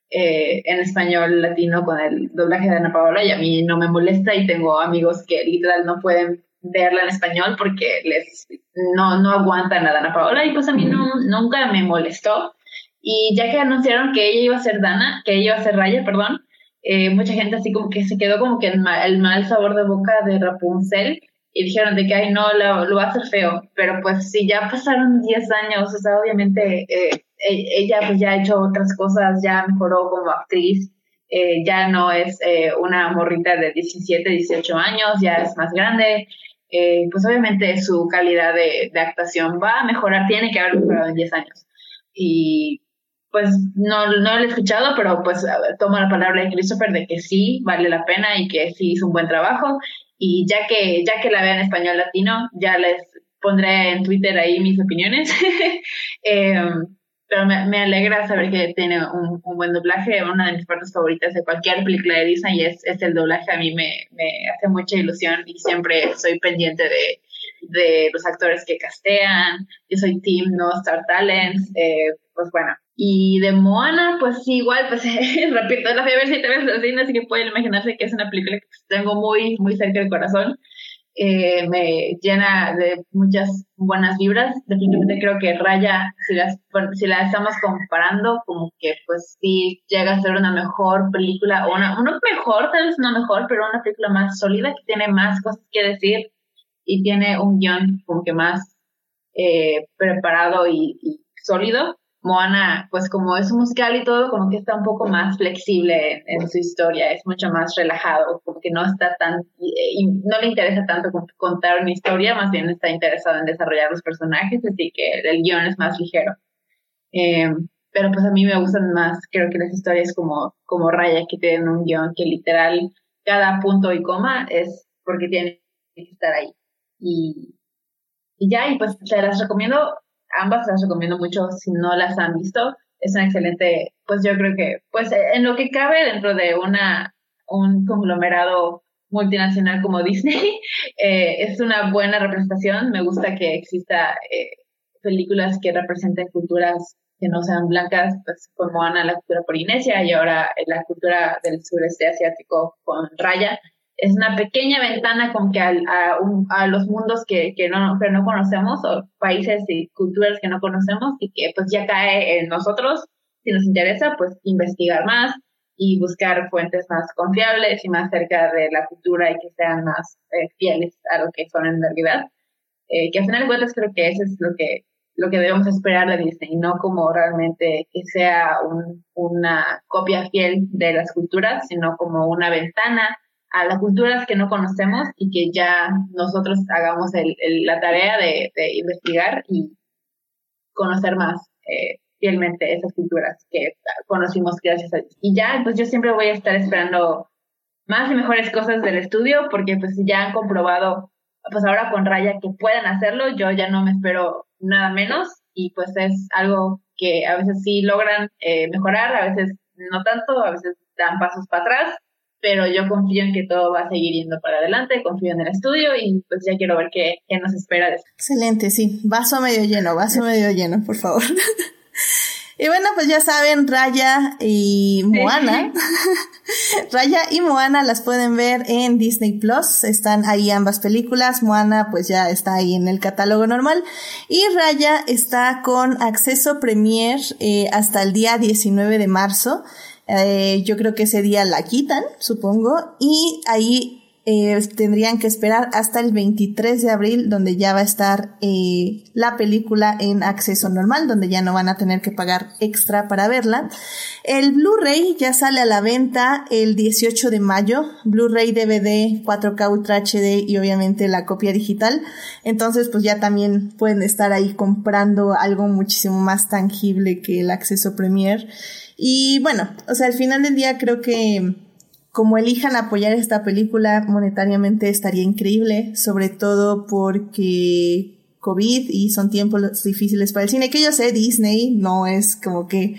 eh, en español latino con el doblaje de Ana Paola y a mí no me molesta y tengo amigos que literal no pueden verla en español porque les no, no aguantan a Dana Paola y pues a mí no, nunca me molestó. Y ya que anunciaron que ella iba a ser Dana, que ella iba a ser Raya, perdón, eh, mucha gente así como que se quedó como que el mal, sabor de boca de Rapunzel y dijeron de que, ay, no, lo, lo va a hacer feo. Pero pues si ya pasaron 10 años, o sea, obviamente eh, ella pues ya ha hecho otras cosas, ya mejoró como actriz, eh, ya no es eh, una morrita de 17, 18 años, ya es más grande, eh, pues obviamente su calidad de, actuación va a mejorar, tiene que haber mejorado en 10 años. Y pues no, no lo he escuchado, pero pues tomo la palabra de Christopher de que sí, vale la pena y que sí hizo un buen trabajo. Y ya que, ya que la vea en español latino, ya les pondré en Twitter ahí mis opiniones. pero me, alegra saber que tiene un, buen doblaje. Una de mis partes favoritas de cualquier película de Disney es, es el doblaje. A mí me, me, hace mucha ilusión y siempre soy pendiente de, de los actores que castean. Yo soy Team No Star Talents. Eh, pues bueno. Y de Moana, pues igual, pues repito, la fui a ver siete veces así, así que pueden imaginarse que es una película que tengo muy, muy cerca del corazón. Eh, me llena de muchas buenas vibras. Definitivamente creo que Raya, si, las, si la estamos comparando, como que pues sí llega a ser una mejor película, o una, una mejor, tal vez no mejor, pero una película más sólida, que tiene más cosas que decir y tiene un guion como que más eh, preparado y, y sólido. Moana, pues como es un musical y todo, como que está un poco más flexible en, su historia, es mucho más relajado, como que no está tan, no le interesa tanto contar una historia, más bien está interesado en desarrollar los personajes, así que el guion es más ligero. Eh, pero pues a mí me gustan más, creo que las historias como, como Raya, que tienen un guion que literal cada punto y coma es porque tiene que estar ahí. Y, y ya, y pues te las recomiendo ambas las recomiendo mucho si no las han visto. Es una excelente, pues yo creo que, pues en lo que cabe dentro de una, un conglomerado multinacional como Disney, eh, es una buena representación. Me gusta que exista eh, películas que representen culturas que no sean blancas, pues como Ana, la cultura polinesia y ahora la cultura del sureste asiático con Raya es una pequeña ventana como que a, a, los mundos que, que, no, que no conocemos o países y culturas que no conocemos y que pues ya cae en nosotros, si nos interesa, pues investigar más y buscar fuentes más confiables y más cerca de la cultura y que sean más eh, fieles a lo que son en realidad. Eh, que al final de cuentas creo que eso es lo que, lo que debemos esperar de Disney, no como realmente que sea un, una copia fiel de las culturas, sino como una ventana a las culturas que no conocemos y que ya nosotros hagamos el, la tarea de, investigar y conocer más eh, fielmente esas culturas que conocimos gracias a Dios. Y ya, pues yo siempre voy a estar esperando más y mejores cosas del estudio porque pues ya han comprobado, pues ahora con Raya que pueden hacerlo, yo ya no me espero nada menos y pues es algo que a veces sí logran eh, mejorar, a veces no tanto, a veces dan pasos para atrás pero yo confío en que todo va a seguir yendo para adelante, confío en el estudio y pues ya quiero ver qué, qué nos espera de Excelente, sí, vaso medio lleno, vaso medio lleno, por favor. Y bueno, pues ya saben, Raya y Moana. Raya y Moana las pueden ver en Disney Plus. Están ahí ambas películas. Moana pues ya está ahí en el catálogo normal. Y Raya está con acceso premier eh, hasta el día 19 de marzo. Eh, yo creo que ese día la quitan, supongo, y ahí eh, tendrían que esperar hasta el 23 de abril, donde ya va a estar eh, la película en acceso normal, donde ya no van a tener que pagar extra para verla. El Blu-ray ya sale a la venta el 18 de mayo, Blu-ray, DVD, 4K Ultra HD y obviamente la copia digital. Entonces, pues ya también pueden estar ahí comprando algo muchísimo más tangible que el acceso Premier. Y bueno, o sea, al final del día creo que como elijan apoyar esta película monetariamente estaría increíble, sobre todo porque COVID y son tiempos difíciles para el cine, que yo sé, Disney no es como que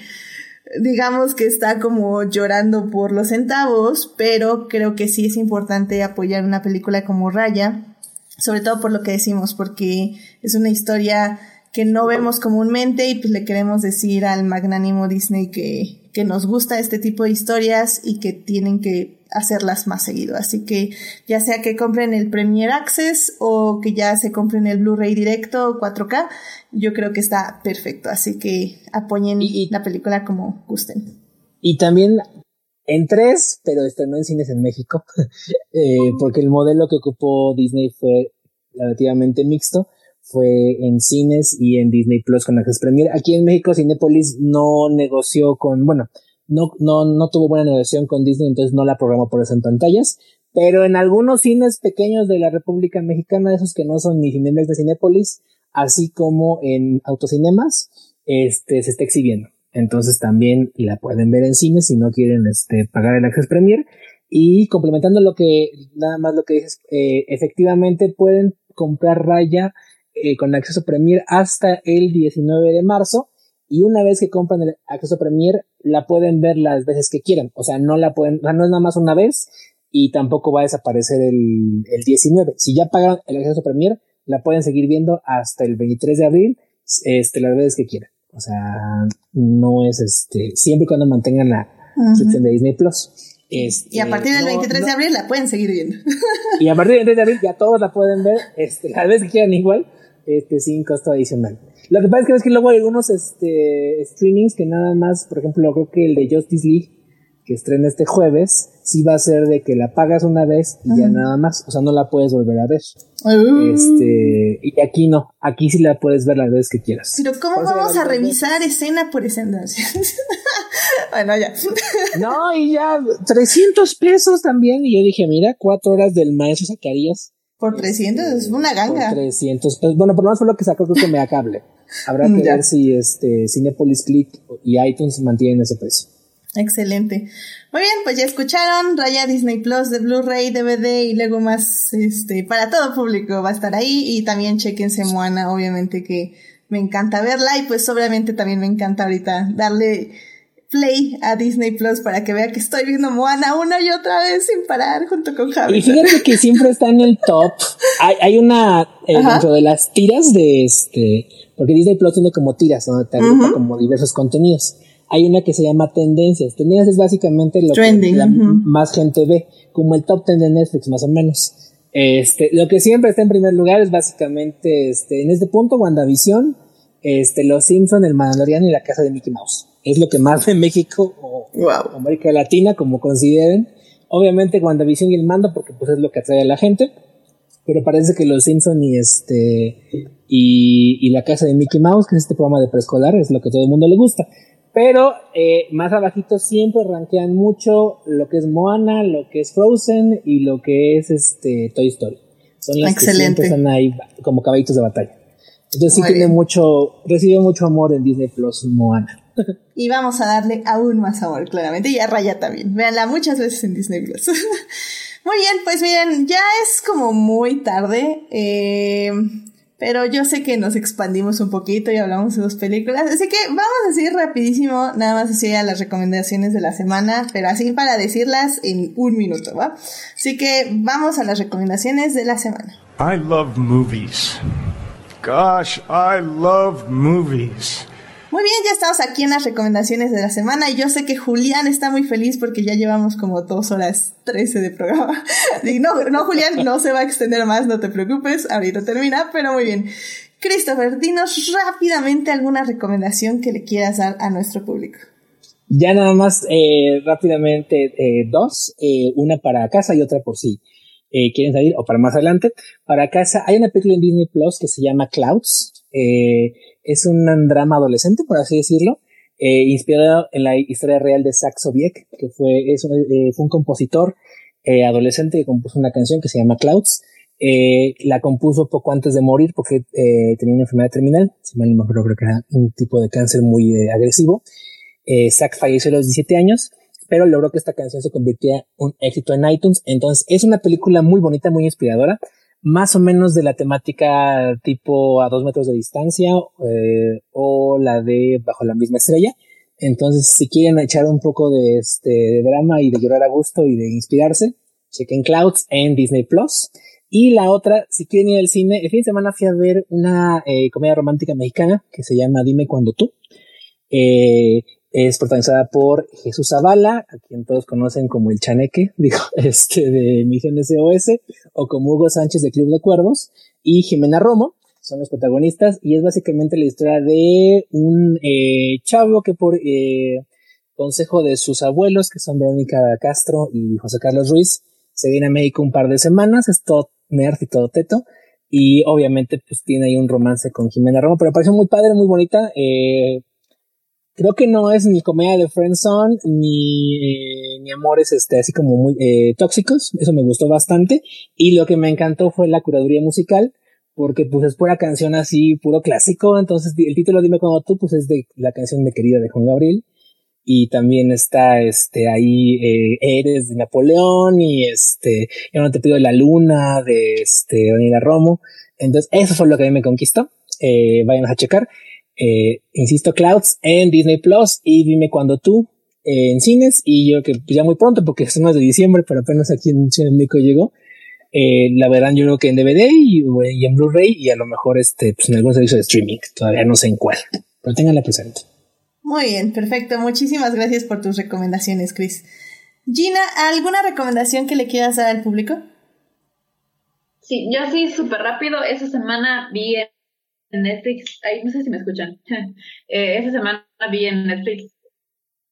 digamos que está como llorando por los centavos, pero creo que sí es importante apoyar una película como Raya, sobre todo por lo que decimos, porque es una historia que no vemos comúnmente y pues le queremos decir al magnánimo Disney que, que nos gusta este tipo de historias y que tienen que hacerlas más seguido. Así que ya sea que compren el Premier Access o que ya se compren el Blu-ray directo 4K, yo creo que está perfecto. Así que apoyen la película como gusten. Y también en tres, pero estrenó en cines en México, eh, porque el modelo que ocupó Disney fue relativamente mixto fue en cines y en Disney Plus con Access Premier. Aquí en México Cinepolis no negoció con, bueno, no, no, no tuvo buena negociación con Disney, entonces no la programó por eso en pantallas. Pero en algunos cines pequeños de la República Mexicana, esos que no son ni Cinemex de Cinépolis, así como en autocinemas, este, se está exhibiendo. Entonces también la pueden ver en cines si no quieren este, pagar el Access Premier. Y complementando lo que, nada más lo que dices, eh, efectivamente pueden comprar raya eh, con acceso Premier hasta el 19 de marzo. Y una vez que compran el acceso Premier, la pueden ver las veces que quieran. O sea, no la pueden, no es nada más una vez y tampoco va a desaparecer el, el 19. Si ya pagan el acceso Premier, la pueden seguir viendo hasta el 23 de abril, este, las veces que quieran. O sea, no es este, siempre y cuando mantengan la suscripción de Disney Plus. Este, y a partir del no- 23 no- de abril la pueden seguir viendo. Y a partir del 23 de abril ya todos la pueden ver, este, cada vez que quieran igual, este, sin costo adicional. Lo que pasa es que ves que luego hay algunos este, streamings que nada más, por ejemplo, creo que el de Justice League, que estrena este jueves, sí va a ser de que la pagas una vez y ya nada más, o sea, no la puedes volver a ver. Uh. Este, y aquí no, aquí sí la puedes ver las veces que quieras. Pero ¿cómo vamos a revisar escena por escena? bueno, ya. No, y ya 300 pesos también. Y yo dije, mira, cuatro horas del maestro Zacarías. Por 300 es una Por ganga. 300 pesos. Bueno, por lo menos fue lo que sacó, creo que me da cable. Habrá que Ya. ver si este Cinepolis Click y iTunes mantienen ese precio. Excelente. Muy bien, pues ya escucharon, Raya Disney Plus de Blu-ray, DVD y luego más, este, para todo público va a estar ahí y también chequense Moana, obviamente que me encanta verla y pues obviamente también me encanta ahorita darle play a Disney Plus para que vea que estoy viendo Moana una y otra vez sin parar junto con Y Javi. fíjate que siempre está en el top. Hay, hay una eh, dentro de las tiras de este, porque Disney Plus tiene como tiras, donde te agrupa como diversos contenidos. Hay una que se llama Tendencias. Tendencias es básicamente lo Trending, que la más gente ve, como el top 10 de Netflix, más o menos. Este, lo que siempre está en primer lugar es básicamente, este, en este punto, WandaVision, este, Los Simpson, El Mandalorian y La Casa de Mickey Mouse. Es lo que más ve México o, Wow. o América Latina, como consideren. Obviamente WandaVision y el mando, porque pues es lo que atrae a la gente. Pero parece que los Simpson y este y, y la casa de Mickey Mouse, que es este programa de preescolar, es lo que todo el mundo le gusta. Pero eh, más abajito siempre rankean mucho lo que es Moana, lo que es Frozen y lo que es este Toy Story. Son las que Excelente. siempre están ahí como caballitos de batalla. Entonces sí tiene mucho, recibe mucho amor en Disney Plus Moana. Y vamos a darle aún más amor, claramente. Y a Raya también. Véanla muchas veces en Disney Plus. muy bien, pues miren, ya es como muy tarde. eh, pero yo sé que nos expandimos un poquito y hablamos de dos películas. Así que vamos a decir rapidísimo, nada más así a las recomendaciones de la semana. Pero así para decirlas en un minuto, ¿va? Así que vamos a las recomendaciones de la semana. I love movies. Gosh, I love movies. Muy bien, ya estamos aquí en las recomendaciones de la semana y yo sé que Julián está muy feliz porque ya llevamos como dos horas trece de programa. Y no, no, Julián, no se va a extender más, no te preocupes, ahorita termina, pero muy bien. Christopher, dinos rápidamente alguna recomendación que le quieras dar a nuestro público. Ya nada más eh, rápidamente eh, dos, eh, una para casa y otra por si eh, quieren salir o para más adelante. Para casa hay una película en Disney Plus que se llama Clouds. Es un drama adolescente, por así decirlo, eh, inspirado en la historia real de Zach Sobiek, que fue, es un, eh, fue un compositor eh, adolescente que compuso una canción que se llama Clouds. La compuso poco antes de morir porque tenía una enfermedad terminal, si mal me creo que era un tipo de cáncer muy agresivo. Zack falleció a los 17 años, pero logró que esta canción se convirtiera en un éxito en iTunes. Entonces, es una película muy bonita, muy inspiradora, más o menos de la temática tipo a dos metros de distancia eh, o la de Bajo la misma estrella. Entonces, si quieren echar un poco de, este, drama y de llorar a gusto y de inspirarse, chequen Clouds en Disney Plus. Y la otra, si quieren ir al cine, el fin de semana fui a ver una eh, comedia romántica mexicana que se llama Dime cuando tú. Eh, es protagonizada por Jesús Zavala, a quien todos conocen como el Chaneque, digo, este de Misión SOS, o como Hugo Sánchez de Club de Cuervos, y Jimena Romo, son los protagonistas, y es básicamente la historia de un eh, chavo que por eh, consejo de sus abuelos, que son Verónica Castro y José Carlos Ruiz, se viene a México un par de semanas, es todo nerd y todo teto, y obviamente pues tiene ahí un romance con Jimena Romo, pero me muy padre, muy bonita, eh, creo que no es ni comedia de friendzone ni, eh, ni amores este, así como muy eh, tóxicos. Eso me gustó bastante. Y lo que me encantó fue la curaduría musical, porque pues es pura canción así, puro clásico. Entonces el título Dime cuando tú, pues es de la canción de Querida de Juan Gabriel. Y también está este ahí eh, Eres de Napoleón y este Yo no te pido la luna de este Daniela Romo. Entonces eso fue lo que a mí me conquistó. Eh, vayan a checar. Eh, insisto, Clouds en Disney Plus y dime cuando tú eh, en cines y yo que ya muy pronto porque es más de diciembre, pero apenas aquí en de México llegó. Eh, la verán yo creo que en DVD y, y en Blu-ray y a lo mejor este pues en algún servicio de streaming, todavía no sé en cuál, pero tenganla presente. Muy bien, perfecto. Muchísimas gracias por tus recomendaciones, Chris. Gina, ¿alguna recomendación que le quieras dar al público? Sí, yo sí, súper rápido. Esa semana vi en Netflix, ay, no sé si me escuchan. eh, esa semana vi en Netflix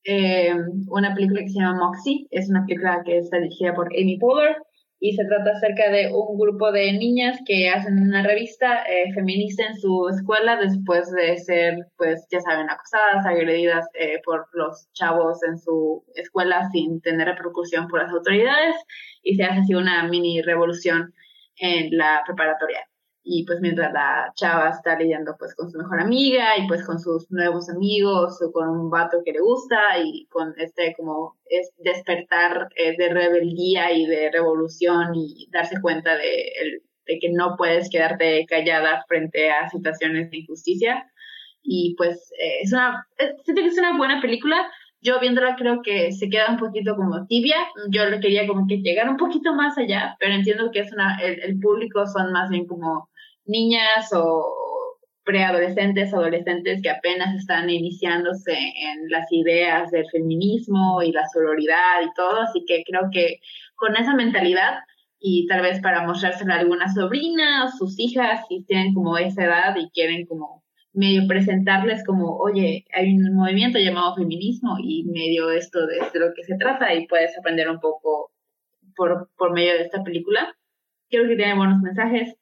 eh, una película que se llama Moxie. Es una película que está dirigida por Amy Poehler y se trata acerca de un grupo de niñas que hacen una revista eh, feminista en su escuela después de ser, pues ya saben, acosadas, agredidas eh, por los chavos en su escuela sin tener repercusión por las autoridades y se hace así una mini revolución en la preparatoria y pues mientras la chava está lidiando pues con su mejor amiga y pues con sus nuevos amigos o con un vato que le gusta y con este como es despertar eh, de rebeldía y de revolución y darse cuenta de, de que no puedes quedarte callada frente a situaciones de injusticia y pues eh, es una eh, siento que es una buena película yo viéndola creo que se queda un poquito como tibia. Yo le quería como que llegar un poquito más allá, pero entiendo que es una, el, el público son más bien como niñas o preadolescentes, adolescentes que apenas están iniciándose en las ideas del feminismo y la sororidad y todo, así que creo que con esa mentalidad y tal vez para mostrárselo a alguna sobrina o sus hijas si tienen como esa edad y quieren como medio presentarles como, oye, hay un movimiento llamado feminismo y medio esto de, de lo que se trata y puedes aprender un poco por, por medio de esta película. Creo que tiene buenos mensajes,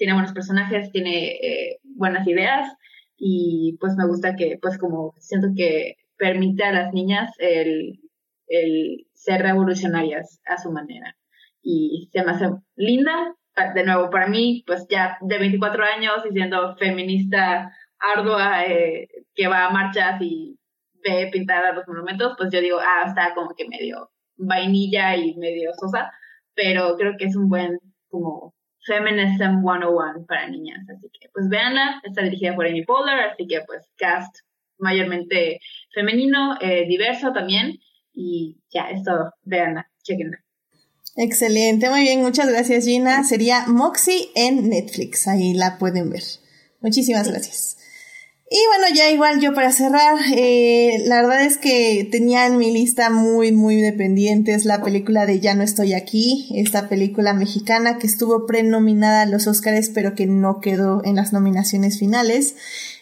tiene buenos personajes, tiene eh, buenas ideas y pues me gusta que pues como siento que permite a las niñas el, el ser revolucionarias a su manera. Y se me hace linda de nuevo para mí pues ya de 24 años y siendo feminista ardua eh, que va a marchas y ve pintar a los monumentos pues yo digo ah está como que medio vainilla y medio sosa pero creo que es un buen como Feminism 101 para niñas. Así que pues véanla, está dirigida por Amy Poehler, así que pues cast mayormente femenino, eh, diverso también. Y ya, es todo. Véanla, chequenla. Excelente, muy bien, muchas gracias Gina. Sería Moxie en Netflix, ahí la pueden ver. Muchísimas gracias. Y bueno, ya igual yo para cerrar, eh, la verdad es que tenía en mi lista muy, muy dependientes la película de Ya no estoy aquí, esta película mexicana que estuvo prenominada a los Oscars pero que no quedó en las nominaciones finales.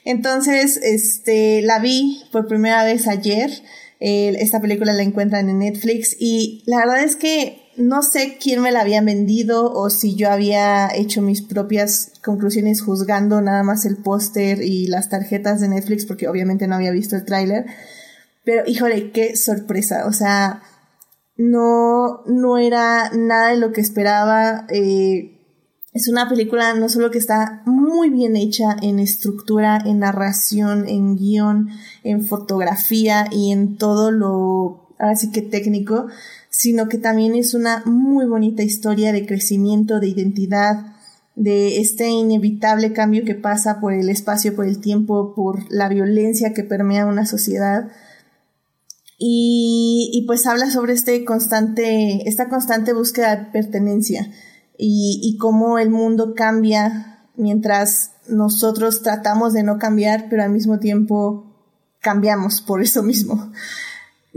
Entonces, este, la vi por primera vez ayer. Eh, esta película la encuentran en Netflix y la verdad es que no sé quién me la había vendido o si yo había hecho mis propias conclusiones juzgando nada más el póster y las tarjetas de Netflix porque obviamente no había visto el tráiler. Pero híjole, qué sorpresa. O sea, no, no era nada de lo que esperaba. Eh, es una película no solo que está muy bien hecha en estructura, en narración, en guion, en fotografía y en todo lo, ahora sí que técnico, sino que también es una muy bonita historia de crecimiento, de identidad, de este inevitable cambio que pasa por el espacio, por el tiempo, por la violencia que permea una sociedad. Y, pues habla sobre este constante, esta constante búsqueda de pertenencia y cómo el mundo cambia mientras nosotros tratamos de no cambiar, pero al mismo tiempo cambiamos por eso mismo.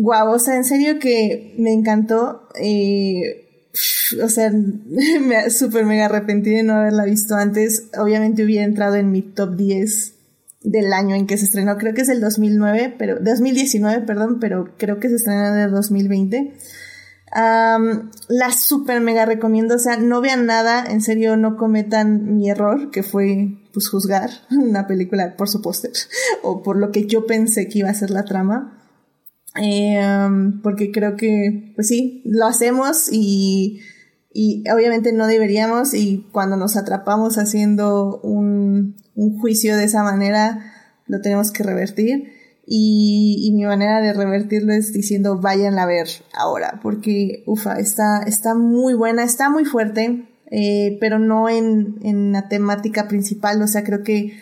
Guau, o sea, en serio que me encantó. Eh, o sea, me súper mega arrepentí de no haberla visto antes. Obviamente hubiera entrado en mi top 10 del año en que se estrenó. Creo que es el 2009, pero 2019, perdón, pero creo que se estrenó en el 2020. la súper mega recomiendo, o sea, no vean nada, en serio no cometan mi error, que fue pues juzgar una película por su póster o por lo que yo pensé que iba a ser la trama. Eh, porque creo que, pues sí, lo hacemos y, y obviamente no deberíamos y cuando nos atrapamos haciendo un, un juicio de esa manera, lo tenemos que revertir. Y, y, mi manera de revertirlo es diciendo vayan a ver ahora, porque ufa, está, está muy buena, está muy fuerte, eh, pero no en, en la temática principal, o sea, creo que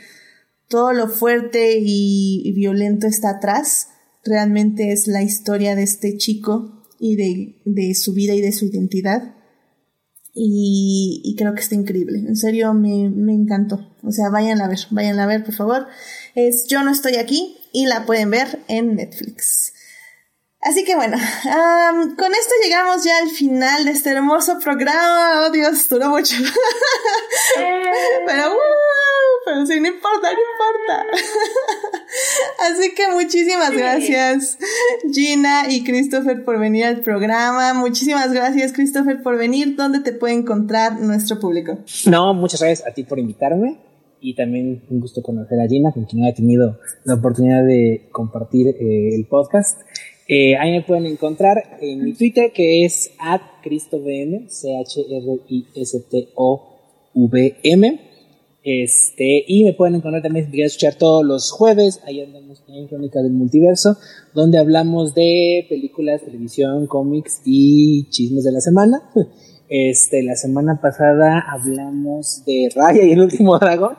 todo lo fuerte y violento está atrás realmente es la historia de este chico y de, de su vida y de su identidad. Y, creo que está increíble. En serio, me, me encantó. O sea, vayan a ver, vayan a ver, por favor. Es Yo no estoy aquí y la pueden ver en Netflix. Así que bueno, con esto llegamos ya al final de este hermoso programa. Oh Dios, duró mucho. pero, pero sí, no importa, no importa. Así que muchísimas gracias Gina y Christopher por venir al programa. Muchísimas gracias Christopher por venir. ¿Dónde te puede encontrar nuestro público? No, muchas gracias a ti por invitarme y también un gusto conocer a Gina, con quien he tenido la oportunidad de compartir eh, el podcast. Eh, ahí me pueden encontrar en mi Twitter, que es at ChristoVM, C-H-R-I-S-T-O-V-M. Este, y me pueden encontrar también si quieren escuchar todos los jueves, ahí andamos en Crónica del Multiverso, donde hablamos de películas, televisión, cómics y chismes de la semana. Este, la semana pasada hablamos de Raya y el último dragón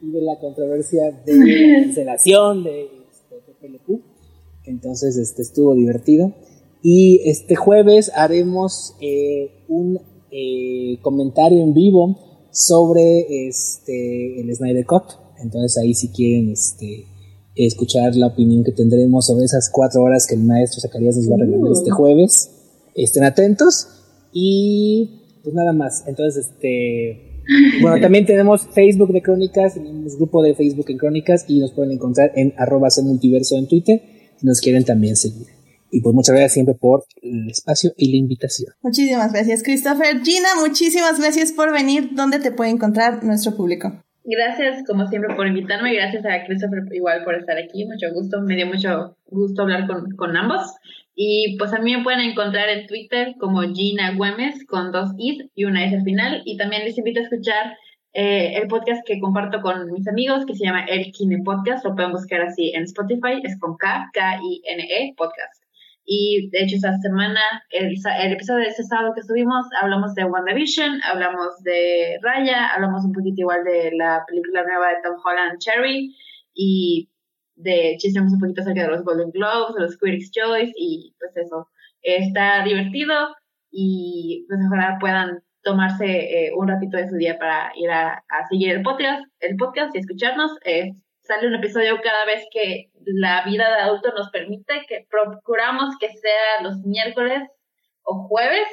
y de la controversia de la cancelación de este, entonces, este estuvo divertido. Y este jueves haremos eh, un eh, comentario en vivo sobre este el Snyder Cut. Entonces ahí si quieren este escuchar la opinión que tendremos sobre esas cuatro horas que el maestro Zacarías nos va a regalar este uh. jueves, estén atentos. Y pues nada más. Entonces, este bueno, también tenemos Facebook de Crónicas, tenemos grupo de Facebook en Crónicas y nos pueden encontrar en arroba multiverso en Twitter nos quieren también seguir. Y pues muchas gracias siempre por el espacio y la invitación. Muchísimas gracias, Christopher. Gina, muchísimas gracias por venir. ¿Dónde te puede encontrar nuestro público? Gracias, como siempre, por invitarme. Gracias a Christopher igual por estar aquí. Mucho gusto. Me dio mucho gusto hablar con, con ambos. Y pues a mí me pueden encontrar en Twitter como Gina Güemes con dos is y una s al final. Y también les invito a escuchar eh, el podcast que comparto con mis amigos, que se llama El Kine Podcast, lo pueden buscar así en Spotify, es con K, K-I-N-E, podcast. Y de hecho, esta semana, el, el, episodio de este sábado que subimos, hablamos de WandaVision, hablamos de Raya, hablamos un poquito igual de la película nueva de Tom Holland, Cherry, y de chismeamos un poquito acerca de los Golden Globes, de los Critics' Choice, y pues eso, está divertido, y pues ojalá puedan tomarse eh, un ratito de su día para ir a, seguir el podcast, el podcast y escucharnos. Eh, sale un episodio cada vez que la vida de adulto nos permite, que procuramos que sea los miércoles o jueves,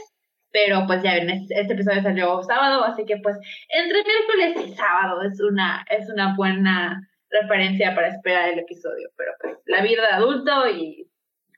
pero pues ya en este, episodio salió sábado, así que pues entre miércoles y sábado es una, es una buena referencia para esperar el episodio, pero pues la vida de adulto y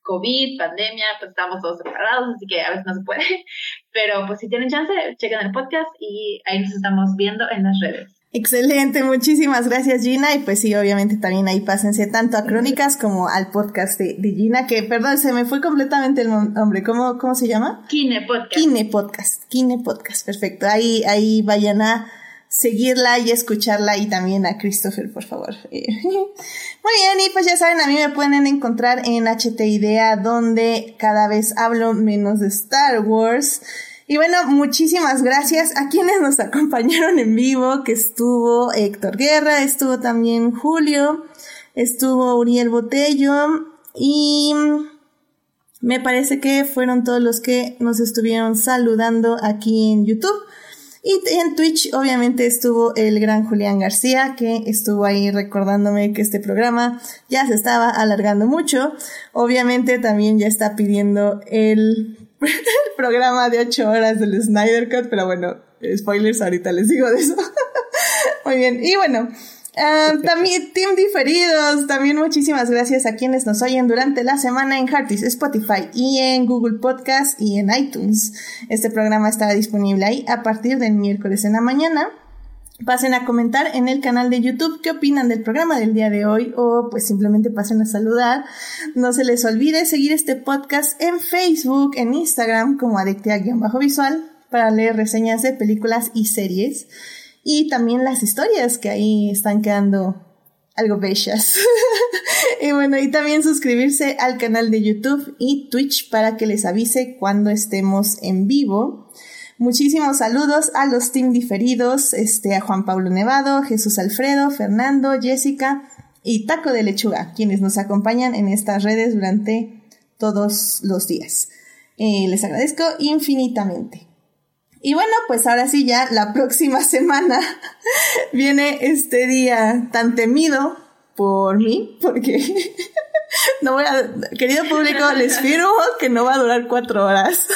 COVID, pandemia, pues estamos todos separados, así que a veces no se puede. Pero pues si tienen chance, chequen el podcast y ahí nos estamos viendo en las redes. Excelente, muchísimas gracias Gina y pues sí, obviamente también ahí pásense tanto a Crónicas como al podcast de, Gina, que perdón, se me fue completamente el nombre, ¿cómo, cómo se llama? Kine Podcast. Kine Podcast, Kine Podcast, perfecto, ahí, ahí vayan a seguirla y escucharla y también a Christopher, por favor. Muy bien, y pues ya saben, a mí me pueden encontrar en HT Idea, donde cada vez hablo menos de Star Wars. Y bueno, muchísimas gracias a quienes nos acompañaron en vivo, que estuvo Héctor Guerra, estuvo también Julio, estuvo Uriel Botello y me parece que fueron todos los que nos estuvieron saludando aquí en YouTube. Y en Twitch obviamente estuvo el gran Julián García, que estuvo ahí recordándome que este programa ya se estaba alargando mucho. Obviamente también ya está pidiendo el, programa de 8 horas del Snyder Cut, pero bueno, spoilers, ahorita les digo de eso. Muy bien, y bueno, Ah, también Team Diferidos, también muchísimas gracias a quienes nos oyen durante la semana en Heartis, Spotify y en Google Podcast y en iTunes. Este programa estará disponible ahí a partir del miércoles en la mañana. Pasen a comentar en el canal de YouTube qué opinan del programa del día de hoy o pues simplemente pasen a saludar. No se les olvide seguir este podcast en Facebook, en Instagram como Adictia-Visual para leer reseñas de películas y series y también las historias que ahí están quedando algo bellas. y bueno, y también suscribirse al canal de YouTube y Twitch para que les avise cuando estemos en vivo. Muchísimos saludos a los team diferidos, este, a Juan Pablo Nevado, Jesús Alfredo, Fernando, Jessica y Taco de Lechuga, quienes nos acompañan en estas redes durante todos los días. Eh, les agradezco infinitamente. Y bueno, pues ahora sí ya la próxima semana viene este día tan temido por mí, porque no voy a, querido público, les firmo que no va a durar cuatro horas.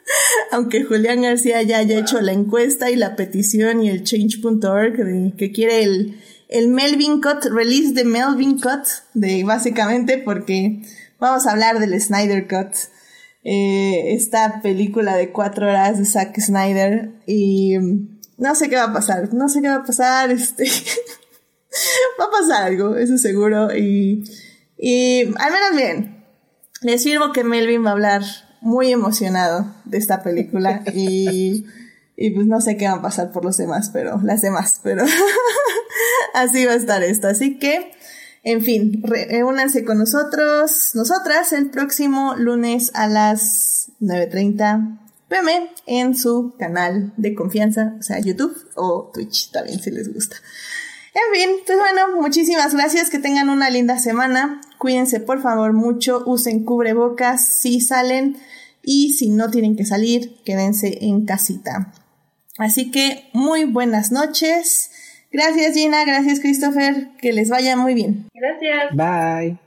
Aunque Julián García ya haya hecho la encuesta y la petición y el change.org que quiere el, el Melvin Cut, release de Melvin Cut, de básicamente porque vamos a hablar del Snyder Cut. Eh, esta película de cuatro horas de Zack Snyder y no sé qué va a pasar, no sé qué va a pasar, este, va a pasar algo, eso seguro y, y al menos bien, les sirvo que Melvin va a hablar muy emocionado de esta película y, y pues no sé qué va a pasar por los demás, pero las demás, pero así va a estar esto. Así que, en fin, reúnanse con nosotros, nosotras, el próximo lunes a las 9.30 pm en su canal de confianza, o sea, YouTube o Twitch también si les gusta. En fin, pues bueno, muchísimas gracias, que tengan una linda semana, cuídense por favor mucho, usen cubrebocas si salen y si no tienen que salir, quédense en casita. Así que muy buenas noches. Gracias Gina, gracias Christopher, que les vaya muy bien. Gracias. Bye.